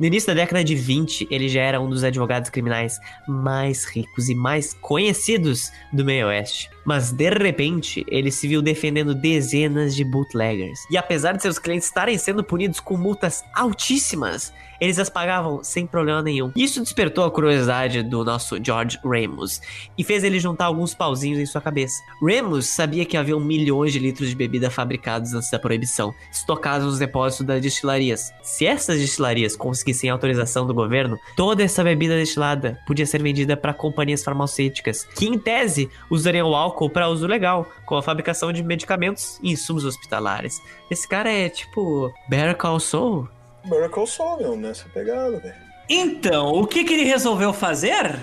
No início da década de 20, ele já era um dos advogados criminais mais ricos e mais conhecidos do meio oeste. Mas de repente, ele se viu defendendo dezenas de bootleggers. E apesar de seus clientes estarem sendo punidos com multas altíssimas, eles as pagavam sem problema nenhum. Isso despertou a curiosidade do nosso George Ramos e fez ele juntar alguns pauzinhos em sua cabeça. Ramos sabia que havia milhões de litros de bebida fabricados antes da proibição, estocados nos depósitos das destilarias. Se essas destilarias conseguissem autorização do governo, toda essa bebida destilada podia ser vendida para companhias farmacêuticas, que em tese usariam o álcool para uso legal, com a fabricação de medicamentos e insumos hospitalares. Esse cara é tipo Better Call Saul? Miracle Soul, meu, nessa pegada, velho. Então, o que, que ele resolveu fazer?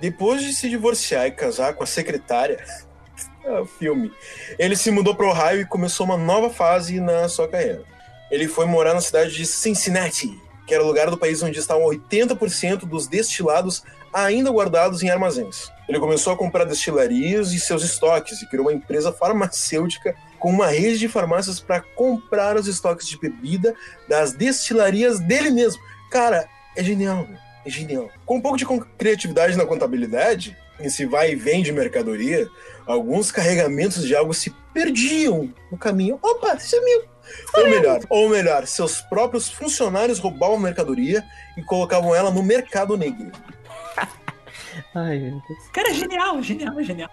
Depois de se divorciar e casar com a secretária, é o filme, ele se mudou para Ohio e começou uma nova fase na sua carreira. Ele foi morar na cidade de Cincinnati, que era o lugar do país onde estavam 80% dos destilados ainda guardados em armazéns. Ele começou a comprar destilarias e seus estoques e criou uma empresa farmacêutica com uma rede de farmácias para comprar os estoques de bebida das destilarias dele mesmo. Cara, é genial, meu. é genial. Com um pouco de criatividade na contabilidade, esse vai e vem de mercadoria, alguns carregamentos de algo se perdiam no caminho. Opa, sumiu! Ou melhor, ou melhor, seus próprios funcionários roubavam a mercadoria e colocavam ela no mercado negro. Ai, meu Deus. Cara, é genial, genial, genial.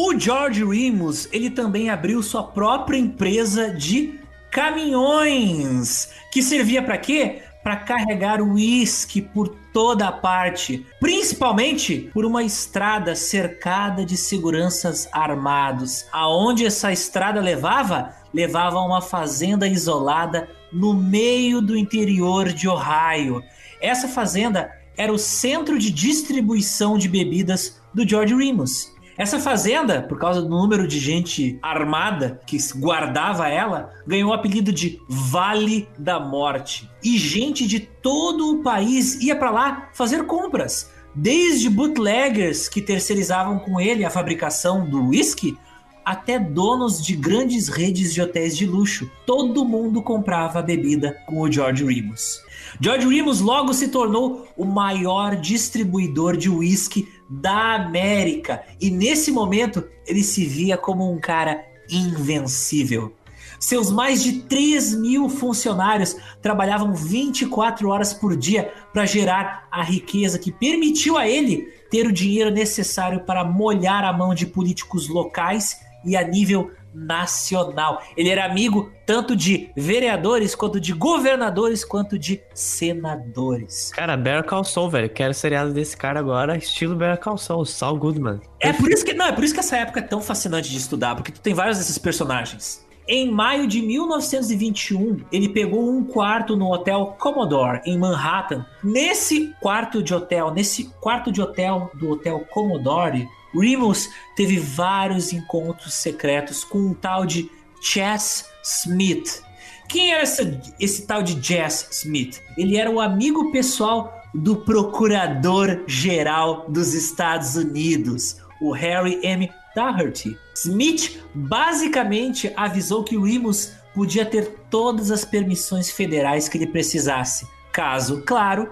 O George Remus, ele também abriu sua própria empresa de caminhões, que servia para quê? Para carregar uísque por toda a parte, principalmente por uma estrada cercada de seguranças armados. Aonde essa estrada levava? Levava a uma fazenda isolada no meio do interior de Ohio. Essa fazenda era o centro de distribuição de bebidas do George Remus. Essa fazenda, por causa do número de gente armada que guardava ela, ganhou o apelido de Vale da Morte. E gente de todo o país ia para lá fazer compras. Desde bootleggers que terceirizavam com ele a fabricação do whisky, até donos de grandes redes de hotéis de luxo. Todo mundo comprava bebida com o George Remus. George Remus logo se tornou o maior distribuidor de uísque da América e nesse momento ele se via como um cara invencível. Seus mais de 3 mil funcionários trabalhavam 24 horas por dia para gerar a riqueza que permitiu a ele ter o dinheiro necessário para molhar a mão de políticos locais e a nível nacional. Ele era amigo tanto de vereadores, quanto de governadores, quanto de senadores. Cara, Bear Call Saul, velho. Quero seriado desse cara agora, estilo Bear Call Saul, Saul Goodman. É por isso que não, é por isso que essa época é tão fascinante de estudar, porque tu tem vários desses personagens. Em maio de 1921, ele pegou um quarto no Hotel Commodore em Manhattan. Nesse quarto de hotel, nesse quarto de hotel do Hotel Commodore, Remus teve vários encontros secretos com um tal de Chess Smith. Quem era esse, esse tal de Jess Smith? Ele era o amigo pessoal do procurador-geral dos Estados Unidos, o Harry M. Daugherty. Smith basicamente avisou que o Remus podia ter todas as permissões federais que ele precisasse, caso, claro,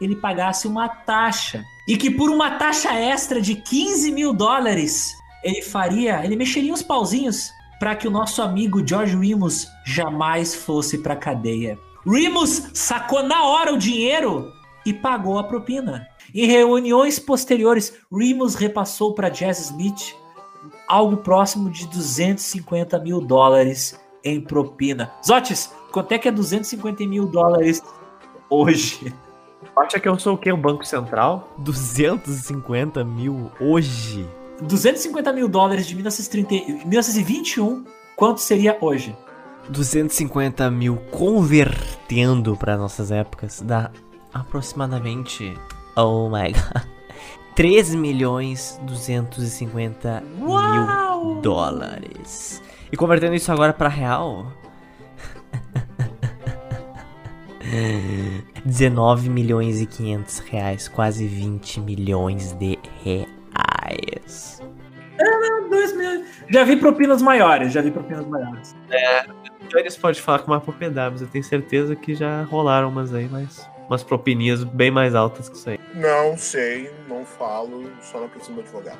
ele pagasse uma taxa. E que por uma taxa extra de 15 mil dólares, ele faria, ele mexeria uns pauzinhos para que o nosso amigo George Remus jamais fosse para cadeia. Remus sacou na hora o dinheiro e pagou a propina. Em reuniões posteriores, Remus repassou para Jazz Smith algo próximo de 250 mil dólares em propina. Zotes, quanto é que é 250 mil dólares hoje? Acha que eu sou o quê? O Banco Central? 250 mil hoje? 250 mil dólares de 1930, 1921, quanto seria hoje? 250 mil convertendo para nossas épocas dá aproximadamente. Oh my god. 3 milhões 250 Uau! mil dólares. E convertendo isso agora para real. 19 milhões e 500 reais, quase 20 milhões de reais. É, dois mil. Já vi propinas maiores, já vi propinas maiores. É, o Jones pode falar com uma propriedade, mas eu tenho certeza que já rolaram umas aí, mas umas propininhas bem mais altas que isso aí. Não sei, não falo, só não preciso do advogado.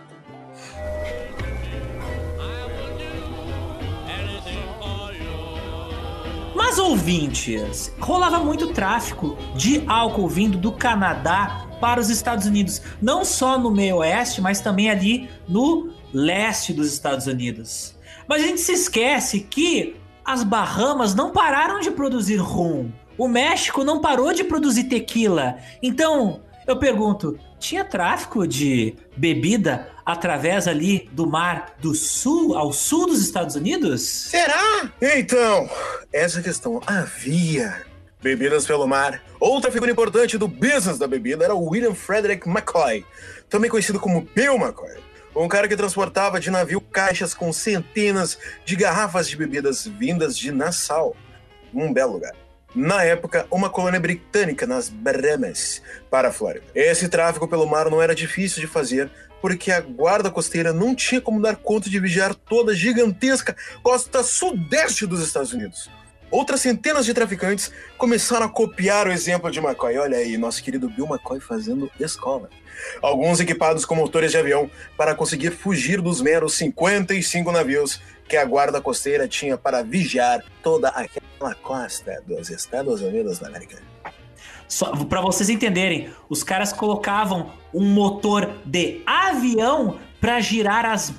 Mas ouvintes, rolava muito tráfico de álcool vindo do Canadá para os Estados Unidos, não só no meio oeste, mas também ali no leste dos Estados Unidos. Mas a gente se esquece que as Bahamas não pararam de produzir rum. O México não parou de produzir tequila. Então, eu pergunto, tinha tráfico de bebida através ali do mar do sul ao sul dos Estados Unidos? Será? Então, essa questão havia bebidas pelo mar. Outra figura importante do business da bebida era o William Frederick McCoy, também conhecido como Bill McCoy. Um cara que transportava de navio caixas com centenas de garrafas de bebidas vindas de Nassau, um belo lugar. Na época, uma colônia britânica nas Bahamas, para a Flórida. Esse tráfico pelo mar não era difícil de fazer, porque a guarda costeira não tinha como dar conta de vigiar toda a gigantesca costa sudeste dos Estados Unidos. Outras centenas de traficantes começaram a copiar o exemplo de McCoy. Olha aí, nosso querido Bill McCoy fazendo escola. Alguns equipados com motores de avião para conseguir fugir dos meros 55 navios que a guarda costeira tinha para vigiar toda aquela costa dos Estados Unidos da América. Só para vocês entenderem, os caras colocavam um motor de avião para girar as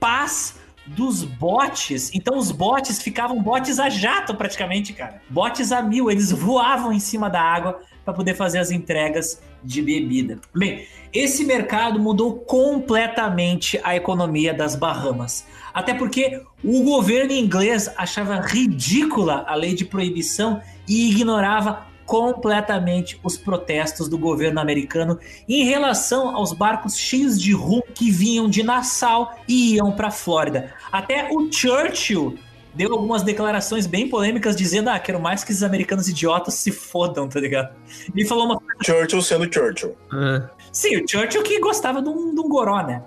pás dos botes. Então os botes ficavam botes a jato praticamente, cara. Botes a mil, eles voavam em cima da água para poder fazer as entregas de bebida. Bem, esse mercado mudou completamente a economia das Bahamas. Até porque o governo inglês achava ridícula a lei de proibição e ignorava completamente os protestos do governo americano em relação aos barcos cheios de rum que vinham de Nassau e iam para Flórida. Até o Churchill deu algumas declarações bem polêmicas dizendo: Ah, quero mais que esses americanos idiotas se fodam, tá ligado? Ele falou uma. Churchill sendo Churchill. Ah, Sim, o Churchill que gostava de um, de um goró, né?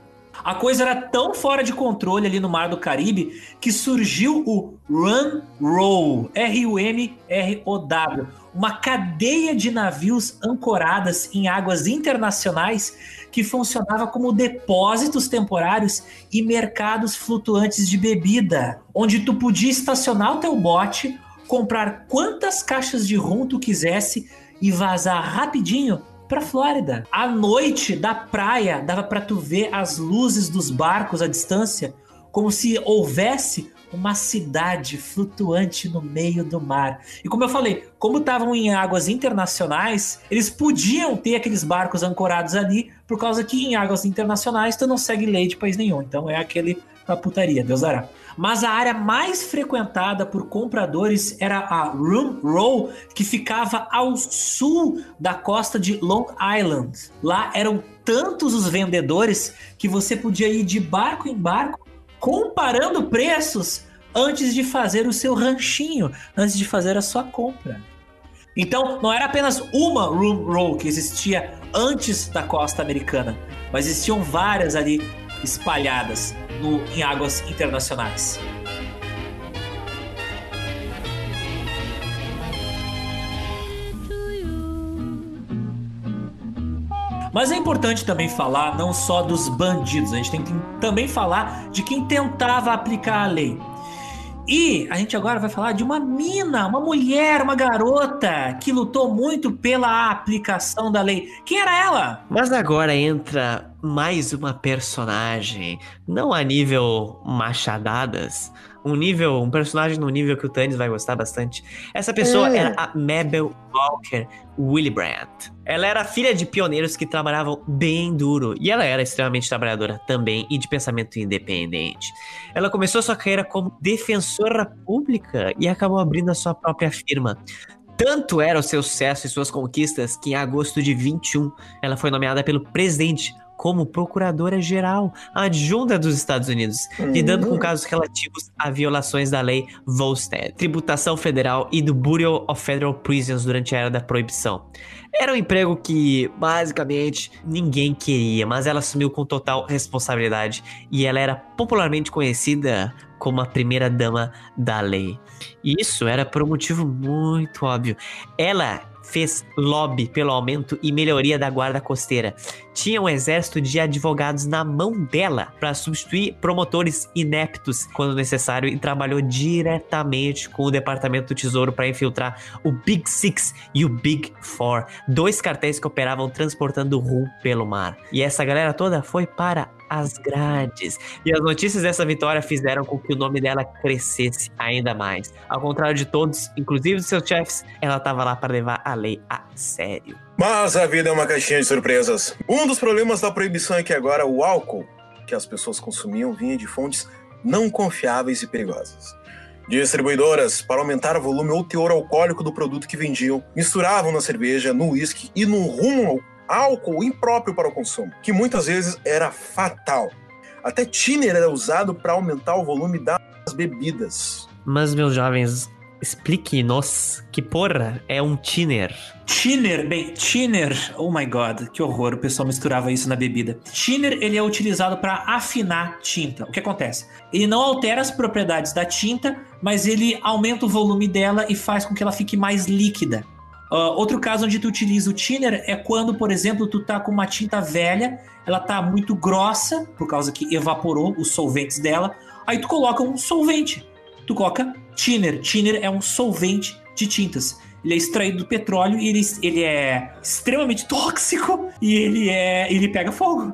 A coisa era tão fora de controle ali no Mar do Caribe que surgiu o Run Row, R-U-M-R-O-W, uma cadeia de navios ancoradas em águas internacionais que funcionava como depósitos temporários e mercados flutuantes de bebida, onde tu podia estacionar o teu bote, comprar quantas caixas de rum tu quisesse e vazar rapidinho pra Flórida. À noite da praia dava pra tu ver as luzes dos barcos à distância, como se houvesse uma cidade flutuante no meio do mar. E como eu falei, como estavam em águas internacionais, eles podiam ter aqueles barcos ancorados ali, por causa que em águas internacionais tu não segue lei de país nenhum. Então é aquele a putaria, Deus dará. Mas a área mais frequentada por compradores era a Room Row, que ficava ao sul da costa de Long Island. Lá eram tantos os vendedores que você podia ir de barco em barco comparando preços antes de fazer o seu ranchinho, antes de fazer a sua compra. Então, não era apenas uma room row que existia antes da costa americana, mas existiam várias ali espalhadas no, em águas internacionais. Mas é importante também falar não só dos bandidos, a gente tem que também falar de quem tentava aplicar a lei. E a gente agora vai falar de uma mina, uma mulher, uma garota que lutou muito pela aplicação da lei. Quem era ela? Mas agora entra mais uma personagem, não a nível machadadas, um nível, um personagem no nível que o Tannis vai gostar bastante. Essa pessoa É. era a Mabel Walker Willibrandt. Ela era filha de pioneiros que trabalhavam bem duro e ela era extremamente trabalhadora também e de pensamento independente. Ela começou sua carreira como defensora pública e acabou abrindo a sua própria firma. Tanto era o seu sucesso e suas conquistas que em agosto de 21 ela foi nomeada pelo presidente como procuradora-geral adjunta dos Estados Unidos, lidando com casos relativos a violações da lei Volstead, tributação federal e do Bureau of Federal Prisons durante a era da proibição. Era um emprego que, basicamente, ninguém queria, mas ela assumiu com total responsabilidade e ela era popularmente conhecida como a primeira dama da lei. E isso era por um motivo muito óbvio. Ela fez lobby pelo aumento e melhoria da guarda costeira. Tinha um exército de advogados na mão dela para substituir promotores ineptos quando necessário e trabalhou diretamente com o Departamento do Tesouro para infiltrar o Big Six e o Big Four, dois cartéis que operavam transportando rum pelo mar. E essa galera toda foi para as grades. E as notícias dessa vitória fizeram com que o nome dela crescesse ainda mais. Ao contrário de todos, inclusive dos seus chefes, ela estava lá para levar a lei a sério. Mas a vida é uma caixinha de surpresas. Um dos problemas da proibição é que agora o álcool que as pessoas consumiam vinha de fontes não confiáveis e perigosas. Distribuidoras, para aumentar o volume ou teor alcoólico do produto que vendiam, misturavam na cerveja, no uísque e no rum álcool impróprio para o consumo, que muitas vezes era fatal. Até thinner era usado para aumentar o volume das bebidas. Mas, meus jovens, explique-nos que porra é um thinner. Thinner, bem, thinner, oh my god, que horror, o pessoal misturava isso na bebida. Thinner, ele é utilizado para afinar tinta. O que acontece? Ele não altera as propriedades da tinta, mas ele aumenta o volume dela e faz com que ela fique mais líquida. Uh, outro caso onde tu utiliza o thinner é quando, por exemplo, tu tá com uma tinta velha, ela tá muito grossa, por causa que evaporou os solventes dela, aí tu coloca um solvente. Tu coloca thinner. Thinner é um solvente de tintas. Ele é extraído do petróleo e ele, ele é extremamente tóxico e ele é ele pega fogo.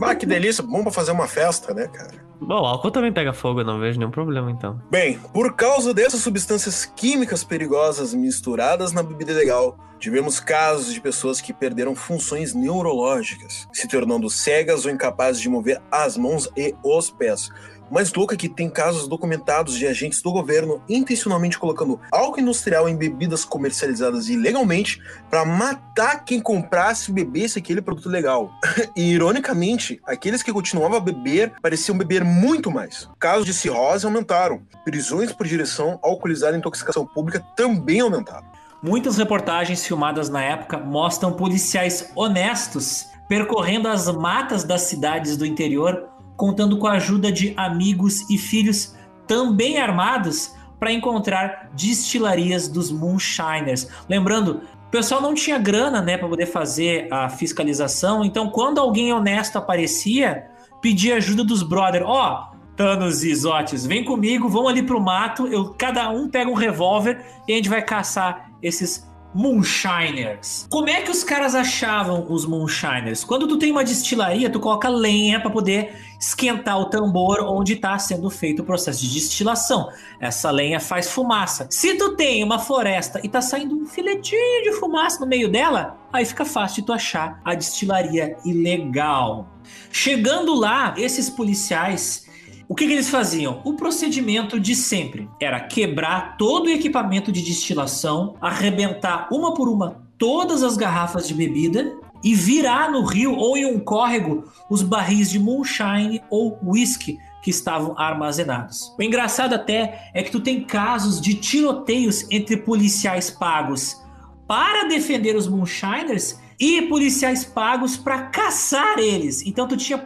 Ah, que delícia, bom pra fazer uma festa, né, cara? Bom, o álcool também pega fogo, não vejo nenhum problema então. Bem, por causa dessas substâncias químicas perigosas misturadas na bebida legal, tivemos casos de pessoas que perderam funções neurológicas, se tornando cegas ou incapazes de mover as mãos e os pés mais louco é que tem casos documentados de agentes do governo intencionalmente colocando álcool industrial em bebidas comercializadas ilegalmente para matar quem comprasse e bebesse aquele produto legal. e, ironicamente, aqueles que continuavam a beber pareciam beber muito mais. Casos de cirrose aumentaram. Prisões por direção alcoolizada e intoxicação pública também aumentaram. Muitas reportagens filmadas na época mostram policiais honestos percorrendo as matas das cidades do interior contando com a ajuda de amigos e filhos também armados para encontrar destilarias dos Moonshiners. Lembrando, o pessoal não tinha grana, né, para poder fazer a fiscalização, então quando alguém honesto aparecia, pedia ajuda dos brothers. Ó, oh, Thanos e Isotes, vem comigo, vamos ali pro mato, eu cada um pega um revólver e a gente vai caçar esses Moonshiners. Como é que os caras achavam os Moonshiners? Quando tu tem uma destilaria, tu coloca lenha para poder esquentar o tambor onde está sendo feito o processo de destilação. Essa lenha faz fumaça. Se tu tem uma floresta e tá saindo um filetinho de fumaça no meio dela, aí fica fácil de tu achar a destilaria ilegal. Chegando lá, esses policiais o que, que, eles faziam? O procedimento de sempre era quebrar todo o equipamento de destilação, arrebentar uma por uma todas as garrafas de bebida e virar no rio ou em um córrego os barris de moonshine ou whisky que estavam armazenados. O engraçado até é que tu tem casos de tiroteios entre policiais pagos para defender os moonshiners e policiais pagos para caçar eles. Então tu tinha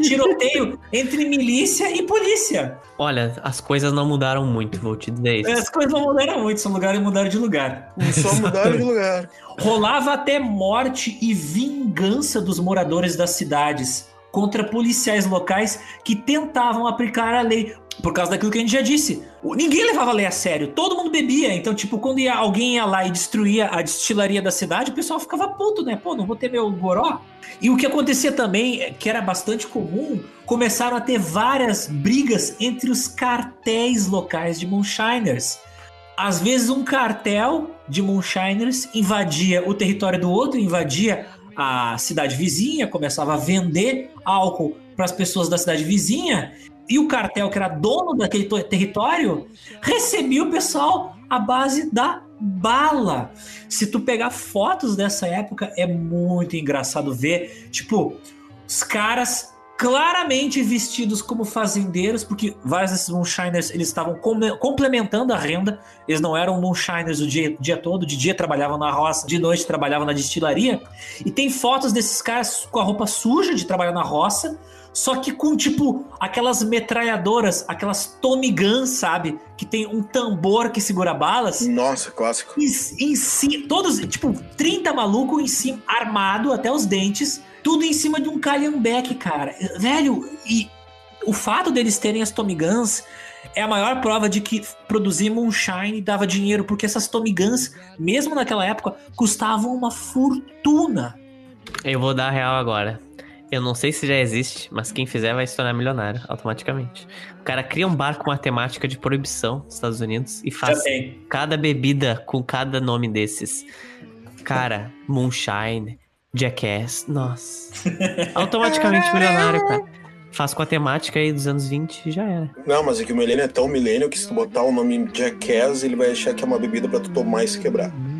tiroteio entre milícia e polícia. Olha, as coisas não mudaram muito, vou te dizer isso. As coisas não mudaram muito, só lugares mudaram de lugar. Só mudaram de lugar. Rolava até morte e vingança dos moradores das cidades contra policiais locais que tentavam aplicar a lei. Por causa daquilo que a gente já disse. Ninguém levava a lei a sério, todo mundo bebia. Então, tipo, quando ia, alguém ia lá e destruía a destilaria da cidade, o pessoal ficava puto, né? Pô, não vou ter meu goró. E o que acontecia também, que era bastante comum, começaram a ter várias brigas entre os cartéis locais de Moonshiners. Às vezes, um cartel de Moonshiners invadia o território do outro, invadia a cidade vizinha, começava a vender álcool para as pessoas da cidade vizinha, e o cartel, que era dono daquele território, recebia o pessoal à base da bala. Se tu pegar fotos dessa época, é muito engraçado ver, tipo, os caras claramente vestidos como fazendeiros, porque vários desses moonshiners eles estavam complementando a renda, eles não eram moonshiners o dia, dia todo, de dia trabalhavam na roça, de noite trabalhavam na destilaria, e tem fotos desses caras com a roupa suja de trabalhar na roça, só que com tipo aquelas metralhadoras, aquelas Tommy Guns, sabe? Que tem um tambor que segura balas. Nossa, clássico. Em, em si, todos, tipo, 30 maluco em cima, armado até os dentes, tudo em cima de um Calhambeck, cara. Velho, e o fato deles terem as Tommy Guns é a maior prova de que produzir Moonshine dava dinheiro, porque essas Tommy Guns, mesmo naquela época, custavam uma fortuna. Eu vou dar a real agora. Eu não sei se já existe, mas quem fizer vai se tornar milionário automaticamente. O cara cria um bar com matemática de proibição nos Estados Unidos e faz cada bebida com cada nome desses. Cara, Moonshine, Jackass, nossa. Automaticamente milionário, cara. Faz com a temática aí dos anos 20 e já era. Não, mas é que o milênio é tão milênio que se tu botar o nome Jackass, ele vai achar que é uma bebida pra tu tomar e se quebrar. Mas,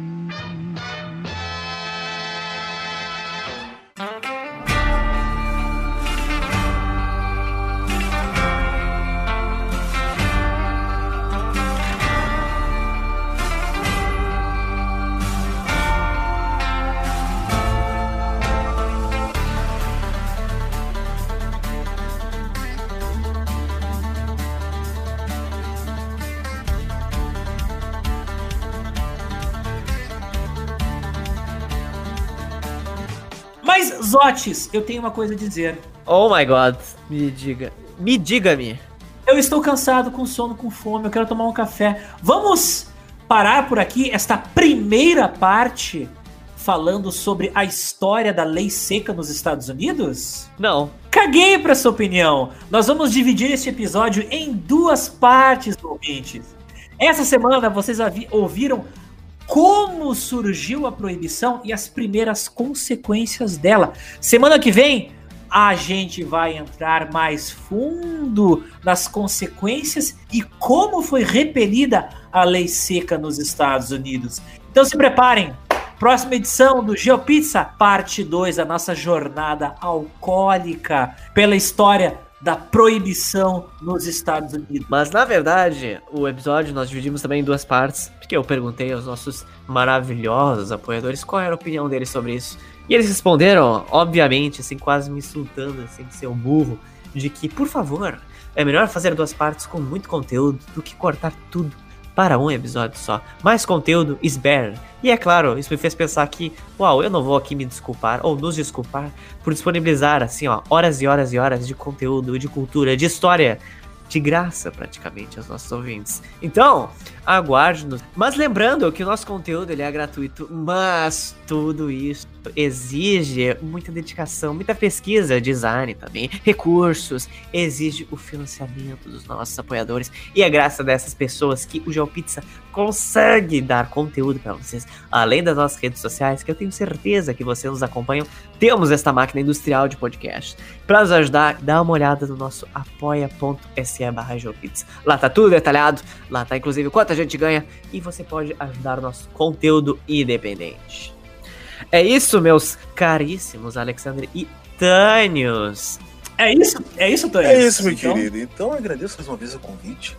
Zotes, eu tenho uma coisa a dizer. Oh my god, me diga. Me diga-me. Eu estou cansado, com sono, com fome, eu quero tomar um café. Vamos parar por aqui esta primeira parte falando sobre a história da lei seca nos Estados Unidos? Não. Caguei pra sua opinião. Nós vamos dividir este episódio em duas partes, ouvintes. Essa semana vocês ouviram como surgiu a proibição e as primeiras consequências dela. Semana que vem a gente vai entrar mais fundo nas consequências e como foi repelida a lei seca nos Estados Unidos. Então se preparem. Próxima edição do GeoPizza, parte 2, a nossa jornada alcoólica pela história da proibição nos Estados Unidos. Mas na verdade, o episódio nós dividimos também em duas partes, porque eu perguntei aos nossos maravilhosos apoiadores qual era a opinião deles sobre isso. E eles responderam, obviamente, assim, quase me insultando, assim, de ser um burro, de que, por favor, é melhor fazer duas partes com muito conteúdo do que cortar tudo para um episódio só. Mais conteúdo is. E é claro, isso me fez pensar que, uau, eu não vou aqui me desculpar ou nos desculpar por disponibilizar assim, ó, horas e horas e horas de conteúdo, de cultura, de história de graça praticamente aos nossos ouvintes. Então, aguarde-nos. Mas lembrando que o nosso conteúdo ele é gratuito, mas tudo isso exige muita dedicação, muita pesquisa, design também, recursos, exige o financiamento dos nossos apoiadores. E é graças dessas pessoas que o GeoPizza consegue dar conteúdo para vocês, além das nossas redes sociais, que eu tenho certeza que vocês nos acompanham. Temos esta máquina industrial de podcast. Para nos ajudar, dá uma olhada no nosso apoia.se barra Lá tá tudo detalhado, lá tá inclusive quanto a gente ganha e você pode ajudar o nosso conteúdo independente. É isso, meus caríssimos Alexandre e Tânios. É isso, é isso, Tânios. É isso, meu então... querido. Então agradeço mais uma vez o convite.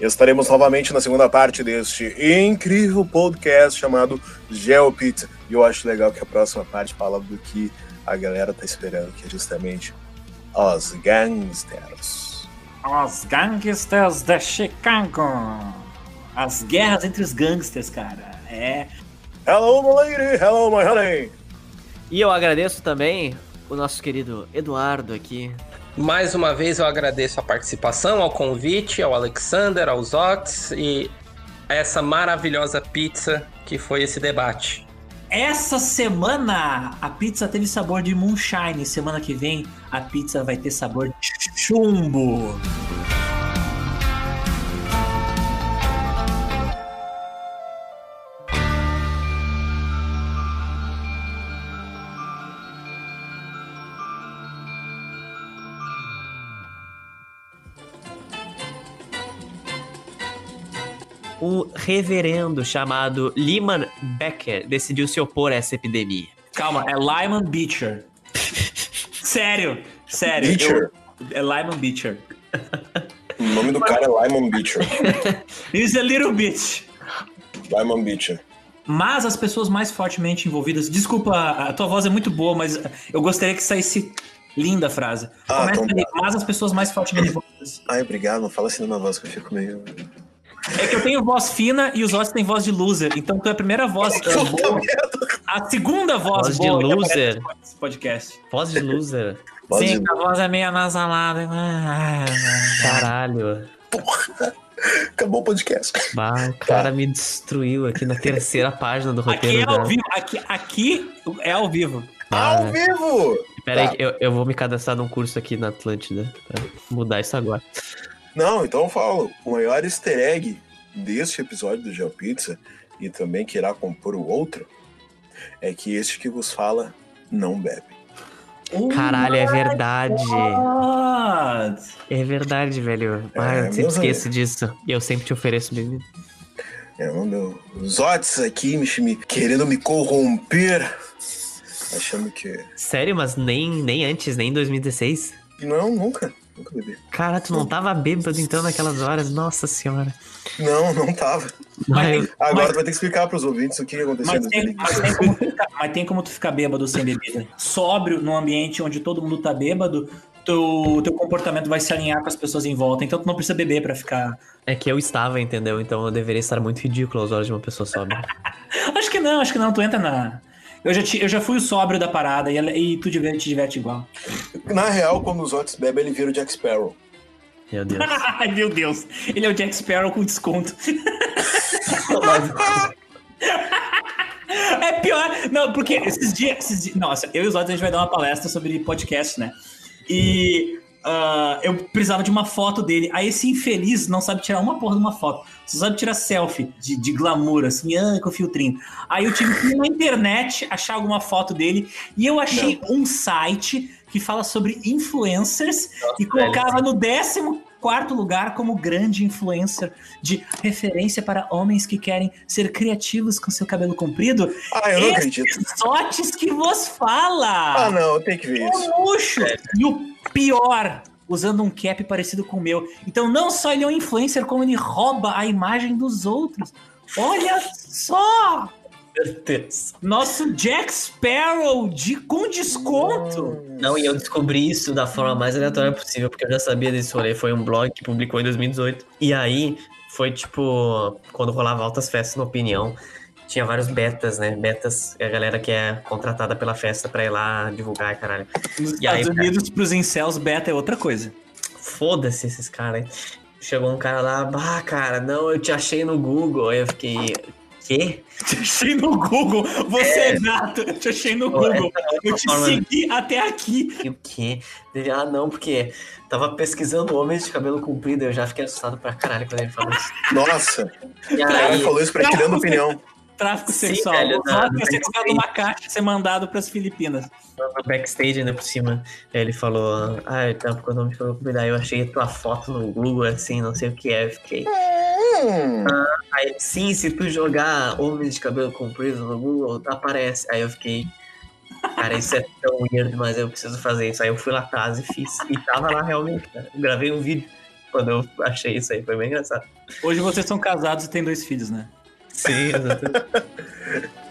Estaremos novamente na segunda parte deste incrível podcast chamado GeoPizza. E eu acho legal que a próxima parte fala do que a galera tá esperando, que é justamente os gangsters. Os gangsters de Chicago. As guerras entre os gangsters, cara. É. Hello, my lady. Hello, my honey. E eu agradeço também o nosso querido Eduardo aqui, mais uma vez eu agradeço a participação, ao convite, ao Alexander, aos Ox e essa maravilhosa pizza que foi esse debate. Essa semana a pizza teve sabor de moonshine, semana que vem a pizza vai ter sabor de chumbo. Um reverendo chamado Lyman Becker decidiu se opor a essa epidemia. Calma, é Lyman Beecher. sério, sério. Beecher? Eu, é Lyman Beecher. O nome do cara é Lyman Beecher. He's a little bitch. Lyman Beecher. Mas as pessoas mais fortemente envolvidas. Desculpa, a tua voz é muito boa, mas eu gostaria que saísse Linda a frase. Ah, Começa então ali, tá. mas as pessoas mais fortemente voz. Ai, obrigado, não fala assim na minha voz que eu fico meio. É que eu tenho voz fina e os outros têm voz de loser. Então tu é a primeira voz uh, boa. A segunda voz, Voz de boa que loser. nesse podcast. Voz de loser. Voz Sim, de- a voz é meio anasalada. Caralho. Acabou o podcast. Bah, o cara me destruiu aqui na terceira página do Aqui roteiro. é ao da- vivo. Aqui, aqui é ao vivo. Ah, Ao vivo! Pera Tá. eu, eu vou me cadastrar num curso aqui na Atlântida pra mudar isso agora. Não, então eu falo. O maior easter egg deste episódio do GeoPizza e também que irá compor o outro é que este que vos fala não bebe. Caralho, é verdade. É verdade, velho. Ah, É, eu sempre esqueço disso. E eu sempre te ofereço bebida. É, não deu. Os Otis aqui me, me- querendo me corromper, achando que. Sério, mas nem, nem antes, nem em 2016? Não, nunca. Nunca bebi. Cara, tu não tava bêbado então naquelas horas? Nossa senhora. Não, não tava. Mas Agora mas- tu vai ter que explicar pros ouvintes o que aconteceu Mas em tem, 2020. mas, tem como tu ficar, mas tem como tu ficar bêbado sem bebida. Sóbrio, num ambiente onde todo mundo tá bêbado, teu, teu comportamento vai se alinhar com as pessoas em volta. Então tu não precisa beber pra ficar. É que eu estava, entendeu? Então eu deveria estar muito ridículo aos olhos de uma pessoa sóbria. Acho que não, acho que não. Tu entra na. Eu já, ti- eu já fui o sóbrio da parada e, ela- e tu diverte, te diverte igual. Na real, quando os Otis bebem, ele vira o Jack Sparrow. Meu Deus. Ai, meu Deus. Ele é o Jack Sparrow com desconto. É pior. Não, porque esses dias. Esses dias nossa, eu e os outros a gente vai dar uma palestra sobre podcast, né? E ah, eu precisava de uma foto dele. Aí esse infeliz não sabe tirar uma porra de uma foto. Só sabe tirar selfie de, de glamour, assim, ah, com filtrinho. Aí eu tive que ir na internet achar alguma foto dele. E eu achei um site que fala sobre influencers e colocava no décimo quarto lugar como grande influencer de referência para homens que querem ser criativos com seu cabelo comprido. Ah, eu não Esse acredito. Sotes que vos fala! Ah, não, tenho que ver isso. O luxo! E o pior, usando um cap parecido com o meu. Então, não só ele é um influencer, como ele rouba a imagem dos outros. Olha só! Meu Deus. Nosso Jack Sparrow de, com desconto! Não, e eu descobri isso da forma mais aleatória possível, porque eu já sabia desse rolê. Foi um blog que publicou em 2018. E aí, foi tipo, quando rolava altas festas na opinião, tinha vários betas, né? Betas, a galera que é contratada pela festa pra ir lá divulgar, caralho. Nos E aí, Estados Unidos, pros incels, beta é outra coisa. Foda-se esses caras aí. Chegou um cara lá, bah, cara, não, eu te achei no Google. Aí eu fiquei, quê? Te achei no Google. Você é gato. Eu te achei no Google. Eu te forma- segui até aqui. E o quê? Ele, ah, não, porque tava pesquisando homens de cabelo comprido, eu já fiquei assustado pra caralho quando ele falou isso. Nossa, E cara aí, falou isso pra Não, você- opinião. Tráfico Sim, sexual. velho, O na- ia ser colocado numa caixa e ser mandado pras Filipinas. no backstage ainda por cima, ele falou, ah, então, quando eu me comprido, aí eu achei tua foto no Google, assim, não sei o que é, eu fiquei... Hum, Aí, sim, se tu jogar homens de cabelo comprido no Google, aparece. Aí eu fiquei... Cara, isso é tão weird, mas eu preciso fazer isso. Aí eu fui lá atrás e fiz. E tava lá realmente, cara. Eu gravei um vídeo quando eu achei isso aí, foi bem engraçado. Hoje vocês são casados e têm dois filhos, né? Sim, exatamente.